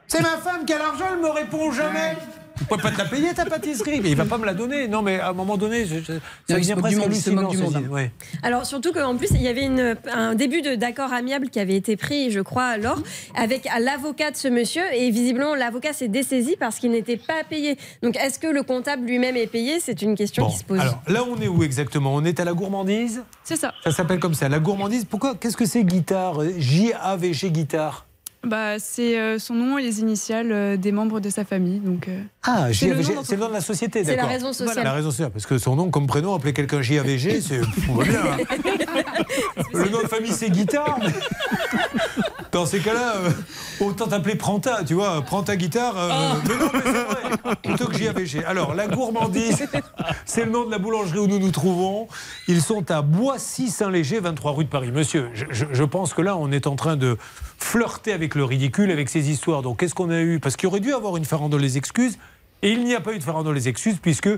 C'est ma femme qui a l'argent, elle me répond jamais vous pouvez pas te la payer ta pâtisserie, mais il va pas me la donner. Non, mais à un moment donné, je- je- ça devient presque monde, hallucinant, du monde, hein. ouais. Alors surtout qu'en plus il y avait une- un début de- d'accord amiable qui avait été pris, je crois, alors avec l'avocat de ce monsieur et visiblement l'avocat s'est dessaisi parce qu'il n'était pas payé. Donc est-ce que le comptable lui-même est payé? C'est une question Bon, qui se pose. alors là, on est où exactement? On est à la gourmandise? C'est ça. Ça s'appelle comme ça, la gourmandise. Pourquoi? Qu'est-ce que c'est guitare? J-A-V-G guitare Bah, c'est euh, son nom et les initiales euh, des membres de sa famille. Donc, euh, Ah, c'est le nom JAVG, d'entreprise. c'est le nom de la société, C'est la d'accord. raison sociale. La raison sociale, parce que son nom comme prénom, appeler quelqu'un JAVG, c'est bien. hein. Le nom de famille, c'est guitare. mais- Dans ces cas-là, euh, autant t'appeler Pranta, tu vois, prends ta guitare. euh, Mais non, mais c'est vrai, plutôt que JAVG. Alors, la gourmandise, c'est le nom de la boulangerie où nous nous trouvons. Ils sont à Boissy-Saint-Léger, 23 rue de Paris. Monsieur, je, je- je pense que là, on est en train de flirter avec le ridicule, avec ces histoires. Donc, qu'est-ce qu'on a eu? Parce qu'il aurait dû avoir une farandole les excuses. Et il n'y a pas eu de farandole les excuses, puisque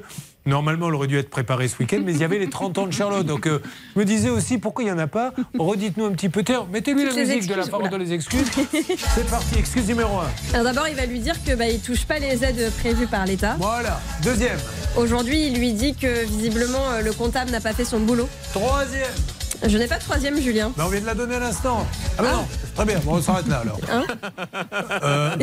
normalement, elle aurait dû être préparée ce week-end, mais il y avait les 30 ans de Charlotte. Donc, euh, je me disais aussi, pourquoi il n'y en a pas? Redites-nous un petit peu. Mettez-lui la musique de la farandole oula. les excuses. C'est parti, excuse numéro 1. Alors d'abord il va lui dire que bah, il touche pas les aides prévues par l'État. Voilà. Deuxième. Aujourd'hui il lui dit que visiblement euh, le comptable n'a pas fait son boulot. Troisième. Je n'ai pas de troisième Julien. Mais on vient de la donner à l'instant. Ah, ben non, très bien, bon, on s'arrête là alors. Hein Euh,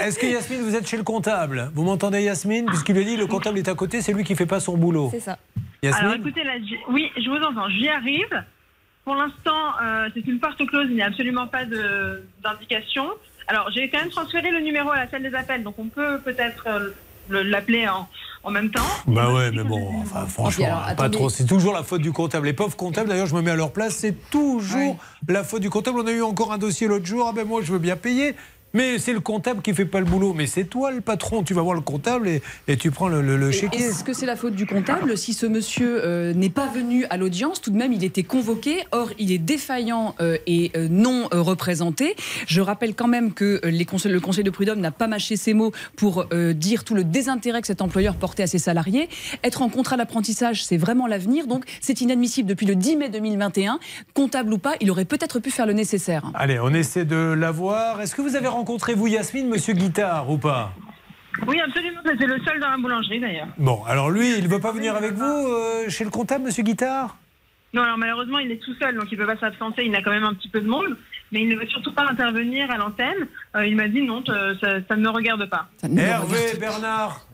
Est-ce que Yasmine, vous êtes chez le comptable? Vous m'entendez Yasmine? Puisqu'il lui a dit le comptable est à côté, c'est lui qui fait pas son boulot. C'est ça. Yasmine? Alors écoutez, là, oui, je vous entends, j'y arrive. Pour l'instant, euh, c'est une porte close, il n'y a absolument pas d'indication. Alors j'ai quand même transféré le numéro à la salle des appels, donc on peut peut-être euh, le- l'appeler en, en même temps. Bah ouais, mais bon, enfin, franchement, alors, pas attendez. trop. C'est toujours la faute du comptable. Les pauvres comptables, d'ailleurs, je me mets à leur place, c'est toujours la faute du comptable. On a eu encore un dossier l'autre jour. Ah ben moi, je veux bien payer. Mais c'est le comptable qui fait pas le boulot. Mais c'est toi le patron. Tu vas voir le comptable et, et tu prends le, le, chéquier. Est-ce que c'est la faute du comptable Si ce monsieur euh, n'est pas venu à l'audience, tout de même, il était convoqué. Or, il est défaillant euh, et euh, non représenté. Je rappelle quand même que les conseils- le Conseil de prud'homme n'a pas mâché ses mots pour dire tout le désintérêt que cet employeur portait à ses salariés. Être en contrat d'apprentissage, c'est vraiment l'avenir. Donc, c'est inadmissible depuis le 10 mai 2021. Comptable ou pas, il aurait peut-être pu faire le nécessaire. Allez, on essaie de l'avoir. Est-ce que vous avez rencontré, vous, Yasmine, monsieur Guitare ou pas? Oui, absolument, c'était le seul dans la boulangerie d'ailleurs. Bon, alors lui, il ne veut pas venir avec vous euh, chez le comptable, monsieur Guitare Non, alors malheureusement, il est tout seul, donc il ne peut pas s'absenter. Il a quand même un petit peu de monde, mais il ne veut surtout pas intervenir à l'antenne. Euh, il m'a dit non, ça, ça ne me regarde pas. Hervé, Bernard,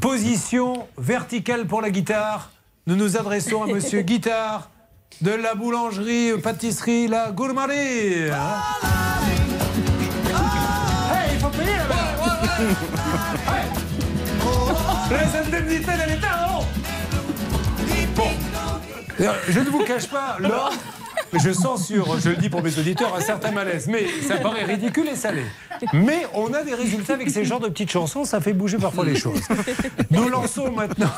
position verticale pour la guitare. Nous nous adressons à monsieur Guitare de la boulangerie, pâtisserie, la gourmanderie. Hey, Les indemnités de l'État, non Je ne vous cache pas, mais je censure, je le dis pour mes auditeurs, un certain malaise. Mais ça paraît ridicule et salé. Mais on a des résultats avec ces genres de petites chansons, ça fait bouger parfois les choses. Nous lançons maintenant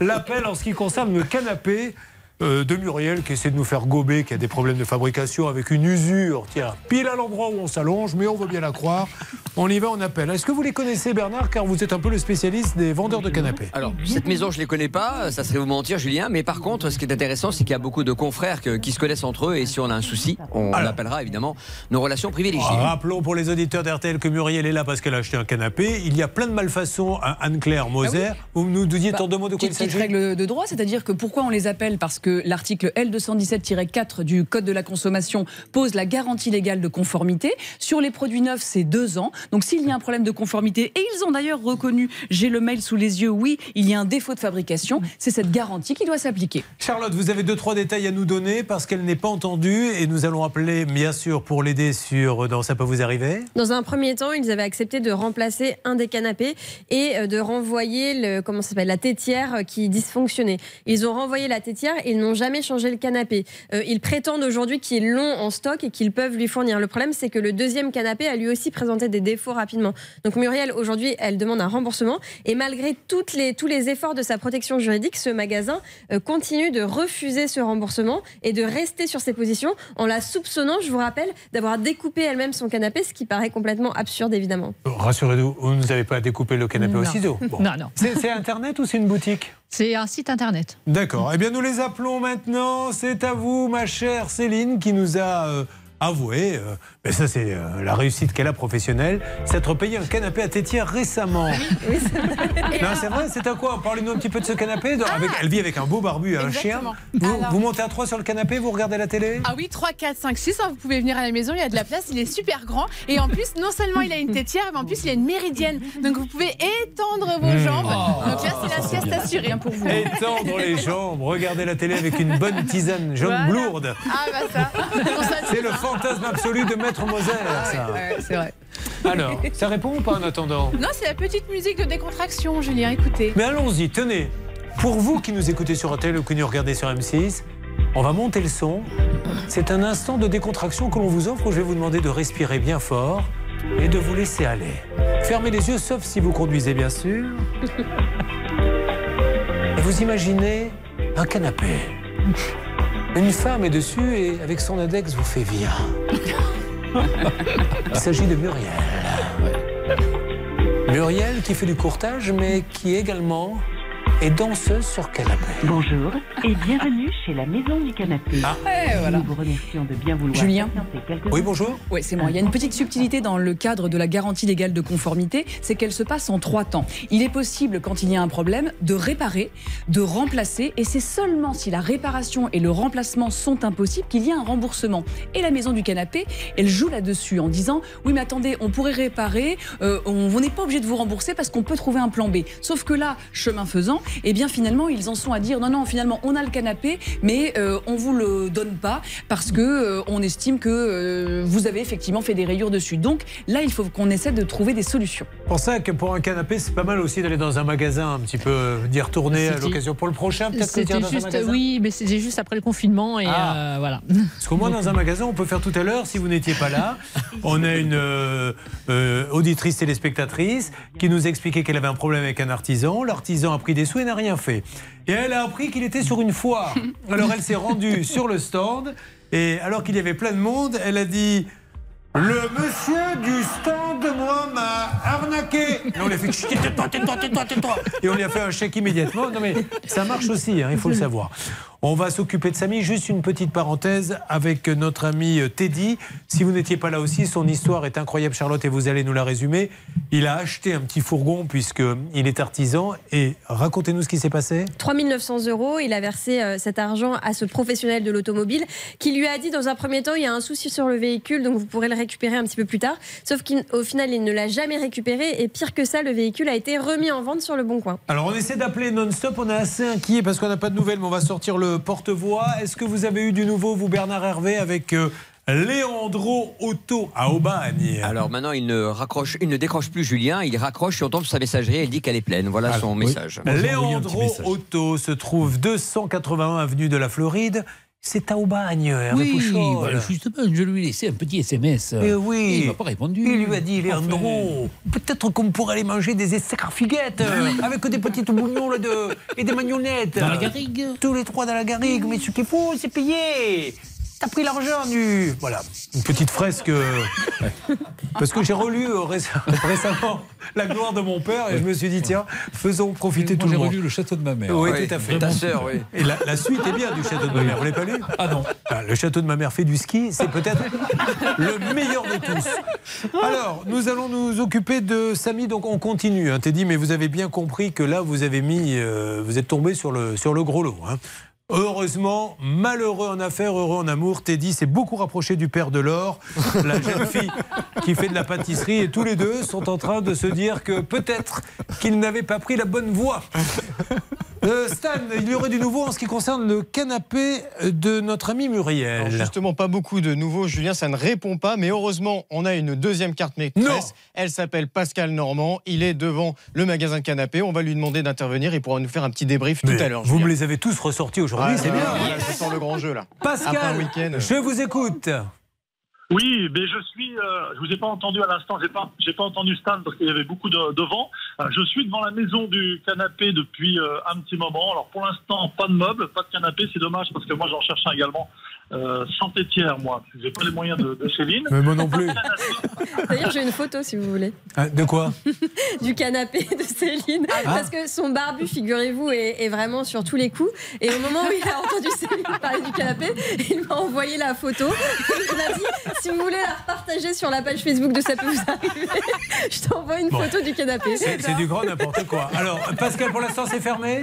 l'appel en ce qui concerne le canapé. Euh, de Muriel qui essaie de nous faire gober, qui a des problèmes de fabrication avec une usure, tiens, pile à l'endroit où on s'allonge, mais on veut bien la croire. On y va, on appelle. Est-ce que vous les connaissez, Bernard, car vous êtes un peu le spécialiste des vendeurs de canapés Alors, cette maison, je ne les connais pas, ça serait vous mentir, Julien. Mais par contre, ce qui est intéressant, c'est qu'il y a beaucoup de confrères que- qui se connaissent entre eux. Et si on a un souci, on appellera évidemment nos relations privilégiées. Rappelons pour les auditeurs d'RTL que Muriel est là parce qu'elle a acheté un canapé. Il y a plein de malfaçons à Anne-Claire Moser. Ah Vous nous disiez en deux mots de quoi il s'agit règle de droit, c'est-à-dire que pourquoi on les appelle? Parce que l'article L217-4 du Code de la consommation pose la garantie légale de conformité. Sur les produits neufs, c'est deux ans. Donc s'il y a un problème de conformité, et ils ont d'ailleurs reconnu, j'ai le mail sous les yeux, oui, il y a un défaut de fabrication, c'est cette garantie qui doit s'appliquer. Charlotte, vous avez deux, trois détails à nous donner parce qu'elle n'est pas entendue et nous allons appeler, bien sûr, pour l'aider sur dans Ça peut vous arriver. Dans un premier temps, ils avaient accepté de remplacer un des canapés et euh, de renvoyer le, comment ça s'appelle, la tétière euh, qui dysfonctionnait. Ils ont renvoyé la tétière et ils n'ont jamais changé le canapé. Euh, ils prétendent aujourd'hui qu'ils l'ont en stock et qu'ils peuvent lui fournir. Le problème, c'est que le deuxième canapé a lui aussi présenté des défauts rapidement. Donc Muriel, aujourd'hui, elle demande un remboursement et malgré toutes les, tous les efforts de sa protection juridique, ce magasin euh, continue de refuser ce remboursement et de rester sur ses positions en la soupçonnant, je vous rappelle, d'avoir découpé elle-même son canapé, ce qui paraît complètement absurde évidemment. Rassurez-nous, vous ne nous avez pas découpé le canapé au Non. ciseau. Bon. Non, non. C'est Internet ou c'est une boutique? C'est un site internet. D'accord. Eh bien, nous les appelons maintenant. C'est à vous, ma chère Céline, qui nous a avoué, euh, mais ça c'est euh, la réussite qu'elle a professionnelle, s'être payé un canapé à tétière récemment. non, c'est vrai, c'est à quoi? Parlez-nous un petit peu de ce canapé? Donc, avec- elle vit avec un beau barbu et un chien. Vous, Alors- vous montez à trois sur le canapé, vous regardez la télé? Ah oui, 3, 4, 5, 6, hein, vous pouvez venir à la maison, il y a de la place, il est super grand. Et en plus, non seulement il a une tétière, mais en plus il a une méridienne. Donc vous pouvez étendre vos Mmh. jambes. Oh. Donc là, c'est la sieste assurée. pour vous. Étendre les jambes, regarder la télé avec une bonne tisane jaune Voilà. blourde. Ah bah ça. C'est le fantasme absolu de Maître Moser, ça. Ah Ouais, c'est vrai. Alors, ça répond ou pas en attendant? Non, c'est la petite musique de décontraction, Julien, écoutez. Mais allons-y, tenez. Pour vous qui nous écoutez sur RTL ou qui nous regardez sur M6, on va monter le son. C'est un instant de décontraction que l'on vous offre où je vais vous demander de respirer bien fort et de vous laisser aller. Fermez les yeux, sauf si vous conduisez, bien sûr. Et vous imaginez un canapé. Une femme est dessus et avec son index vous fait viens. Il s'agit de Muriel. Muriel qui fait du courtage, mais qui également est danseuse sur canapé. Bonjour et bienvenue chez la Maison du Canapé. Ah. Eh, voilà. Nous vous remercions de bien vouloir Julien. quelques Oui, bonjour. Oui, c'est moi. Il y a une petite subtilité dans le cadre de la garantie légale de conformité, c'est qu'elle se passe en trois temps. Il est possible, quand il y a un problème, de réparer, de remplacer, et c'est seulement si la réparation et le remplacement sont impossibles qu'il y a un remboursement. Et la maison du canapé, elle joue là-dessus en disant oui, mais attendez, on pourrait réparer, euh, on n'est pas obligé de vous rembourser parce qu'on peut trouver un plan B. Sauf que là, chemin faisant, eh bien finalement, ils en sont à dire non, non, finalement, on a le canapé, mais euh, on vous le donne pas parce que euh, on estime que euh, vous avez effectivement fait des rayures dessus. Donc là, il faut qu'on essaie de trouver des solutions. C'est pour ça que pour un canapé, c'est pas mal aussi d'aller dans un magasin un petit peu, euh, d'y retourner à l'occasion. Pour le prochain, peut-être C'était juste, oui, mais c'était juste après le confinement et Ah. euh, voilà. Parce qu'au moins dans un magasin, on peut faire tout à l'heure, si vous n'étiez pas là. On a une euh, euh, auditrice téléspectatrice qui nous expliquait qu'elle avait un problème avec un artisan. L'artisan a pris des sous et n'a rien fait. Et elle a appris qu'il était sur une foire. Alors elle s'est rendue sur le stand et alors qu'il y avait plein de monde, elle a dit le monsieur du stand, moi, m'a arnaqué. Et on lui a fait tais-toi, tais-toi, tais-toi, tais-toi. Et on lui a fait un chèque immédiatement. Non, mais ça marche aussi, hein, il faut le savoir. On va s'occuper de Samy. Juste une petite parenthèse avec notre ami euh, Teddy. Si vous n'étiez pas là aussi, son histoire est incroyable, Charlotte, et vous allez nous la résumer. Il a acheté un petit fourgon puisqu'il est artisan. Et racontez-nous ce qui s'est passé. 3900 euros. Il a versé euh, cet argent à ce professionnel de l'automobile qui lui a dit dans un premier temps il y a un souci sur le véhicule donc vous pourrez le récupérer un petit peu plus tard. Sauf qu'au final il ne l'a jamais récupéré et pire que ça le véhicule a été remis en vente sur le bon coin. Alors on essaie d'appeler non-stop, on est assez inquiet parce qu'on n'a pas de nouvelles, mais on va sortir le porte-voix. Est-ce que vous avez eu du nouveau, vous Bernard Hervé, avec euh, Léandro Otto à Aubagne? Alors maintenant, il ne raccroche, il ne décroche plus Julien, il raccroche et on tombe sur sa messagerie, elle dit qu'elle est pleine. Voilà son message. Léandro Otto se trouve 281 avenue de la Floride. C'est à Aubagne, Hervé Oui, voilà, justement, je lui ai laissé un petit SMS. Eh oui. Il m'a pas répondu. Il lui a dit, Léandro, peut-être qu'on pourrait aller manger des escarfiguettes euh, avec des petites bouillons de, et des magnonettes. Dans la garrigue Tous les trois dans la garrigue. Mais ce qu'il faut, c'est payer. T'as pris l'argent du. Voilà, une petite fresque. euh, Parce que j'ai relu euh, réc- récemment La gloire de mon père et je me suis dit, tiens, faisons profiter tout le j'ai monde. relu Le Château de ma mère. Oui, tout à fait. Ta sœur, oui. Et la, la suite est bien du château de ma mère. Vous l'avez pas lu? Ah non. Ah, Le château de ma mère fait du ski, c'est peut-être le meilleur de tous. Alors, nous allons nous occuper de Samy, donc on continue. Hein, Teddy, mais vous avez bien compris que là, vous avez mis, euh, vous êtes tombé sur le, sur le gros lot. hein. Heureusement, malheureux en affaires, heureux en amour, Teddy s'est beaucoup rapproché du père de l'or, la jeune fille qui fait de la pâtisserie, et tous les deux sont en train de se dire que peut-être qu'ils n'avaient pas pris la bonne voie. Euh, Stan, il y aurait du nouveau en ce qui concerne le canapé de notre ami Muriel. Alors, justement, pas beaucoup de nouveaux, Julien, ça ne répond pas, mais heureusement, on a une deuxième carte maîtresse. Elle s'appelle Pascal Normand. Il est devant le magasin de canapé. On va lui demander d'intervenir. Il pourra nous faire un petit débrief tout à l'heure. Vous Julien. me les avez tous ressortis aujourd'hui, Ah, c'est bien. là, je sens le grand jeu là. Pascal, je vous écoute. Oui, mais je suis, euh, je vous ai pas entendu à l'instant, j'ai pas, j'ai pas entendu Stan parce qu'il y avait beaucoup de, de vent. Euh, je suis devant la maison du canapé depuis euh, un petit moment. Alors pour l'instant, pas de meubles, pas de canapé, c'est dommage parce que moi j'en cherche un également. Euh, sans tétière, moi, j'ai pas les moyens de, de Céline. Mais moi non plus. D'ailleurs, j'ai une photo si vous voulez. Ah, De quoi du canapé de Céline. Parce que son barbu, figurez-vous, est, est vraiment sur tous les coups. Et au moment où il a entendu Céline parler du canapé, il m'a envoyé la photo. Il m'a dit si vous voulez la repartager sur la page Facebook de Ça peut vous arriver, je t'envoie une Bon. photo du canapé. C'est du grand n'importe quoi. Alors, Pascal, pour l'instant, c'est fermé?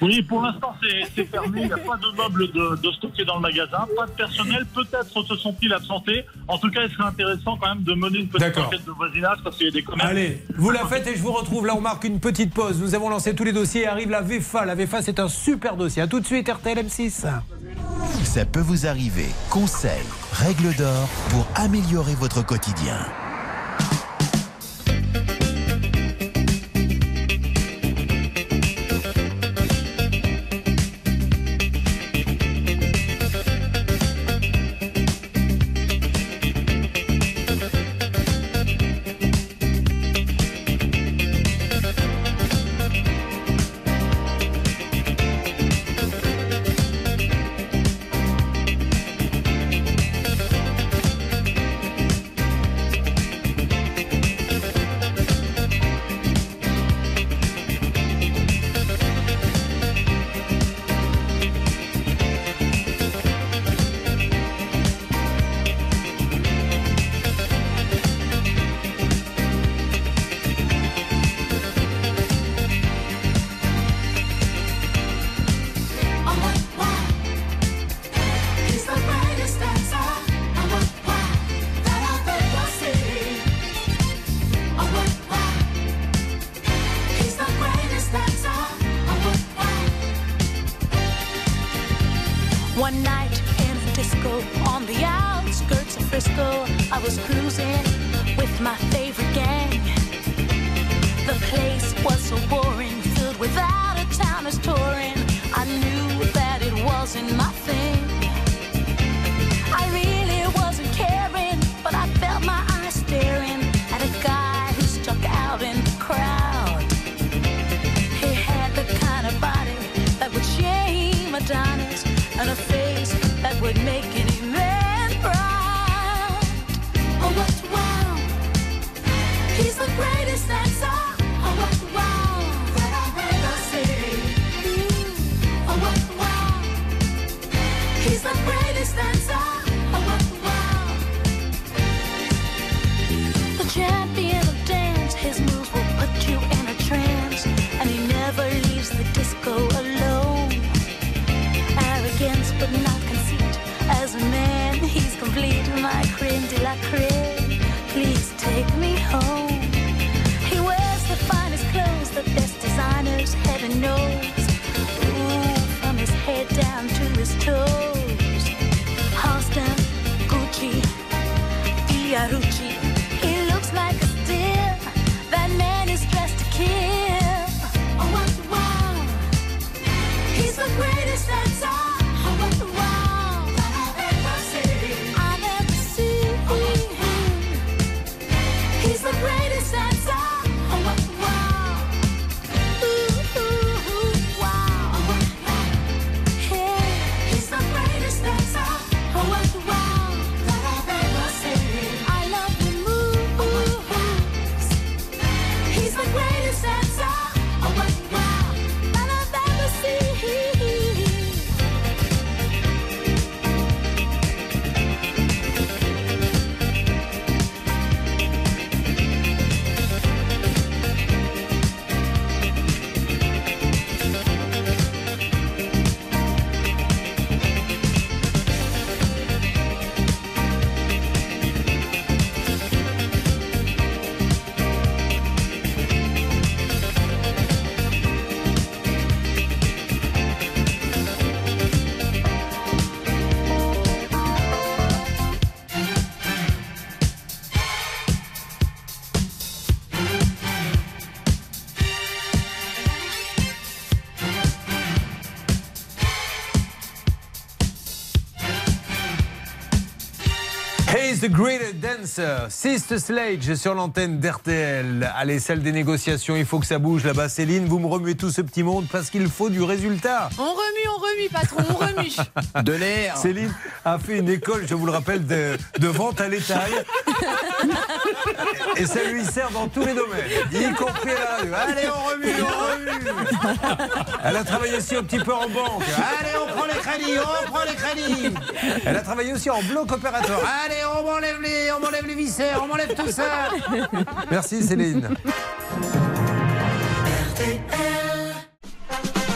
Oui, pour l'instant c'est c'est fermé, il n'y a pas de meubles de, de stocker dans le magasin, pas de personnel, peut-être se sont-ils absentés. En tout cas, il serait intéressant quand même de mener une petite enquête de voisinage parce qu'il y a des commerces. Allez, vous la faites et je vous retrouve. Là, on marque une petite pause. Nous avons lancé tous les dossiers et arrive la VFA. La VFA, c'est un super dossier. A tout de suite, RTL M6. Ça peut vous arriver. Conseils, règles d'or pour améliorer votre quotidien. I was cruising with my favorite gang. The place was so boring, filled without a of towners touring. I knew that it wasn't my the Great Dancer, Sister Sledge sur l'antenne d'RTL. Allez, celle des négociations, il faut que ça bouge là-bas. Céline, vous me remuez tout ce petit monde parce qu'il faut du résultat. On remue, on remue, patron, on remue. De l'air. Céline a fait une école, je vous le rappelle, de, de vente à l'étal. Et ça lui sert dans tous les domaines, y compris la radio. Allez, on remue, on remue. Elle a travaillé aussi un petit peu en banque. Allez, on crédits, on prend les crédits. Elle a travaillé aussi en bloc opérateur. Allez, on m'enlève les, on m'enlève les viscères, on m'enlève tout ça. Merci Céline.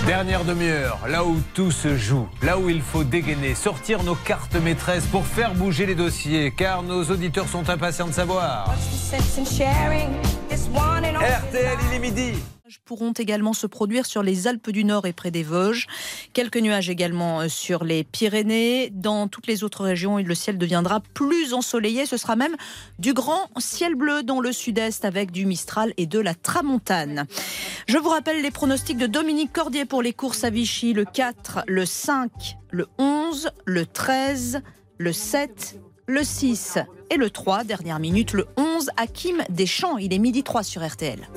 Dernière demi-heure, là où tout se joue, là où il faut dégainer, sortir nos cartes maîtresses pour faire bouger les dossiers, car nos auditeurs sont impatients de savoir. RTL, il est midi. Pourront également se produire sur les Alpes du Nord et près des Vosges. Quelques nuages également euh, sur les Pyrénées. Dans toutes les autres régions, le ciel deviendra plus ensoleillé. Ce sera même du grand ciel bleu dans le sud-est avec du Mistral et de la Tramontane. Je vous rappelle les pronostics de Dominique Cordier pour les courses à Vichy le 4, le 5, le 11, le 13, le 7, le 6 et le 3. Dernière minute, le 11, Hakim Deschamps. Il est midi 3 sur RTL.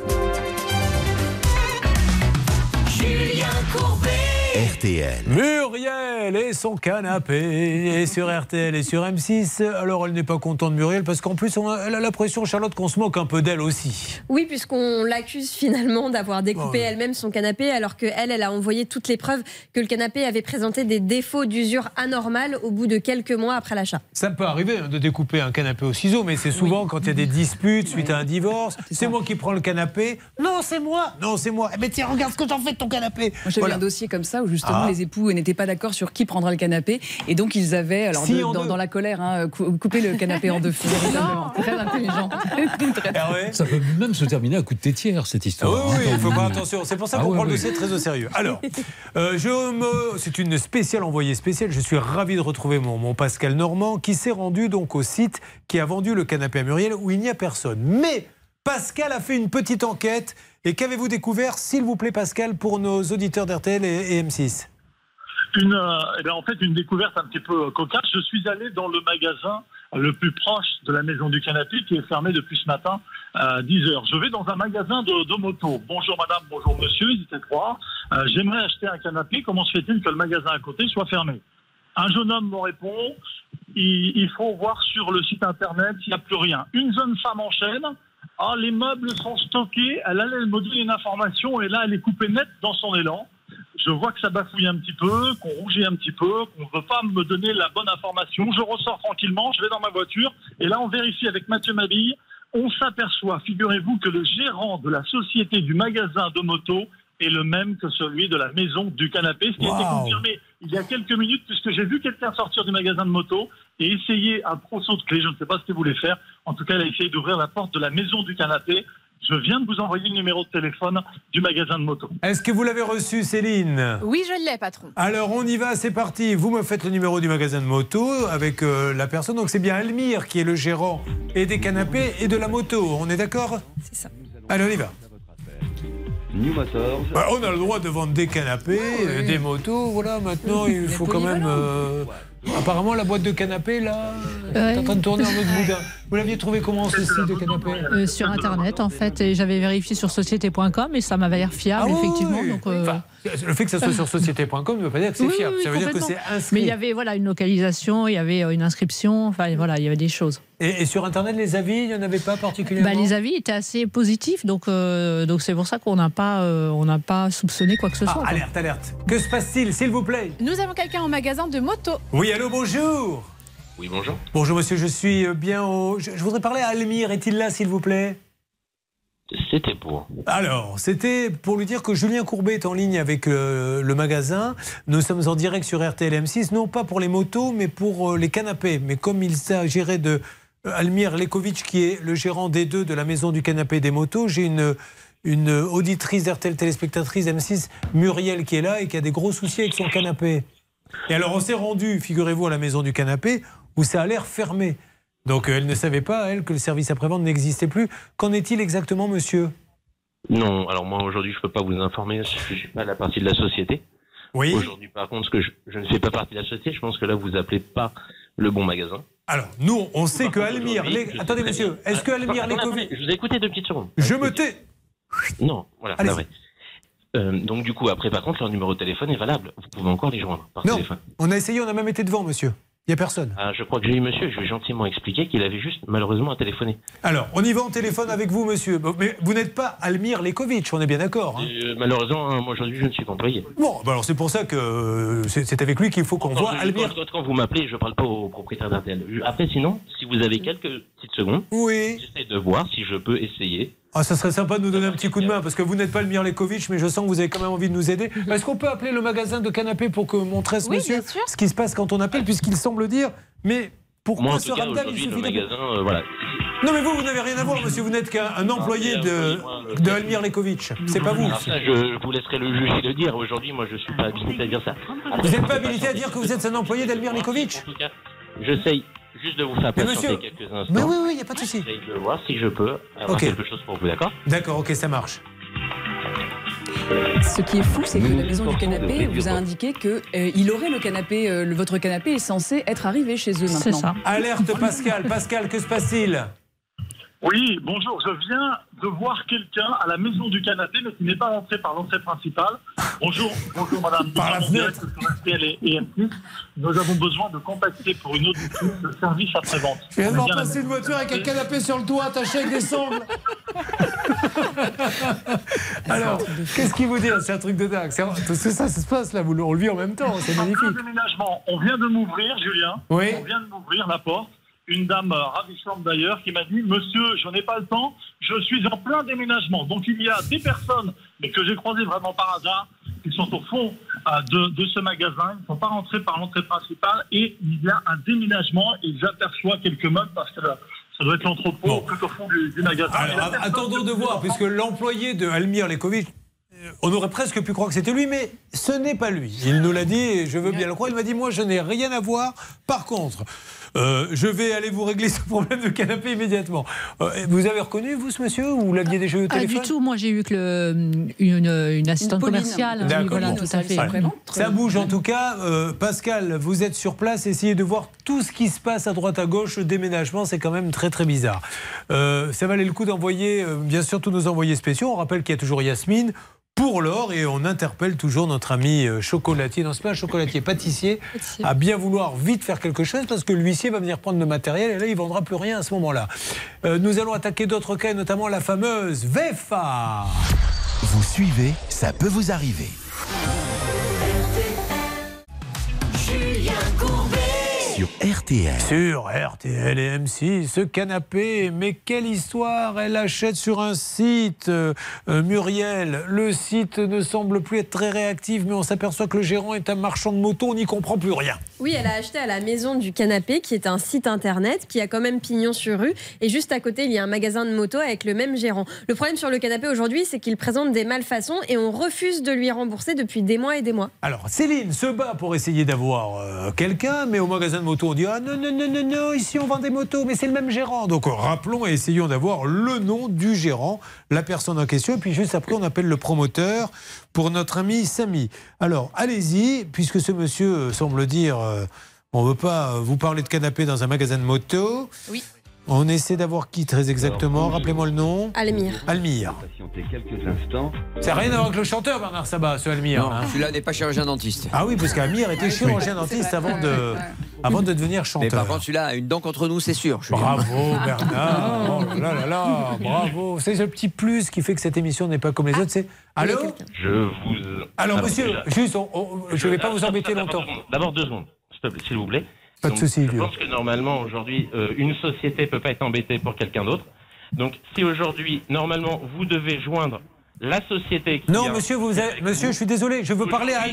Julien Courbet. RTL. Muriel et son canapé et sur RTL et sur M6. Alors elle n'est pas contente Muriel parce qu'en plus on a- elle a l'impression Charlotte qu'on se moque un peu d'elle aussi. Oui, puisqu'on l'accuse finalement d'avoir découpé Oh elle-même son canapé, alors qu'elle, elle a envoyé toutes les preuves que le canapé avait présenté des défauts d'usure anormale au bout de quelques mois après l'achat. Ça peut arriver hein, de découper un canapé au ciseau, mais c'est souvent quand il y a des disputes suite à un divorce. C'est moi qui prends le canapé. Non, c'est moi. Non, c'est moi. Eh ben tiens, regarde ce que t'en fais de ton canapé. Moi, j'avais Voilà. un dossier comme ça où justement Ah. les époux n'étaient pas d'accord sur qui prendra le canapé et donc ils avaient, alors Si, de- en dans, la colère, hein, cou- coupé le canapé en deux. Très intelligent. Très- Ça peut même se terminer à coup de tétière, cette Ah histoire. oui, oui, il faut Attends, faire attention. C'est pour ça Ah qu'on prend le dossier très au sérieux. Alors, euh, je me... c'est une spéciale envoyée spéciale. Je suis ravi de retrouver mon, mon Pascal Normand qui s'est rendu donc au site qui a vendu le canapé à Muriel où il n'y a personne. Mais Pascal a fait une petite enquête. Et qu'avez-vous découvert, s'il vous plaît, Pascal, pour nos auditeurs d'RTL et, et M6 Une, euh, eh en fait, une découverte un petit peu cocasse. Je suis allé dans le magasin le plus proche de la maison du canapé qui est fermé depuis ce matin à 10 heures. Je vais dans un magasin de, de motos. Bonjour madame, bonjour monsieur, ils étaient trois. Euh, J'aimerais acheter un canapé. Comment se fait-il que le magasin à côté soit fermé? Un jeune homme me répond il faut voir sur le site internet s'il n'y a plus rien. Une jeune femme enchaîne. Ah, les meubles sont stockés. Elle allait me donner une information et là, elle est coupée net dans son élan. Je vois que ça bafouille un petit peu, qu'on rougit un petit peu, qu'on ne veut pas me donner la bonne information. Je ressors tranquillement, je vais dans ma voiture et là, on vérifie avec Mathieu Mabille. On s'aperçoit, figurez-vous, que le gérant de la société du magasin de moto est le même que celui de la maison du canapé, ce qui a été confirmé il y a quelques minutes, puisque j'ai vu quelqu'un sortir du magasin de moto et essayer un trousseau de clé. Je ne sais pas ce qu'il voulait faire. En tout cas, il a essayé d'ouvrir la porte de la maison du canapé. Je viens de vous envoyer le numéro de téléphone du magasin de moto. Est-ce que vous l'avez reçu, Céline? Oui, je l'ai, patron. Alors on y va, c'est parti. Vous me faites le numéro du magasin de moto avec euh, la personne. Donc c'est bien Almire qui est le gérant et des canapés et de la moto. On est d'accord? C'est ça. Allez, on y va. New Motors. Bah, on a le droit de vendre des canapés, des motos. Voilà, maintenant il faut quand même. euh, Apparemment, la boîte de canapés là, Ouais. est en train de tourner en mode boudin. Vous l'aviez trouvé comment ce site de canapé Euh, sur internet en fait et j'avais vérifié sur société.com et ça m'avait l'air fiable Ah oui, effectivement oui. donc euh, Enfin, le fait que ça soit sur société.com ne veut pas dire que c'est oui, fiable. oui, ça veut dire que c'est inscrit. mais il y avait voilà une localisation il y avait euh, une inscription enfin voilà il y avait des choses et, et sur internet, les avis, il n'y en avait pas particulièrement bah, les avis étaient assez positifs donc euh, donc c'est pour ça qu'on n'a pas euh, on n'a pas soupçonné quoi que ce Ah, soit quoi. alerte, alerte. Que se passe-t-il, s'il vous plaît? Nous avons quelqu'un au magasin de moto. Oui, allô, bonjour. Oui, bonjour. Bonjour monsieur, je suis bien au... Je, je voudrais parler à Almire, est-il là s'il vous plaît? C'était pour. Alors, c'était pour lui dire que Julien Courbet est en ligne avec euh, le magasin. Nous sommes en direct sur RTL M6, non pas pour les motos, mais pour euh, les canapés. Mais comme il s'agirait de euh, Almire Lekovic, qui est le gérant des deux de la maison du canapé et des motos, j'ai une, une auditrice d'RTL téléspectatrice M6, Muriel, qui est là et qui a des gros soucis avec son canapé. Et alors, on s'est rendu, figurez-vous, à la maison du canapé, où ça a l'air fermé. Donc, euh, elle ne savait pas, elle, que le service après-vente n'existait plus. Qu'en est-il exactement, monsieur? Non, alors moi aujourd'hui je peux pas vous informer, je suis pas la partie de la société. Oui. Aujourd'hui par contre, ce que je, je ne fais pas partie de la société, je pense que là vous appelez pas le bon magasin. Alors, nous, on sait que Almir. les- Attendez, monsieur, est-ce que Almir Attendez, Lekovic. attendez, Je vous ai écouté deux petites secondes. Je me tais Non, voilà, c'est vrai. Euh, donc du coup, après, par contre, leur numéro de téléphone est valable. Vous pouvez encore les joindre par Non, téléphone. on a essayé, on a même été devant, monsieur. Il n'y a personne. Ah, je crois que j'ai eu monsieur, je lui ai gentiment expliqué qu'il avait juste malheureusement à téléphoner. Alors, on y va en téléphone avec vous, monsieur. Mais vous n'êtes pas Almir Lekovic, on est bien d'accord. hein Euh, malheureusement, hein, moi aujourd'hui, je ne suis pas employé. Bon, bah alors c'est pour ça que euh, c'est avec lui qu'il faut qu'on voit je- Almir. quand- quand vous m'appelez, je parle pas au propriétaire d'Artel. Je- Après, sinon, si vous avez quelques petites secondes, oui. j'essaie de voir si je peux essayer. Ah, ça serait sympa de nous donner un petit coup de main, parce que vous n'êtes pas Almir Lekovic, mais je sens que vous avez quand même envie de nous aider. Est-ce qu'on peut appeler le magasin de canapé pour que montrer ce Oui, monsieur ce qui se passe quand on appelle, puisqu'il semble dire Mais pourquoi Moi, en ce tout cas, ramdam, il aujourd'hui, le suffit d'appeler magasin, euh, voilà. Non, mais vous, vous n'avez rien à voir, monsieur. Vous n'êtes qu'un un employé de, de Almir Lekovic. C'est pas vous. Ça, je, je vous laisserai le juger le dire. Aujourd'hui, moi, je suis pas habilité à dire ça. Vous n'êtes pas habilité à dire que vous êtes un employé d'Almir Lekovic En tout cas, j'essaye juste de vous faire Mais patienter monsieur- quelques instants. Mais oui, oui, il n'y a pas de souci. J'essaye de voir si je peux avoir Ok. quelque chose pour vous, d'accord? D'accord, ok, ça marche. Ce qui est fou, c'est que la maison du canapé vous a indiqué que euh, il aurait le canapé, euh, le- votre canapé est censé être arrivé chez eux maintenant. Alerte Pascal. Pascal, que se passe-t-il? Oui, bonjour. Je viens de voir quelqu'un à la maison du canapé, mais qui n'est pas rentré par l'entrée principale. Bonjour, bonjour madame. Par la RTL et et M6. Nous avons besoin de contacter pour une autre le service après-vente. Je viens de voir passer une voiture avec un canapé sur le toit attaché avec des sangles. Alors, qu'est-ce qu'il vous dit C'est un truc de dingue. C'est- Tout ça, ça se passe là, vous le- on le vit en même temps, c'est magnifique. On vient de m'ouvrir, Julien. Oui. On vient de m'ouvrir la porte. Une dame ravissante d'ailleurs qui m'a dit Monsieur, je n'ai pas le temps, je suis en plein déménagement. Donc il y a des personnes, mais que j'ai croisées vraiment par hasard, qui sont au fond euh, de, de ce magasin. Ils ne sont pas rentrés par l'entrée principale et il y a un déménagement et j'aperçois quelques meubles parce que euh, ça doit être l'entrepôt tout au fond du, du magasin. Alors, attendons de voir, puisque l'employé de Almir Lekovic, euh, on aurait presque pu croire que c'était lui, mais ce n'est pas lui. Il nous l'a dit, et je veux bien le croire. Il m'a dit Moi, je n'ai rien à voir. Par contre, euh, je vais aller vous régler ce problème de canapé immédiatement. Euh, vous avez reconnu, vous, ce monsieur, ou vous l'aviez déjà eu au Pas téléphone du tout. Moi, j'ai eu que le- une, une assistante Pauline. commerciale. Voilà, bon. tout à fait. Ça bouge en tout cas. Euh, Pascal, vous êtes sur place, essayez de voir tout ce qui se passe à droite à gauche. Le déménagement, c'est quand même très très bizarre. Euh, ça valait le coup d'envoyer, euh, bien sûr, tous nos envoyés spéciaux. On rappelle qu'il y a toujours Yasmine. Pour l'or, et on interpelle toujours notre ami euh, chocolatier, non c'est pas un chocolatier, pâtissier, à bien vouloir vite faire quelque chose parce que l'huissier va venir prendre le matériel et là il vendra plus rien à ce moment-là. Euh, nous allons attaquer d'autres cas, notamment la fameuse VEFA. Vous suivez, ça peut vous arriver. Sur RTL. Sur RTL et M6, ce canapé, mais quelle histoire Elle achète sur un site, euh, Muriel. Le site ne semble plus être très réactif, mais on s'aperçoit que le gérant est un marchand de moto, on n'y comprend plus rien. Oui, elle a acheté à la Maison du Canapé, qui est un site internet qui a quand même pignon sur rue. Et juste à côté, il y a un magasin de moto avec le même gérant. Le problème sur le canapé aujourd'hui, c'est qu'il présente des malfaçons et on refuse de lui rembourser depuis des mois et des mois. Alors, Céline se bat pour essayer d'avoir euh, quelqu'un, mais au magasin de on dit Ah non, non, non, non, non, ici on vend des motos, mais c'est le même gérant. Donc, rappelons et essayons d'avoir le nom du gérant, la personne en question, et puis juste après, on appelle le promoteur pour notre ami Samy. Alors, allez-y, puisque ce monsieur euh, semble dire euh, On veut pas euh, vous parler de canapé dans un magasin de moto. Oui. On essaie d'avoir qui très exactement Rappelez-moi le nom. Almir. Almir. Patientez quelques instants. Ça n'a rien à voir avec le chanteur Bernard Sabat, ce Almir. Non, hein. celui-là n'est pas chirurgien dentiste. Ah oui, parce qu'Amir était chirurgien dentiste avant de, avant de devenir Mais chanteur. par contre, celui-là a une dent contre nous, c'est sûr. Bravo Bernard Oh là là là Bravo C'est ce petit plus qui fait que cette émission n'est pas comme les autres, c'est... Allô Je vous. Alors monsieur, déjà- juste, on- on- je ne vais pas vous embêter longtemps. D'abord deux secondes, s'il vous plaît. Pas de Donc, souci, Je pense que normalement, aujourd'hui, euh, une société peut pas être embêtée pour quelqu'un d'autre. Donc, si aujourd'hui, normalement, vous devez joindre la société qui. Non, a- monsieur, vous avez- monsieur, je suis désolé, je veux parler à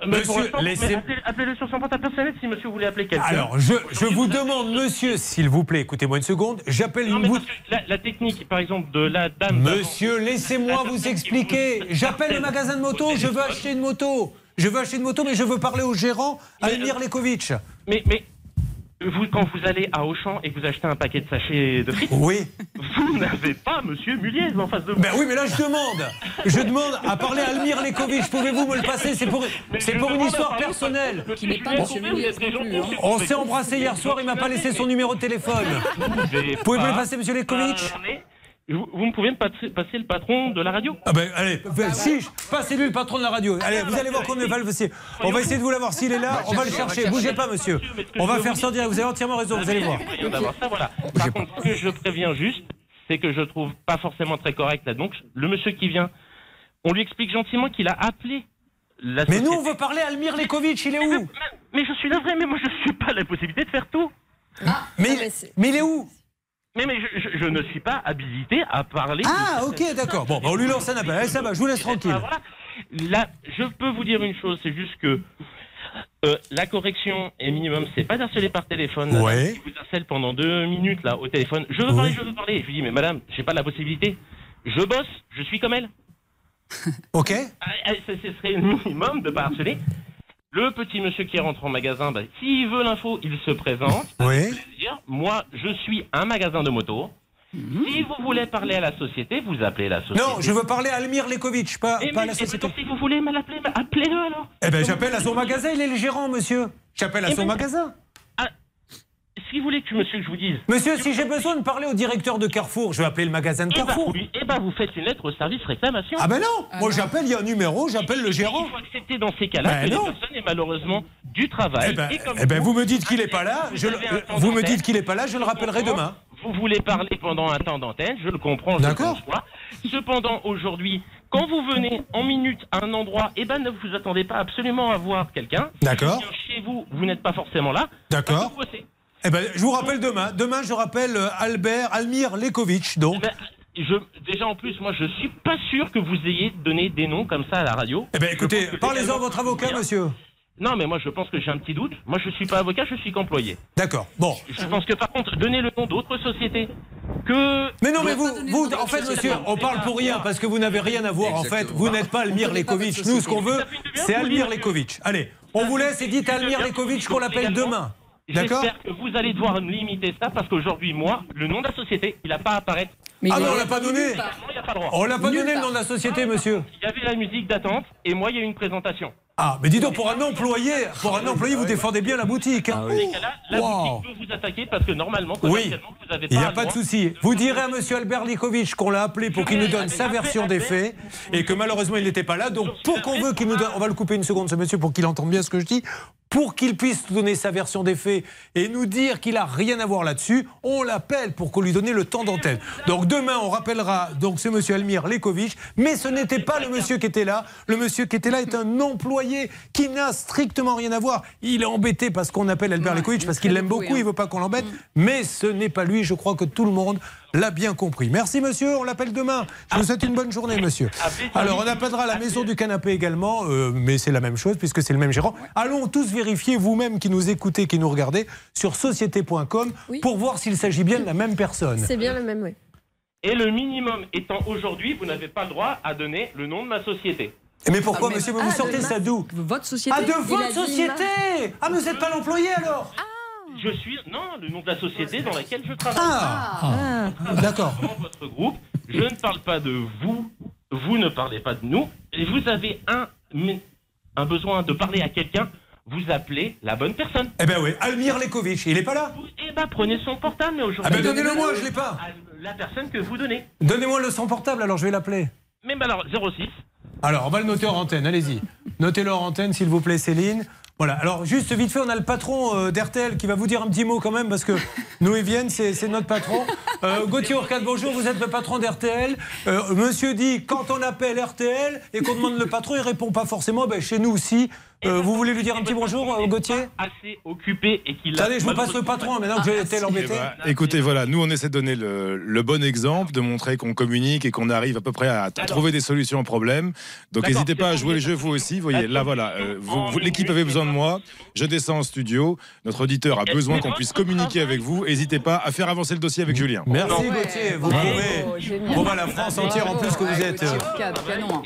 pour Monsieur, laissez... appelez- Appelez-le sur son portable personnel si monsieur voulait appeler quelqu'un. Alors, je, je vous demande, monsieur, s'il vous plaît, écoutez-moi une seconde, j'appelle une que la, la technique, par exemple, de la dame. Monsieur, laissez-moi vous expliquer. J'appelle le magasin de moto, je veux acheter une moto. Je veux acheter une moto, mais je veux parler au gérant, Almir Lekovic. Mais, mais vous, quand vous allez à Auchan et que vous achetez un paquet de sachets de frites, Oui. vous n'avez pas Monsieur Muliez en face de vous. Ben oui, mais là je demande. Je demande à parler à Almir Lekovic. Pouvez-vous me le passer? C'est pour, c'est pour une histoire personnelle. Qui n'est pas Monsieur Muliez non plus. hein. On s'est embrassé hier soir, il m'a pas laissé son numéro de téléphone. Pouvez-vous me le passer, monsieur Lekovic? Vous, vous me pouvez me passer, passer le patron de la radio Ah ben allez, si, passez-lui le patron de la radio. Allez, vous allez voir qu'on ne va le passer. On va essayer de vous l'avoir. S'il est là, on va le chercher. Bougez pas, monsieur. On va faire direct. Vous avez entièrement raison, vous allez voir. Ça, voilà. Par contre, ce que je préviens juste, c'est que je trouve pas forcément très correct là. Donc, le monsieur qui vient, on lui explique gentiment qu'il a appelé la Mais nous, on veut parler à Almir Lekovic, il est où Mais je suis navré, mais moi je suis pas à la possibilité de faire tout. mais, mais il est où Mais, mais je, je- je ne suis pas habilité à parler. Ah, ok, d'accord. Bon, bah, on lui lance un appel. Ça va, je vous laisse tranquille. Ah, voilà. Là, je peux vous dire une chose, c'est juste que euh, la correction est minimum, c'est pas d'harceler par téléphone. là. Ouais. Si vous harcèle pendant deux minutes là au téléphone, je veux parler, je veux parler. Je lui dis, mais madame, j'ai pas la possibilité. Je bosse, je suis comme elle. Ok. Ah, ah, Ce ce serait le minimum de pas harceler. Le petit monsieur qui rentre en magasin, bah, s'il veut l'info, il se présente. Oui. Plaisir. Moi, je suis un magasin de moto. Si vous voulez parler à la société, vous appelez la société. Non, je veux parler à Almir Lekovic, pas, Eh, pas à mais- la eh, société. donc, si vous voulez bah, appelez-le alors. Eh ben, j'appelle à son magasin, il est le gérant, monsieur. J'appelle à Eh son ben, magasin. Si vous voulez que monsieur que je vous dise. Monsieur, si j'ai besoin de parler au directeur de Carrefour, je vais appeler le magasin de Eh ben, Carrefour. eh ben, vous faites une lettre au service réclamation. Ah ben non, moi j'appelle, il y a un numéro, j'appelle le gérant. Il faut accepter dans ces cas-là Ben que non. les personnes aient malheureusement du travail. Eh ben, et comme eh ben, vous me dites qu'il est pas là, vous je le- vous me dites qu'il est pas là, je le rappellerai demain. Vous voulez parler pendant un temps d'antenne, je le comprends, je le D'accord. Cependant, aujourd'hui, quand vous venez en minute à un endroit, eh ben, ne vous attendez pas absolument à voir quelqu'un. D'accord. Si Chez vous, vous n'êtes pas forcément là. D'accord. Eh ben, je vous rappelle demain. Demain, je rappelle euh, Albert, Almir Lekovic, donc. Je, déjà en plus, moi je suis pas sûr que vous ayez donné des noms comme ça à la radio. Eh ben, écoutez, parlez-en à votre avocat, monsieur. Non, mais moi je pense que j'ai un petit doute. Moi je suis pas avocat, je suis qu'employé. D'accord. Bon. Je pense que par contre, donnez le nom d'autres sociétés que. Mais non, mais vous, vous, en fait, monsieur, on parle pour rien parce que vous n'avez rien à voir. En fait, vous n'êtes pas Almir Lekovic. Nous, ce qu'on veut, c'est Almir Lekovic. Allez, on vous laisse et dites à Almir Lekovic qu'on l'appelle demain. J'espère que vous allez devoir limiter ça parce qu'aujourd'hui, moi, le nom de la société, il n'a pas à apparaître. Ah non, on l'a pas donné. Non, il n'a pas le droit. On l'a pas donné le nom de la société, monsieur. Il y avait la musique d'attente et moi, il y a eu une présentation. Ah, mais dis donc, pour un employé, pour un employé, vous défendez bien la boutique. hein. Ces cas-là, la Wow. boutique peut vous attaquer parce que normalement, Oui. vous n'avez pas. Il n'y a pas de souci. Vous direz à monsieur Albert Likovic qu'on l'a appelé pour qu'il nous donne sa version des faits et que malheureusement il n'était pas là. Donc pour qu'on veut qu'il nous donne, on va le couper une seconde ce monsieur pour qu'il entende bien ce que je dis, pour qu'il puisse nous donner sa version des faits et nous dire qu'il a rien à voir là-dessus, on l'appelle pour qu'on lui donne le temps d'antenne. Donc demain on rappellera donc ce monsieur Almir Lekovic, mais ce n'était pas le monsieur qui était là. Le monsieur qui était là est un employé qui n'a strictement rien à voir. Il est embêté parce qu'on appelle Albert Lekovic parce qu'il l'aime beaucoup, il veut pas qu'on l'embête, mais ce n'est pas lui. Je crois que tout le monde l'a bien compris. Merci monsieur, on l'appelle demain. Je vous souhaite une bonne journée monsieur. Alors on appellera la maison du canapé également, euh, mais c'est la même chose puisque c'est le même gérant. Allons tous vérifier vous-même qui nous écoutez, qui nous regardez sur société.com pour voir s'il s'agit bien de la même personne. C'est bien le même, oui. Et le minimum étant aujourd'hui, vous n'avez pas le droit à donner le nom de ma société. Mais pourquoi Ah, mais- monsieur, vous Ah, sortez ça d'où Votre société Ah de votre société Ah mais vous n'êtes pas l'employé alors Je suis. Non, le nom de la société dans laquelle je travaille. Ah, D'accord. Dans votre groupe, je ne parle pas de vous, vous ne parlez pas de nous, et vous avez un, un besoin de parler à quelqu'un, vous appelez la bonne personne. Eh ben oui, Almir Lekovic, il est pas là Eh ben prenez son portable, mais aujourd'hui. Ah ben donnez-le moi, je l'ai pas. La personne que vous donnez. Donnez-moi le son portable alors je vais l'appeler. Mais ben alors, 06. Alors, on va le noter en antenne, allez-y. Notez-le en antenne, s'il vous plaît, Céline. Voilà, alors juste vite fait, on a le patron euh, d'RTL qui va vous dire un petit mot quand même, parce que nous et Vienne, c'est c'est notre patron. Euh, Gauthier Orcade, bonjour, vous êtes le patron d'RTL. Euh, monsieur dit, quand on appelle RTL et qu'on demande le patron, il répond pas forcément, ben, chez nous aussi. Euh, vous voulez lui dire un petit bonjour, Gauthier Assez occupé et qu'il a. Attendez, je vous passe le patron, maintenant que j'ai été l'embêté. Eh ben, écoutez, voilà, nous on essaie de donner le, le bon exemple, de montrer qu'on communique et qu'on arrive à peu près à, à trouver des solutions aux problèmes. Donc n'hésitez pas à jouer le jeu vous aussi. Vous voyez, là voilà, euh, l'équipe avait besoin de moi. Je descends en studio. Notre auditeur a besoin qu'on puisse communiquer avec vous. N'hésitez pas à faire avancer le dossier avec Julien. Merci Gauthier, vous pouvez. Bon, bah, la France entière en plus que vous êtes euh,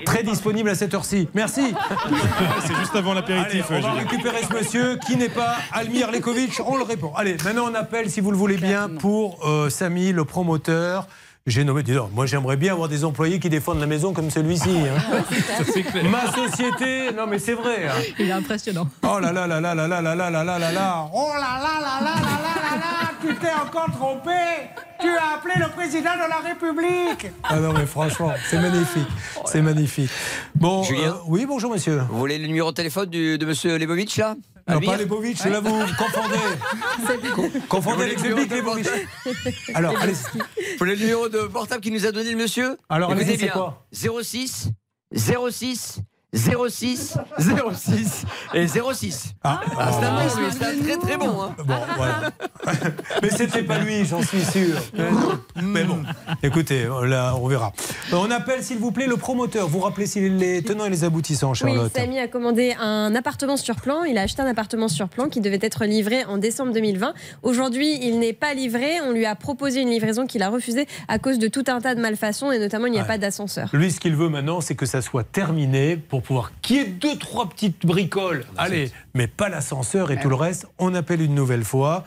très disponible à cette heure-ci. Merci. C'est juste avant Allez, On va récupérer ce monsieur qui n'est pas Almir Lekovic, on le répond. Allez, maintenant on appelle, si vous le voulez bien, pour euh, Samy, le promoteur. J'ai nommé, dis donc, moi j'aimerais bien avoir des employés qui défendent la maison comme celui-ci. hein. Ma société, non mais c'est vrai. hein. Il est impressionnant. Oh là là là là là là là là là là là là. Oh là là là là là là là là. Tu t'es encore trompé. Tu as appelé le président de la République. Ah non mais franchement, c'est magnifique. C'est magnifique. Bon, Julien euh, oui, bonjour monsieur. Vous voulez le numéro de téléphone du- de monsieur Lebovitch là Non, pas Lebovitch, là vous confondez. Confondez. Vous les voulez le publics, numéro de Lebovitch. Alors, allez. Vous le numéro de portable qu'il nous a donné le monsieur Alors, allez-y, c'est quoi? 06 06 06 06 et 06. Ah, c'est un bon, lui, c'est un très très bon. hein. Bon, voilà. Mais c'était pas lui, j'en suis sûr. Mais bon, écoutez, là, on verra. On appelle, s'il vous plaît, le promoteur. Vous rappelez s'il les tenants et les aboutissants, Oui, Charlotte Samy a commandé un appartement sur plan. Il a acheté un appartement sur plan qui devait être livré en décembre 2020. Aujourd'hui, il n'est pas livré. On lui a proposé une livraison qu'il a refusée à cause de tout un tas de malfaçons et notamment il n'y a Ouais. pas d'ascenseur. Lui, ce qu'il veut maintenant, c'est que ça soit terminé pour pouvoir qu'il y ait deux, trois petites bricoles. Allez, mais pas l'ascenseur et tout le reste. On appelle une nouvelle fois.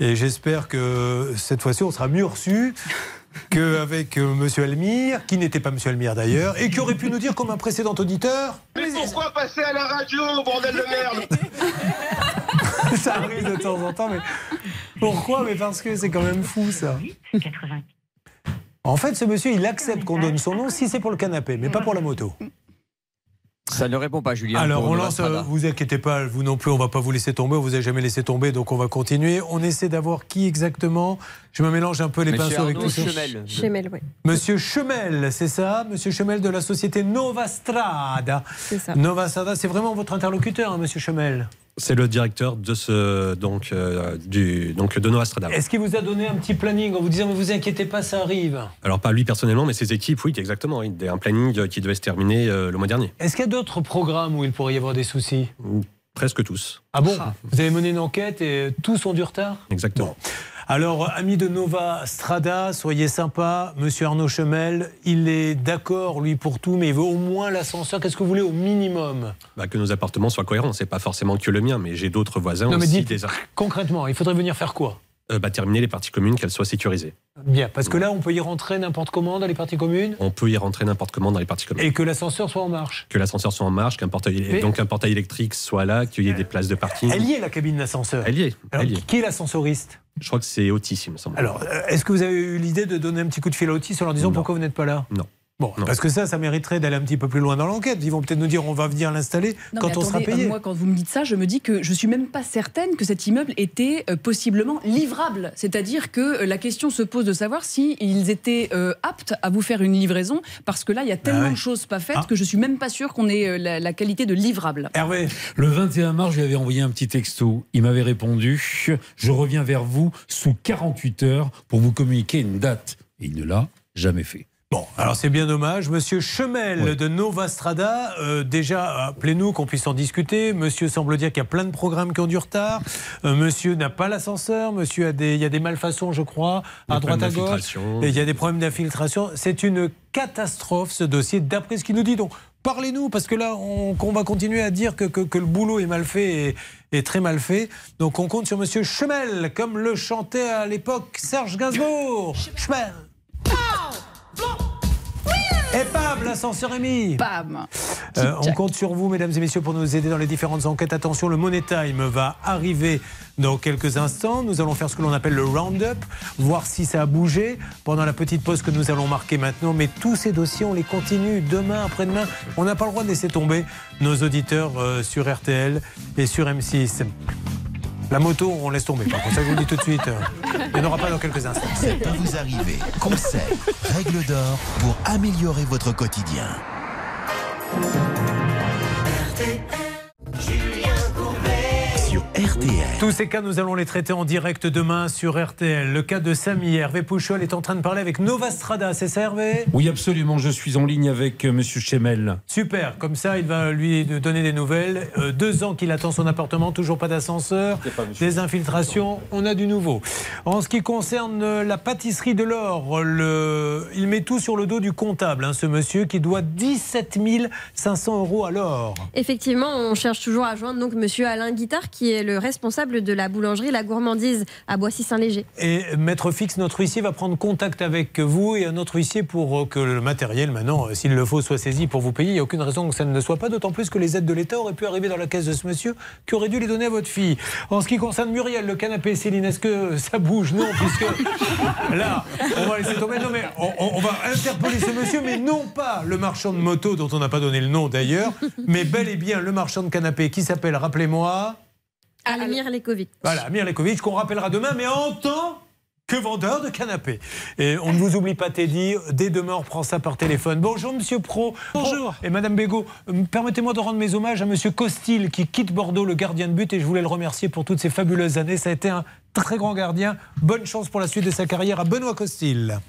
Et j'espère que cette fois-ci, on sera mieux reçu qu'avec euh, Monsieur Elmire, qui n'était pas Monsieur Elmire d'ailleurs, et qui aurait pu nous dire, comme un précédent auditeur, Mais pourquoi passer à la radio, bordel de merde ça arrive de temps en temps, mais pourquoi? Mais parce que c'est quand même fou ça. En fait, ce monsieur, il accepte qu'on donne son nom si c'est pour le canapé, mais pas pour la moto. Ça ne répond pas, Julien. Alors, on lance, euh, vous inquiétez pas, vous non plus, on va pas vous laisser tomber, on vous a jamais laissé tomber, donc on va continuer. On essaie d'avoir qui exactement? Je me mélange un peu les Monsieur pinceaux avec Arnaud tout ça. Chemel. Chemel, oui. Monsieur Chemel, c'est ça? Monsieur Chemel de la société Nova Strada. C'est ça. Nova Strada, c'est vraiment votre interlocuteur, hein, Monsieur Chemel? C'est le directeur de ce donc euh, du donc de Nova Strada. Est-ce qu'il vous a donné un petit planning en vous disant, mais vous inquiétez pas, ça arrive Alors pas lui personnellement, mais ses équipes, oui, exactement. oui. Un planning qui devait se terminer euh, le mois dernier. Est-ce qu'il y a d'autres programmes où il pourrait y avoir des soucis Presque tous. Ah bon Vous avez mené une enquête et tous ont du retard Exactement. Alors, amis de Nova Strada, soyez sympa. Monsieur Arnaud Chemel, il est d'accord, lui, pour tout, mais il veut au moins l'ascenseur. Qu'est-ce que vous voulez au minimum? Bah, que nos appartements soient cohérents. C'est pas forcément que le mien, mais j'ai d'autres voisins Non, mais aussi. dites- des- Concrètement, il faudrait venir faire quoi? Euh, bah, terminer les parties communes, qu'elles soient sécurisées. Bien, parce que là, on peut y rentrer n'importe comment dans les parties communes On peut y rentrer n'importe comment dans les parties communes. et que l'ascenseur soit en marche. Que l'ascenseur soit en marche, qu'un portail, Mais- donc un portail électrique soit là, qu'il y ait des places de parking. Elle y est, la cabine d'ascenseur. Elle y est. Alors, elle y est. qui est l'ascensoriste Je crois que c'est Otis, il me semble. Alors, euh, est-ce que vous avez eu l'idée de donner un petit coup de fil à Otis en leur disant pourquoi vous n'êtes pas là? Non. Bon, parce que ça, ça mériterait d'aller un petit peu plus loin dans l'enquête. Ils vont peut-être nous dire on va venir l'installer Non, quand mais on sera attendez, payé. Moi, quand vous me dites ça, je me dis que je suis même pas certaine que cet immeuble était euh, possiblement livrable. C'est-à-dire que euh, la question se pose de savoir si ils étaient euh, aptes à vous faire une livraison, parce que là, il y a tellement ouais. de choses pas faites Ah. que je suis même pas sûre qu'on ait euh, la, la qualité de livrable. Hervé Le 21 mars, je lui avais envoyé un petit texto. Il m'avait répondu Je reviens vers vous sous 48 heures pour vous communiquer une date. Et il ne l'a jamais fait. Bon, alors c'est bien dommage. Monsieur Chemel de Nova Strada, euh, déjà, appelez-nous qu'on puisse en discuter. Monsieur semble dire qu'il y a plein de programmes qui ont du retard. Euh, monsieur n'a pas l'ascenseur. Monsieur a des, il y a des malfaçons, je crois, à Des droite à gauche. Et il y a des problèmes d'infiltration. C'est une catastrophe ce dossier, d'après ce qu'il nous dit. Donc, parlez-nous, parce que là, on, qu'on va continuer à dire que, que- que le boulot est mal fait et, et très mal fait. Donc, on compte sur Monsieur Chemel, comme le chantait à l'époque Serge Gainsbourg. Chemel. Et bam, l'ascenseur est mis. Bam. Euh, on compte sur vous, mesdames et messieurs, pour nous aider dans les différentes enquêtes. Attention, le Money Time va arriver dans quelques instants. Nous allons faire ce que l'on appelle le round-up, voir si ça a bougé pendant la petite pause que nous allons marquer maintenant. Mais tous ces dossiers, on les continue demain, après-demain. On n'a pas le droit de laisser tomber nos auditeurs euh, sur RTL et sur M6. La moto, on laisse tomber. Par contre, ça, je vous le dis tout de suite. Il n'y en aura pas dans quelques instants. Ça peut vous arriver. Conseils, règles d'or pour améliorer votre quotidien. RTL. Tous ces cas, nous allons les traiter en direct demain sur RTL. Le cas de Samy, Hervé Pouchol est en train de parler avec Nova Strada, c'est ça Hervé? Oui, absolument. Je suis en ligne avec euh, Monsieur Chemel. Super, comme ça il va lui donner des nouvelles. Euh, deux ans qu'il attend son appartement, toujours pas d'ascenseur, des infiltrations, on a du nouveau. En ce qui concerne euh, la pâtisserie de l'or, le... il met tout sur le dos du comptable, hein, ce monsieur qui doit 17 500 euros à l'or. Effectivement, on cherche toujours à joindre donc Monsieur Alain Guittard, qui est le responsable de la boulangerie La Gourmandise à Boissy-Saint-Léger. Et Maître Fix, notre huissier, va prendre contact avec vous et un autre huissier pour euh, que le matériel, maintenant, euh, s'il le faut, soit saisi pour vous payer. Il n'y a aucune raison que ça ne le soit pas, d'autant plus que les aides de l'État auraient pu arriver dans la caisse de ce monsieur qui aurait dû les donner à votre fille. En ce qui concerne Muriel, le canapé, Céline, est-ce que ça bouge? Non, puisque là, on va laisser tomber. Non, mais on, on- on va interpeller ce monsieur, mais non pas le marchand de moto dont on n'a pas donné le nom d'ailleurs, mais bel et bien le marchand de canapé qui s'appelle, rappelez-moi, Almir Lekovic. voilà, Amir Lekovic, qu'on rappellera demain, mais en tant que vendeur de canapé. Et on ne vous oublie pas, Teddy. Dès demain, on reprend ça par téléphone. Bonjour, monsieur Pro. Bonjour. Et madame Bégaud, euh, permettez-moi de rendre mes hommages à monsieur Costil, qui quitte Bordeaux, le gardien de but, et je voulais le remercier pour toutes ces fabuleuses années. Ça a été un très grand gardien. Bonne chance pour la suite de sa carrière à Benoît Costil.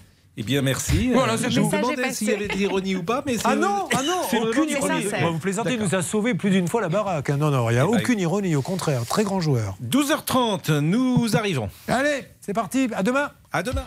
Eh bien, merci. Voilà, Euh, c'est je vous demandais s'il y avait de l'ironie ou pas, mais c'est- Ah non, ah non, c'est aucune ironie. Bah, vous plaisantez, il nous a sauvé plus d'une fois la baraque. hein. Non, non, il n'y a Eh ben, aucune ironie, au contraire. Très grand joueur. 12h30, nous arrivons. Allez, c'est parti. À demain. À demain.